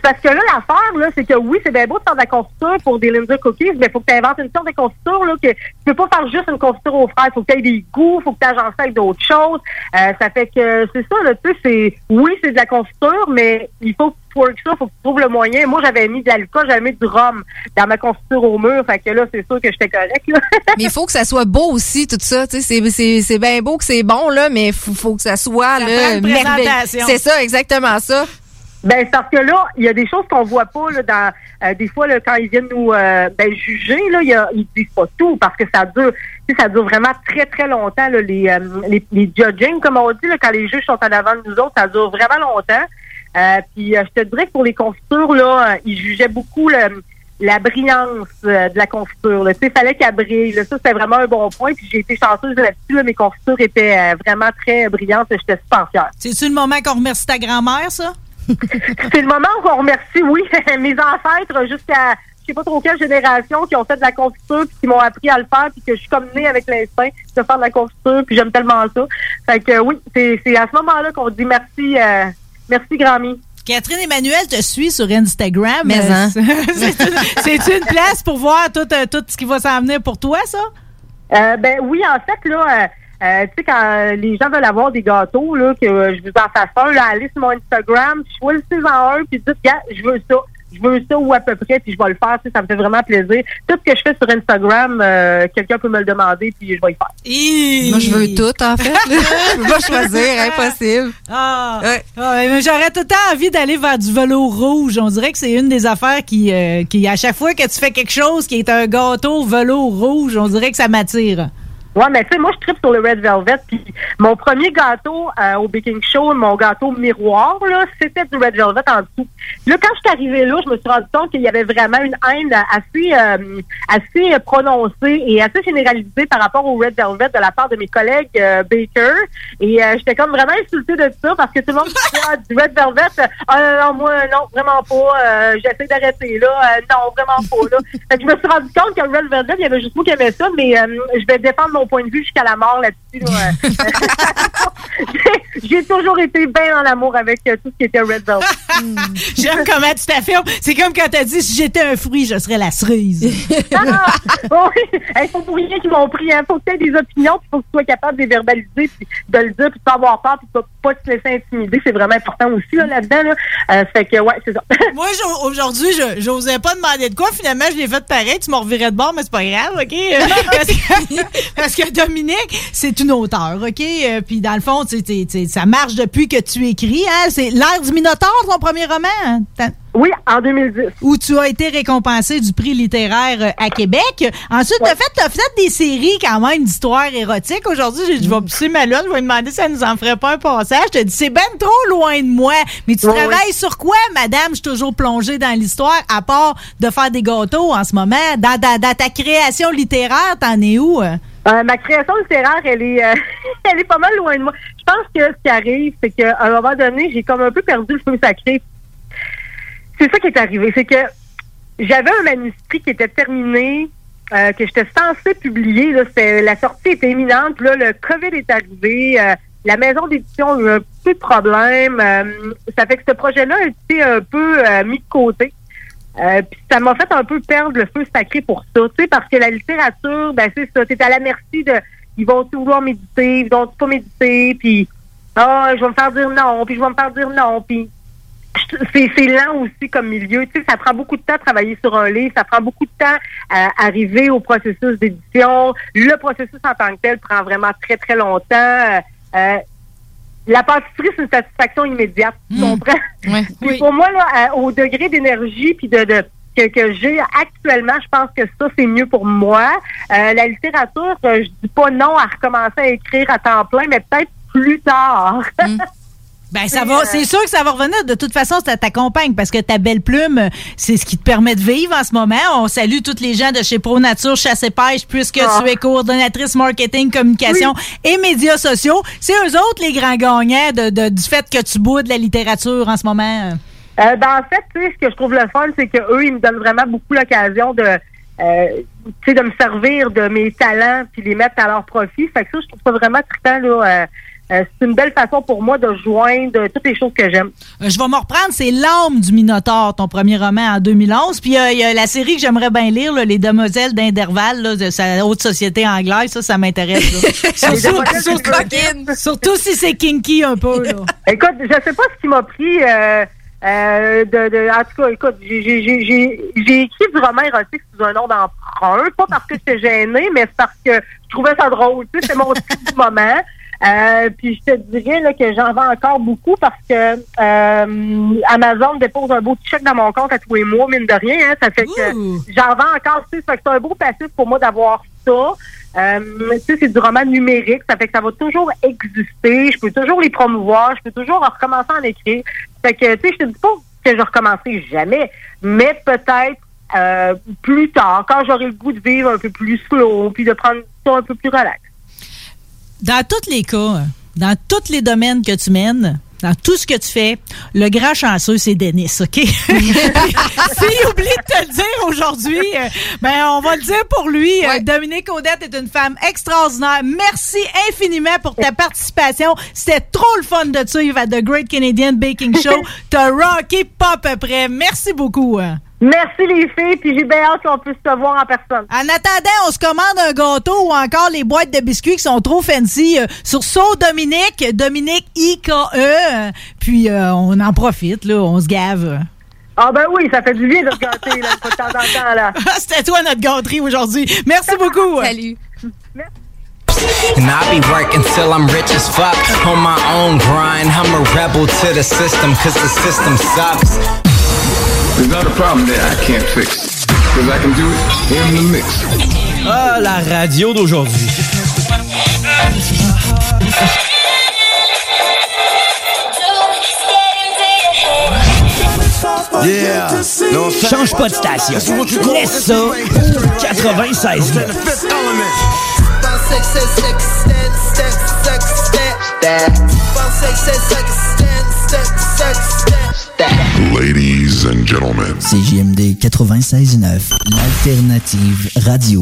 parce que là, l'affaire, là, c'est que oui, c'est bien beau de faire de la confiture pour des Linda Cookies, mais faut que tu inventes une sorte de confiture, là, que tu peux pas faire juste une confiture aux fraises. faut que tu des goûts, faut que tu agences avec d'autres choses. Euh, ça fait que c'est ça, là, tu sais, c'est, oui, c'est de la confiture, mais il faut que tu work ça, faut que tu trouves le moyen. Moi, j'avais mis de l'alcool, j'avais mis du rhum dans ma confiture au mur, fait que là, c'est sûr que j'étais correct, là. Mais il faut que ça soit beau aussi, tout ça. Tu sais, c'est- c'est c'est bien beau que c'est bon, là, mais il faut, faut que ça soit Ça là, merveilleux. C'est ça, exactement ça. Ben, c'est parce que là, il y a des choses qu'on voit pas, là, dans, euh, des fois, là, quand ils viennent nous, euh, ben, juger, là, il y a- ils disent pas tout parce que ça dure, tu sais, ça dure vraiment très, très longtemps, là, les, euh, les, les judging, comme on dit, là, quand les juges sont en avant de nous autres, ça dure vraiment longtemps. Euh, puis, euh, je te dirais que pour les confitures, là, euh, ils jugeaient beaucoup le- la brillance euh, de la confiture. Tu sais, fallait qu'elle brille. là. Ça, c'était vraiment un bon point. Puis j'ai été chanceuse là-dessus. là. Mes confitures étaient vraiment très brillantes. J'étais super fière. C'est-tu le moment qu'on remercie ta grand-mère, ça? C'est le moment où on remercie, oui, mes ancêtres jusqu'à je sais pas trop quelle génération qui ont fait de la confiture puis qui m'ont appris à le faire puis que je suis comme née avec l'instinct de faire de la confiture puis j'aime tellement ça. Fait que oui, c'est c'est à ce moment-là qu'on dit merci euh, merci grand-mie. Catherine Emmanuel te suit sur Instagram. Mais, hein. c'est- une place pour voir tout, euh, tout ce qui va s'en venir pour toi, ça? Euh, ben oui, en fait, là, euh, euh, tu sais, quand les gens veulent avoir des gâteaux, là, que euh, je vous en fasse un, là, allez sur mon Instagram, choisissez-en un, puis dites, gars, je veux ça. Je veux ça ou à peu près, puis je vais le faire. Ça me fait vraiment plaisir. Tout ce que je fais sur Instagram, euh, quelqu'un peut me le demander, puis je vais le faire. Moi, je veux tout, en fait. je peux pas choisir, impossible. Ah, Ah, mais j'aurais tout le temps envie d'aller vers du velours rouge. On dirait que c'est une des affaires qui, euh, qui, à chaque fois que tu fais quelque chose qui est un gâteau velours rouge, on dirait que ça m'attire. Ouais, mais tu sais, moi, je tripe sur le Red Velvet. Puis mon premier gâteau euh, au Baking Show, mon gâteau miroir, là, c'était du Red Velvet en dessous. Là, quand je suis arrivée là, je me suis rendu compte qu'il y avait vraiment une haine assez, euh, assez prononcée et assez généralisée par rapport au Red Velvet de la part de mes collègues euh, Baker. Et euh, j'étais comme vraiment insultée de ça parce que tout le monde disait ah, du Red Velvet. Ah non, moi, non, vraiment pas. J'essaie d'arrêter là. non, vraiment pas. Là. Fait que je me suis rendu compte que le Red Velvet, il y avait juste moi qui aimais ça, mais je vais défendre mon point de vue jusqu'à la mort là-dessus. J'ai toujours été bien en amour avec euh, tout ce qui était Red Velvet. J'aime comment tu t'affirmes. C'est comme quand t'as dit si j'étais un fruit, je serais la cerise. ah, oui, il faut pour rien qu'ils m'ont pris. Il hein. faut que tu aies des opinions, il faut que tu sois capable de les verbaliser, puis de le dire, puis de pas avoir peur, puis de pas, pas te laisser intimider. C'est vraiment important aussi là, là-dedans. Là. Euh, fait que, ouais, c'est ça. Moi, aujourd'hui, je j'osais pas demander de quoi. Finalement, je l'ai fait pareil. Tu m'as reviré de bord, mais c'est pas grave, OK? parce, que, parce que Dominique, c'est une auteure, OK? Euh, puis dans le fond, ça marche depuis que tu écris. Hein? C'est L'ère du Minotaure, ton premier roman? Hein? Oui, en 2010. Où tu as été récompensé du prix littéraire euh, à Québec. Ensuite, tu as fait, fait des séries quand même d'histoires érotiques. Aujourd'hui, je vais pousser ma lune, je vais demander si ça nous en ferait pas un passage. Je te dis, c'est ben trop loin de moi. Mais tu travailles sur quoi, madame? Je suis toujours plongée dans l'histoire, à part de faire des gâteaux en ce moment. Dans, dans ta création littéraire, t'en es où? Euh, ma création littéraire, elle est, euh, elle est pas mal loin de moi. Je pense que ce qui arrive, c'est qu'à un moment donné, j'ai comme un peu perdu le feu sacré. C'est ça qui est arrivé, c'est que j'avais un manuscrit qui était terminé, euh, que j'étais censée publier. Là, la sortie était imminente. Là, le COVID est arrivé. la maison d'édition a eu un peu de problème. ça fait que ce projet-là a été un peu mis de côté. Euh, puis ça m'a fait un peu perdre le feu sacré pour ça, tu sais, parce que la littérature, ben c'est ça, t'es à la merci de, ils vont vouloir méditer, ils vont pas méditer, puis ah, je vais me faire dire non, puis je vais me faire dire non, puis c'est, c'est lent aussi comme milieu, tu sais, ça prend beaucoup de temps à travailler sur un livre, ça prend beaucoup de temps à arriver au processus d'édition, le processus en tant que tel prend vraiment très très longtemps. Euh, la pâtisserie, c'est une satisfaction immédiate. Tu hmm. comprends? Oui. pour moi, là, au degré d'énergie puis de, de que, que j'ai actuellement, je pense que ça, c'est mieux pour moi. Euh, la littérature, euh, je dis pas non à recommencer à écrire à temps plein, mais peut-être plus tard. Hmm. Ben, ça va, c'est sûr que ça va revenir. De toute façon, ça t'accompagne parce que ta belle plume, c'est ce qui te permet de vivre en ce moment. On salue toutes les gens de chez Pro Nature Chasse et Pêche puisque ah. tu es coordonnatrice marketing, communication et médias sociaux. C'est eux autres les grands gagnants de, du fait que tu boudes la littérature en ce moment. Euh, ben, en fait, tu sais, ce que je trouve le fun, c'est qu'eux, ils me donnent vraiment beaucoup l'occasion de, euh, de me servir de mes talents puis les mettre à leur profit. Fait que ça, je trouve ça vraiment trippant, là. Euh, euh, c'est une belle façon pour moi de joindre toutes les choses que j'aime. Euh, je vais me reprendre, c'est L'âme du Minotaure, ton premier roman en 2011. Puis euh, il y a la série que j'aimerais bien lire, Les Demoiselles d'Intervalle de sa haute société anglaise. Ça, ça m'intéresse. surtout, si c'est kinky un peu. écoute, je sais pas ce qui m'a pris. de, en tout cas, écoute, j'ai écrit du roman érotique sous un nom d'emprunt, pas parce que j'étais gênée, mais parce que je trouvais ça drôle. Tu sais, c'est mon du moment. Euh, puis je te dirais là, que j'en vends encore beaucoup parce que euh, Amazon dépose un beau chèque dans mon compte à tous les mois, mine de rien. Hein, ça fait que j'en vends encore. Tu sais, c'est un beau passif pour moi d'avoir ça. Euh, tu sais, c'est du roman numérique. Ça fait que ça va toujours exister. Je peux toujours les promouvoir. Je peux toujours recommencer à en écrire. Fait que, tu sais, je te dis pas que je recommencerai jamais, mais peut-être euh, plus tard, quand j'aurai le goût de vivre un peu plus slow, puis de prendre ça un peu plus relax dans tous les cas, dans tous les domaines que tu mènes, dans tout ce que tu fais, le grand chanceux, c'est Denis, OK? S'il oublie de te le dire aujourd'hui, euh, ben on va le dire pour lui. Euh, Dominique Odette est une femme extraordinaire. Merci infiniment pour ta participation. C'était trop le fun de te suivre à The Great Canadian Baking Show. T'as rocké pas à peu près. Merci beaucoup. Merci les filles, puis j'ai bien hâte qu'on puisse se voir en personne. En attendant, on se commande un gâteau ou encore les boîtes de biscuits qui sont trop fancy euh, sur So Dominique, Dominique IKE. Puis euh, on en profite, là, on se gave. Ah ben oui, ça fait du bien de se gâter, là, de temps en temps, là. C'était toi notre gâterie aujourd'hui. Merci beaucoup. Salut. And I be working till I'm rich as fuck. On my own grind, I'm a rebel to the system, cause the system sucks. There's not a problem that I can't fix. Cause I can do it in the mix. Ah, la radio d'aujourd'hui. Yeah. No offense. Change pas de station. Laisse ça au 96. Ladies and gentlemen. CJMD 96.9, l'alternative radio.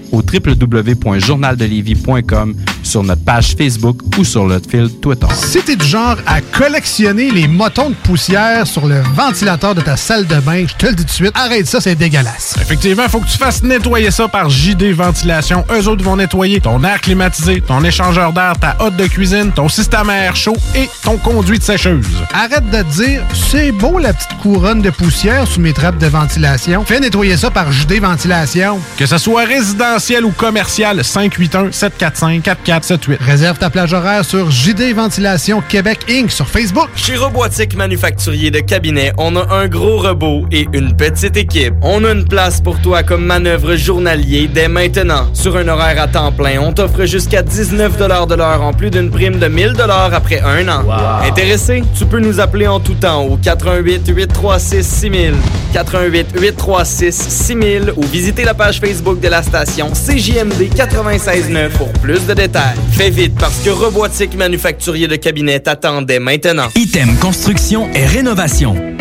au www.journaldelévis.com, sur notre page Facebook ou sur notre fil Twitter. Si t'es du genre à collectionner les motons de poussière sur le ventilateur de ta salle de bain, je te le dis tout de suite, arrête ça, c'est dégueulasse. Effectivement, il faut que tu fasses nettoyer ça par JD Ventilation. Eux autres vont nettoyer ton air climatisé, ton échangeur d'air, ta hotte de cuisine, ton système à air chaud et ton conduit de sécheuse. Arrête de te dire, c'est beau la petite couronne de poussière sous mes trappes de ventilation. Fais nettoyer ça par JD Ventilation. Que ce soit résidentiel ou commercial, 581-745-4478. Réserve ta plage horaire sur JD Ventilation Québec Inc. sur Facebook. Chez Robotique Manufacturier de Cabinet, on a un gros robot et une petite équipe. On a une place pour toi comme manœuvre journalier dès maintenant. Sur un horaire à temps plein, on t'offre jusqu'à 19 de l'heure en plus d'une prime de 1000 après un an. Intéressé? Tu peux nous appeler en tout temps au 88 836 6000, 88 836 6000 ou visiter la page Facebook de la station CJMD 96.9 pour plus de détails. Fais vite parce que Robotique Manufacturier de Cabinet t'attendait maintenant. Item Construction et Rénovation.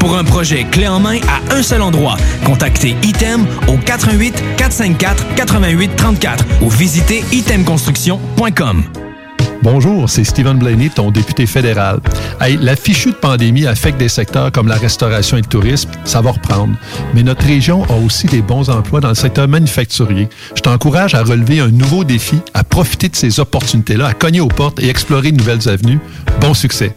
Pour un projet clé en main à un seul endroit, contactez Item au 88 454 88 34 ou visitez itemconstruction.com. Bonjour, c'est Stephen Blaney, ton député fédéral. Hey, la fichue de pandémie affecte des secteurs comme la restauration et le tourisme, ça va reprendre. Mais notre région a aussi des bons emplois dans le secteur manufacturier. Je t'encourage à relever un nouveau défi, à profiter de ces opportunités-là, à cogner aux portes et explorer de nouvelles avenues. Bon succès!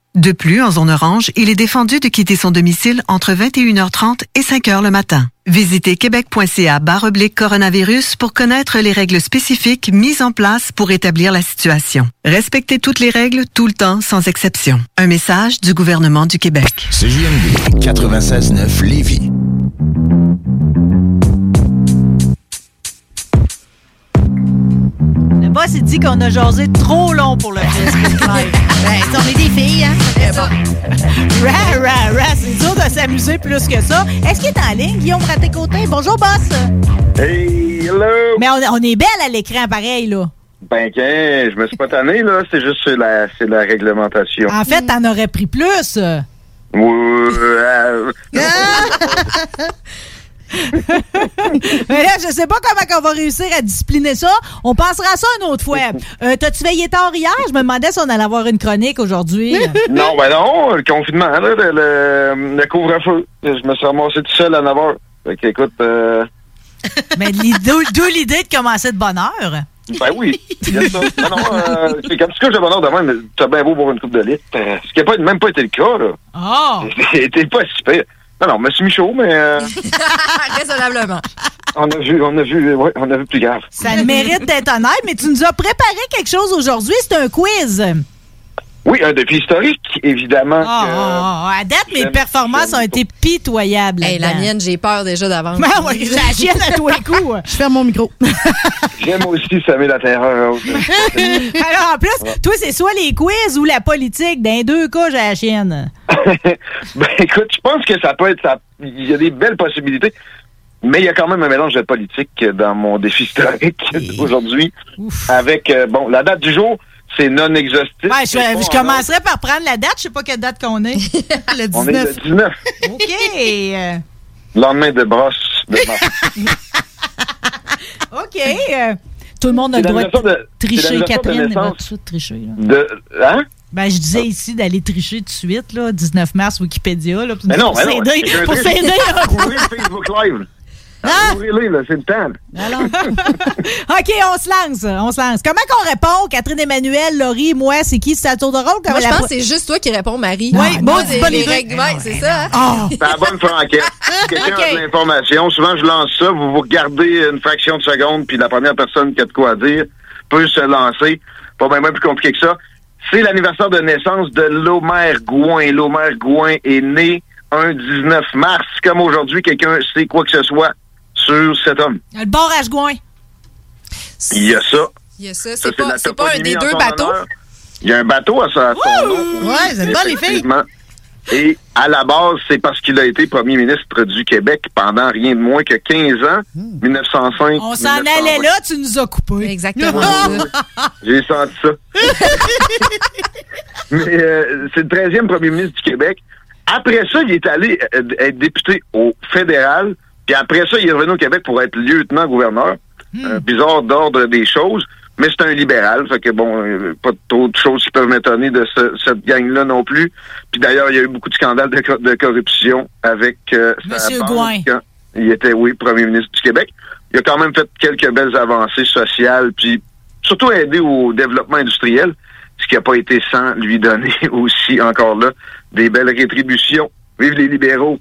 De plus, en zone orange, il est défendu de quitter son domicile entre 21h30 et 5h le matin. Visitez québec.ca baroblique coronavirus pour connaître les règles spécifiques mises en place pour établir la situation. Respectez toutes les règles tout le temps sans exception. Un message du gouvernement du Québec. CJMD 96.9 Lévis. Le boss, il dit qu'on a jasé trop long pour le Facebook Live. ben, on est des filles, hein? C'est ça. Ra, ra, ra, c'est dur de s'amuser plus que ça. Est-ce qu'il est en ligne, Guillaume Raté-Côté? Bonjour, boss. Hey, hello! Mais on, on est belle à l'écran, pareil, là. Ben, qu'un, je me suis pas tanné, là. C'est juste c'est la, c'est la réglementation. En fait, t'en aurais pris plus. Ouais, euh, Mais là, je sais pas comment on va réussir à discipliner ça. On passera à ça une autre fois. Euh, T'as-tu veillé tard hier? Je me demandais si on allait avoir une chronique aujourd'hui. non, ben non, le confinement, là, le, le- le couvre-feu. Je me suis ramassé tout seul à 9 h. Fait qu'écoute, euh, Mais d'où l'idée de commencer de bonne heure? ben oui. ça. Non, non, euh, c'est comme ce que j'ai bonheur de même, mais t'as bien beau boire une coupe de litre. Ce qui n'a pas, même pas été le cas, là. Oh! C'était pas si pire. Non, non, me suis chaud, mais euh, Raisonnablement. on a vu, on a vu, ouais, on a vu plus grave. Ça le mérite d'être honnête, mais tu nous as préparé quelque chose aujourd'hui. C'est un quiz. Oui, un défi historique, évidemment. Que- ah. à date, mes performances ont été pitoyables. Hey, la mienne, j'ai peur déjà d'avance. Ben oui, j'ai la chienne à tous les coups. Je ferme mon micro. J'aime aussi semer la terreur. Alors, en plus, toi, c'est soit les quiz ou la politique. Dans les deux cas, j'ai la chienne. ben écoute, je pense que ça peut être ça. Il y a des belles possibilités. Mais il y a quand même un mélange de politique dans mon défi historique aujourd'hui. Avec, euh, bon, la date du jour, c'est non exhaustif. Ouais, je, pas je en commencerai par prendre la date. Je sais pas quelle date qu'on est. le On est le 19, OK. Lendemain de brosse. De. OK. Euh, tout le monde a le droit de de- tricher. de Catherine va naissance. tout de suite tricher. Là. de, hein? Ben, je disais ici d'aller tricher tout de suite, là, 19 mars, Wikipédia. Là, Mais non, pour s'aider. Pour s'aider. Facebook Live. Ah! Ouvrez-les, là, c'est le temps. Alors. OK, on se lance. On se lance. Comment qu'on répond? Catherine Emmanuel, Laurie, moi, c'est qui? C'est à tour de rôle? Moi, je pense que c'est juste toi qui réponds, Marie. Oui, Moi, bon, c'est bonne les règles. Ouais, c'est ça. hein? Ah! C'est la bonne franquette. Quelqu'un OK. a de l'information. Souvent, je lance ça. Vous vous regardez une fraction de seconde, puis la première personne qui a de quoi dire peut se lancer. Pas bien plus compliqué que ça. C'est l'anniversaire de naissance de Lomère Gouin. Lomère Gouin est né un 19 mars. Comme aujourd'hui, quelqu'un sait quoi que ce soit sur cet homme. Le barrage Gouin. Il y a ça. Il y a ça. C'est pas, c'est un des deux bateaux? honneur. Il y a un bateau à, sa- à son nom. Ouais, vous êtes bonnes, les filles. Et à la base, c'est parce qu'il a été premier ministre du Québec pendant rien de moins que 15 ans, 1905. On s'en 1920. allait là, tu nous as coupé. Exactement. J'ai senti ça. Mais euh, c'est le 13e premier ministre du Québec. Après ça, il est allé euh, être député au fédéral. Puis après ça, il est revenu au Québec pour être lieutenant-gouverneur. Euh, bizarre d'ordre des choses. Mais c'est un libéral. Fait que bon, euh, pas trop de choses qui peuvent m'étonner de ce- cette gang-là non plus. Puis d'ailleurs, il y a eu beaucoup de scandales de, co- de corruption avec euh, Monsieur Gouin. quand il était, oui, premier ministre du Québec. Il a quand même fait quelques belles avancées sociales, puis surtout aidé au développement industriel, ce qui n'a pas été sans lui donner aussi, encore là, des belles rétributions. Vive les libéraux.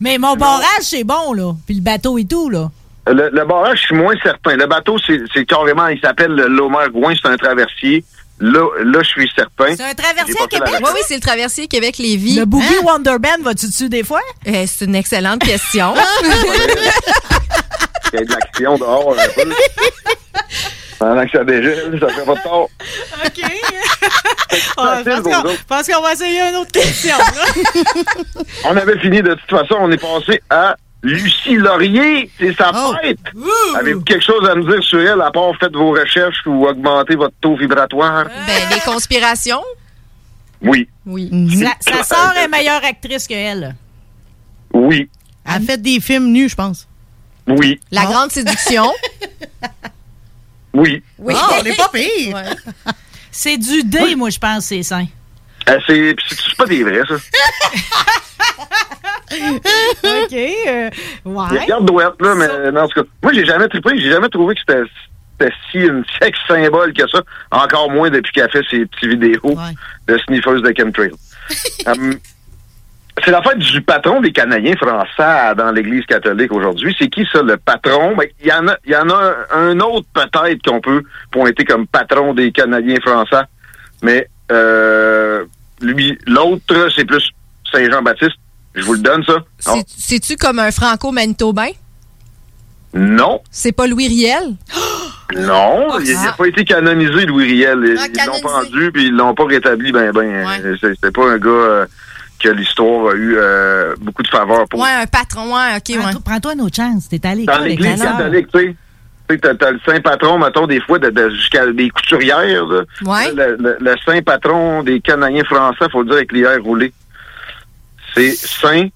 Mais mon barrage, c'est bon, là. Puis le bateau et tout, là. Le, le barrage, je suis moins certain. Le bateau, c'est carrément, il s'appelle le Lomer Gouin, c'est un traversier. Là, là, je suis certain. C'est un traversier à Québec? Oui, oui, c'est le traversier Québec-Lévis. Le Boogie Hein? Wonderband, vas-tu dessus des fois? Euh, c'est une excellente question. Il y a de l'action dehors. Pendant que ça dégèle, ça fait pas de tort. OK. Je pense qu'on- va essayer une autre question. On avait fini de toute façon, on est passé à Lucie Laurier, c'est sa fête. Avez-vous quelque chose à me dire sur elle, à part faites vos recherches ou augmentez votre taux vibratoire? ben, les conspirations. Oui. Oui. Sa, sa sœur est meilleure actrice que elle. Oui. Elle a fait des films nus, je pense. Oui. La grande séduction. Oui. Oui. Ah, on n'est pas pire. C'est du D, moi, je pense, c'est sain. Euh, c'est pas des vrais, ça. OK. euh, Il ouais. regarde douette, là, mais non, en tout cas, moi, j'ai jamais trippé, j'ai jamais trouvé que c'était c'était si une sexe symbole que ça. Encore moins depuis qu'elle a fait ses petits vidéos de sniffeuse de chemtrail. Hum, c'est la fête du patron des Canadiens français dans l'Église catholique aujourd'hui. C'est qui ça, le patron? Ben, Il y en a, il y en a un, un autre peut-être qu'on peut pointer comme patron des Canadiens français. Mais euh, lui, l'autre, c'est plus Saint-Jean-Baptiste. Je vous le donne, ça. C'est-tu comme un franco-manitobain? Non. C'est pas Louis Riel? Non, il n'a pas été canonisé, Louis Riel. Ils l'ont pendu, puis ils l'ont pas rétabli, ben, ben. c'est- C'était pas un gars euh, que l'histoire a eu euh, beaucoup de faveur pour. Ouais, un patron, ouais, ok, ouais. Prends-toi- Prends-toi une autre chance. T'es allé Dans l'Église catholique, tu sais. Tu sais, t'as, t'as le saint patron, mettons, des fois, de, de- jusqu'à des couturières, là. Ouais. Le, le- le saint patron des Canadiens français, faut le dire avec les airs roulés. C'est Saint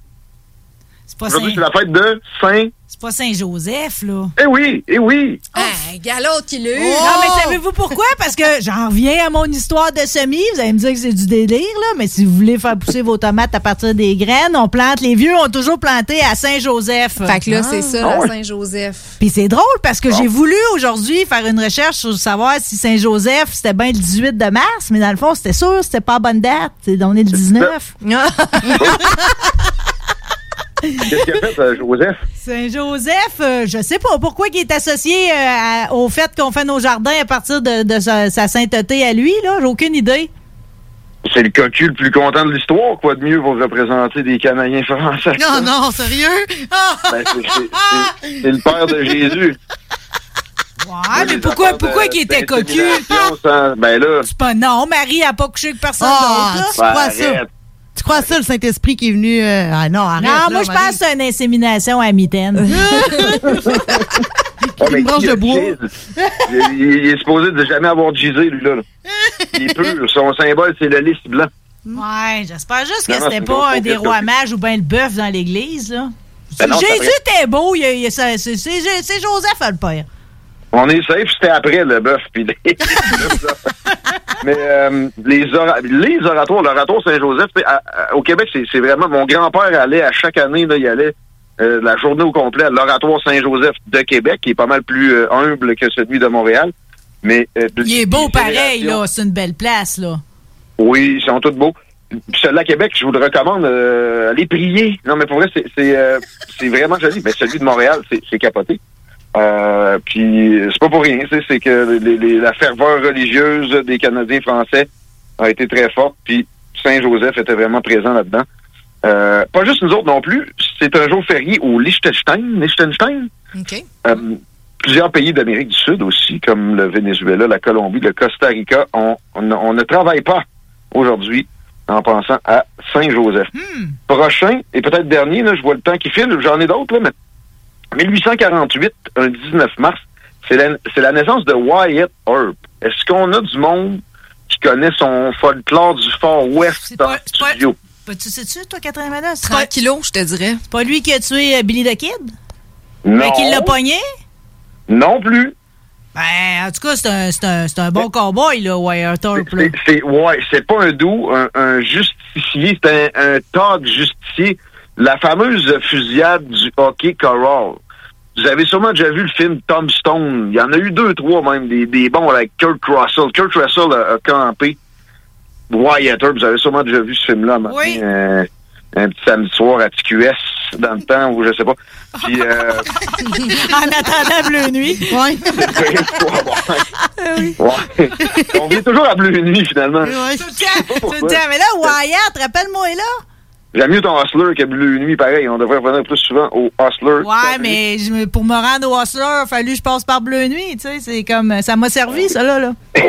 pas Aujourd'hui, Saint- c'est la fête de Saint... C'est pas Saint-Joseph, là. Eh oui, eh oui. Ah, galop qui l'a eu. Non, mais savez-vous pourquoi? Parce que j'en reviens à mon histoire de semis. Vous allez me dire que c'est du délire, là, mais si vous voulez faire pousser vos tomates à partir des graines, on plante. Les vieux ont toujours planté à Saint-Joseph. Fait que là, c'est ça, Ah ouais. Saint-Joseph. Puis c'est drôle parce que j'ai voulu aujourd'hui faire une recherche sur savoir si Saint-Joseph, c'était bien le 18 de mars, mais dans le fond, c'était sûr, c'était pas la bonne date. C'est- On est le 19. Qu'est-ce qu'il a fait, euh, Joseph? Saint-Joseph, euh, je sais pas pourquoi il est associé euh, à- au fait qu'on fait nos jardins à partir de, de sa, sa sainteté à lui, là. J'ai aucune idée. C'est le cocu le plus content de l'histoire. Quoi de mieux pour représenter des Canadiens français? Non, non, sérieux? Ben, c'est- c'est- c'est- c'est le père de Jésus. Ouais, mais pourquoi, pourquoi qu'il était cocu? Sans- Ben là, C'est pas non, Marie a pas couché avec personne Ah, d'autre. tu là. crois ça? Tu crois ça, le Saint-Esprit qui est venu... euh, Ah non, arrête. Non, là, moi, je pense que c'est une insémination à mitaine. Oh, mais Une branche de a bois. Il, il- il est supposé de jamais avoir gisé, lui, là. Il est pur. Son symbole, c'est le lys blanc. Ouais, j'espère juste que c'était pas un des rois mages ou bien le bœuf dans l'église, là. Ben non, Jésus était beau, c'est Joseph le père. On est safe, c'était après le bœuf. puis les- Mais euh, les, ora- les oratoires, l'oratoire Saint-Joseph, au Québec, c'est vraiment... Mon grand-père allait à chaque année, là, il allait euh, la journée au complet à l'oratoire Saint-Joseph de Québec, qui est pas mal plus euh, humble que celui de Montréal. Mais euh, Il est beau pareil, là. C'est une belle place, là. Oui, ils sont tous beaux. Puis celui-là à Québec, je vous le recommande, euh, allez prier. Non, mais pour vrai, c'est euh, vraiment joli. Mais celui de Montréal, c'est capoté. Euh, puis c'est pas pour rien, c'est que les- les- la ferveur religieuse des Canadiens français a été très forte. Puis Saint-Joseph était vraiment présent là-dedans. Euh, pas juste nous autres non plus. C'est un jour férié au Liechtenstein. Liechtenstein. OK. Euh, plusieurs pays d'Amérique du Sud aussi, comme le Venezuela, la Colombie, le Costa Rica, on, on, on ne travaille pas aujourd'hui en pensant à Saint-Joseph. Prochain, et peut-être dernier, là, je vois le temps qui file, j'en ai d'autres, là, mais 1848, un 19 mars, c'est la, c'est la naissance de Wyatt Earp. Est-ce qu'on a du monde qui connaît son folklore du Far West en studio? Ben, tu sais-tu, toi, Catherine Madame? C'est 30 pas, kilos, je te dirais. c'est pas lui qui a tué euh, Billy the Kid? Non. Ben, qui l'a pogné? Non plus. Ben, en tout cas, c'est un, c'est un, c'est un bon cowboy, là, Wyatt Earp, ouais, c'est pas un doux, un, un justicier, c'est un, un tag justicier. La fameuse fusillade du hockey Corral. Vous avez sûrement déjà vu le film Tombstone. Il y en a eu deux, trois même, des, des bons avec Kurt Russell. Kurt Russell a, a campé Wyatt Earp. Vous avez sûrement déjà vu ce film-là. Oui. euh, un petit samedi soir à TQS dans le temps, ou je sais pas. Puis, euh, en attendant Bleu Nuit. Ouais. ouais. On vit toujours à Bleu Nuit, finalement. Le tu le tiens. Mais là, Wyatt, rappelle-moi là? J'aime mieux ton Hustler que Bleu Nuit, pareil. On devrait revenir plus souvent au Hustler. Ouais, mais je pour me rendre au Hustler, il a fallu que je passe par Bleu Nuit, tu sais. C'est comme, ça m'a servi, ça, là, là.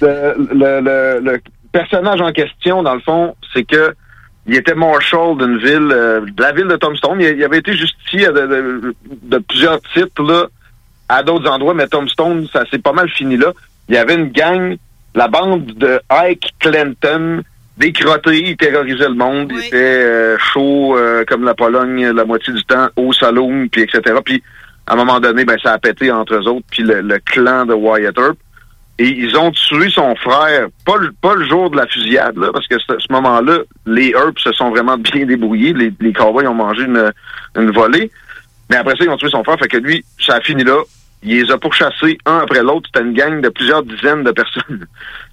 Le, le, le- le personnage en question, dans le fond, c'est que il était marshal d'une ville, euh, de la ville de Tombstone. Il, il avait été justicier de, de- de plusieurs titres là, à d'autres endroits, mais Tombstone, ça s'est pas mal fini là. Il y avait une gang, la bande de Ike Clinton, des crottés, ils terrorisaient le monde, ils étaient euh, chauds euh, comme la Pologne la moitié du temps, au saloon, puis etc. Puis à un moment donné, ben ça a pété entre eux autres, puis le, le clan de Wyatt Earp. Et ils ont tué son frère, pas le, pas le jour de la fusillade, là, parce que ce, ce moment-là, les Earp se sont vraiment bien débrouillés. Les, les cowboys ont mangé une, une volée. Mais après ça, ils ont tué son frère. Fait que lui, ça a fini là. Il les a pourchassés un après l'autre. C'était une gang de plusieurs dizaines de personnes.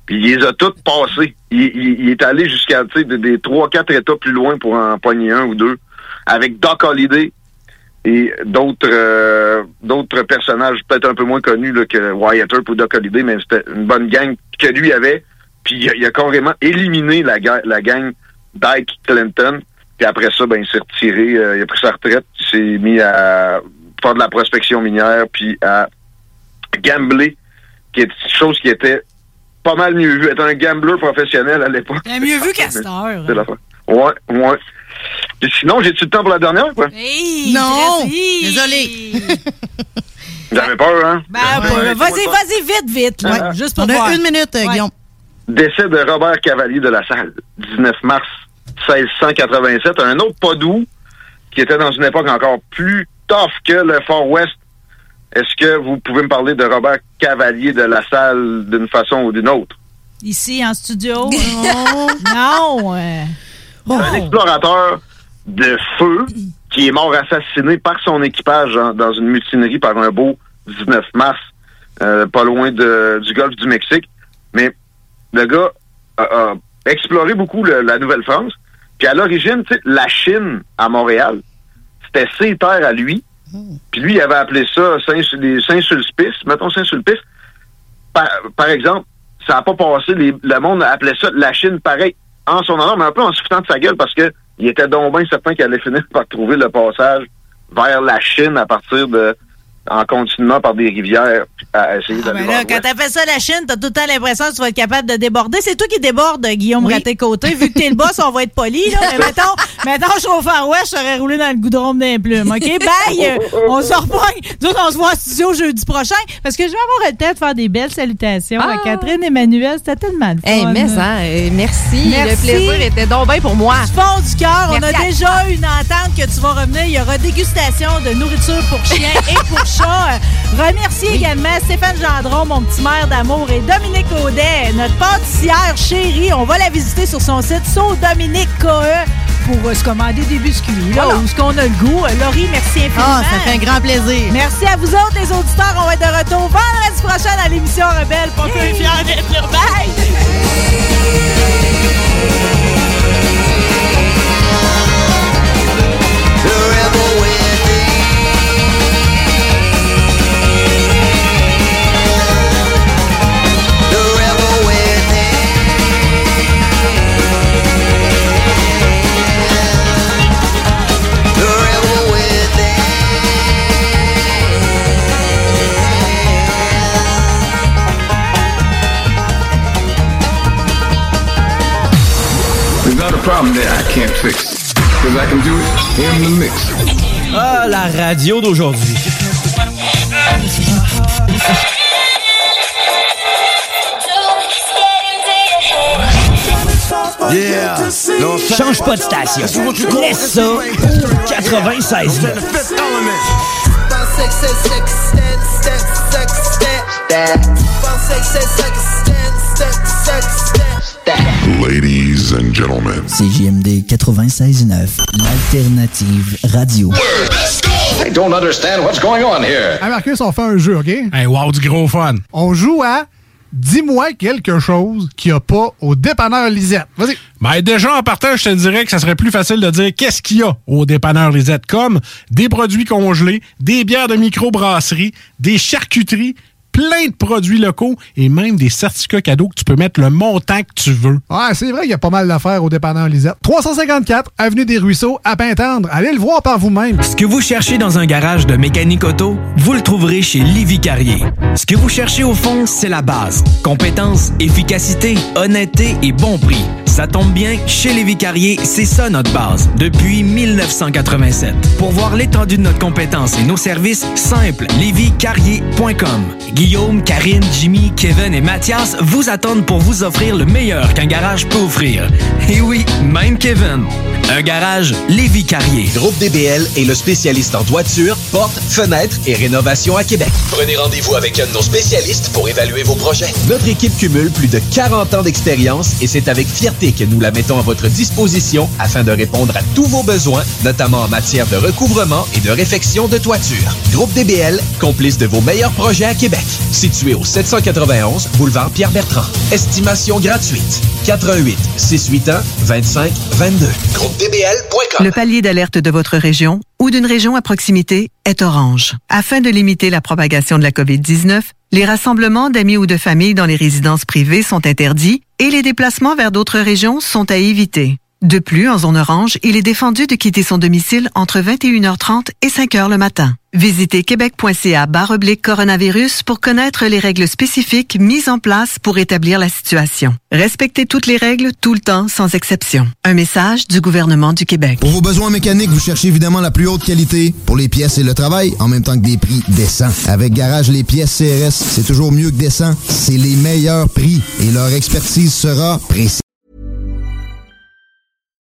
Puis il les a toutes passés. Il, est allé jusqu'à des, trois, quatre états plus loin pour en pogner un ou deux. Avec Doc Holliday et d'autres euh, d'autres personnages peut-être un peu moins connus là, que Wyatt Earp ou Doc Holliday, mais c'était une bonne gang que lui avait. Puis il a, carrément éliminé la, la gang d'Ike Clinton. Puis après ça, ben, il s'est retiré, euh, il a pris sa retraite, il s'est mis à faire de la prospection minière, puis à gambler, qui est une chose qui était pas mal mieux vu. Être un gambler professionnel à l'époque. T'as mieux vu qu'à cette heure. C'est la fin. Ouais, ouais. Puis sinon, j'ai-tu le temps pour la dernière, quoi? Hey, Non! Désolé. J'avais peur, hein? Ben, pas- vas-y, vas-y, vite, vite, Ouais. juste pour On a voir. une minute, Ouais. Guillaume. Décès de Robert Cavalier de la Salle, 19 mars 1687. Un autre pas doux qui était dans une époque encore plus tough que le Far West. Est-ce que vous pouvez me parler de Robert Cavalier de la salle d'une façon ou d'une autre? Ici, en studio? non. non. euh. Un explorateur de feu qui est mort assassiné par son équipage en- dans une mutinerie par un beau 19 mars, euh, pas loin de- du golfe du Mexique. Mais le gars a, a exploré beaucoup le- la Nouvelle-France. Puis à l'origine, tu sais, la Chine à Montréal, c'était ses terres à lui. Puis lui, il avait appelé ça Saint-Sulpice, mettons Saint-Sulpice. Par, exemple, ça n'a pas passé, le monde appelait ça la Chine pareil, en son honneur, mais un peu en se de sa gueule parce que il était donc bien certain qu'il allait finir par trouver le passage vers la Chine à partir de en continuant par des rivières à essayer d'aller Ben là, quand t'as fait ça la Chine, t'as tout le temps l'impression que tu vas être capable de déborder. C'est toi qui débordes, Guillaume Raté-Côté. Vu que t'es le boss, on va être poli, là. Mais mettons, mettons, je suis au Far West, j'aurais roulé dans le goudron d'un plume. OK? Bye! On se repogne. Nous autres, on se voit en studio jeudi prochain parce que je vais avoir le temps de faire des belles salutations à Catherine Emmanuel. C'était tellement le fun. Hey, mais ça, euh, merci. Merci. Le plaisir était donc bien pour moi. Du fond du cœur, on a déjà une entente que tu vas revenir. Il y aura dégustation de nourriture pour chiens et pour chats. Euh, Remercier également Stéphane Gendron, mon petit maire d'amour, et Dominique Audet, notre pâtissière chérie. On va la visiter sur son site So Dominique KE pour euh, se commander des biscuits. Là, Voilà. où ce qu'on a le goût. Euh, Laurie, merci infiniment. Ah, ça fait un grand plaisir. Merci à vous autres, les auditeurs. On va être de retour vendredi prochain dans l'émission Rebelle. Pas peu fiers d'être. Bye! Problem that I can't fix. Because I can do it in the mix. Ah, la radio d'aujourd'hui. Yeah. Non, Change pas de station. Laisse ça au 96 Ladies and gentlemen. CJMD 96.9, l'alternative radio. I don't understand what's going on here. Hey Marcus, on fait un jeu, OK? Hey, wow, du gros fun. On joue à Dis-moi quelque chose qu'il n'y a pas au dépanneur Lisette. Vas-y. Ben déjà, en partant, je te dirais que ça serait plus facile de dire qu'est-ce qu'il y a au dépanneur Lisette, comme des produits congelés, des bières de microbrasserie, des charcuteries, plein de produits locaux et même des certificats cadeaux que tu peux mettre le montant que tu veux. Ouais, c'est vrai qu'il y a pas mal d'affaires au dépanneur Lisette. 354 Avenue des Ruisseaux, à Pintendre. Allez le voir par vous-même. Ce que vous cherchez dans un garage de mécanique auto, vous le trouverez chez Livy Carrier. Ce que vous cherchez au fond, c'est la base. Compétence, efficacité, honnêteté et bon prix. Ça tombe bien, chez Lévi Carrier, c'est ça notre base, depuis 1987. Pour voir l'étendue de notre compétence et nos services, simple, lévicarrier.com. Guillaume, Karine, Jimmy, Kevin et Mathias vous attendent pour vous offrir le meilleur qu'un garage peut offrir. Et oui, même Kevin. Un garage Lévi Carrier. Groupe DBL est le spécialiste en toiture, portes, fenêtres et rénovation à Québec. Prenez rendez-vous avec un de nos spécialistes pour évaluer vos projets. Notre équipe cumule plus de 40 ans d'expérience et c'est avec fierté que nous la mettons à votre disposition afin de répondre à tous vos besoins, notamment en matière de recouvrement et de réfection de toiture. Groupe DBL, complice de vos meilleurs projets à Québec. Situé au 791 boulevard Pierre-Bertrand. Estimation gratuite. 88 681 25 22. GroupeDBL.com. Le palier d'alerte de votre région ou d'une région à proximité est orange. Afin de limiter la propagation de la COVID-19, les rassemblements d'amis ou de familles dans les résidences privées sont interdits et les déplacements vers d'autres régions sont à éviter. De plus, en zone orange, il est défendu de quitter son domicile entre 21h30 et 5h le matin. Visitez québec.ca oblique coronavirus pour connaître les règles spécifiques mises en place pour établir la situation. Respectez toutes les règles tout le temps sans exception. Un message du gouvernement du Québec. Pour vos besoins mécaniques, vous cherchez évidemment la plus haute qualité pour les pièces et le travail, en même temps que des prix décents. Avec Garage Les Pièces CRS, c'est toujours mieux que décent. C'est les meilleurs prix et leur expertise sera précise.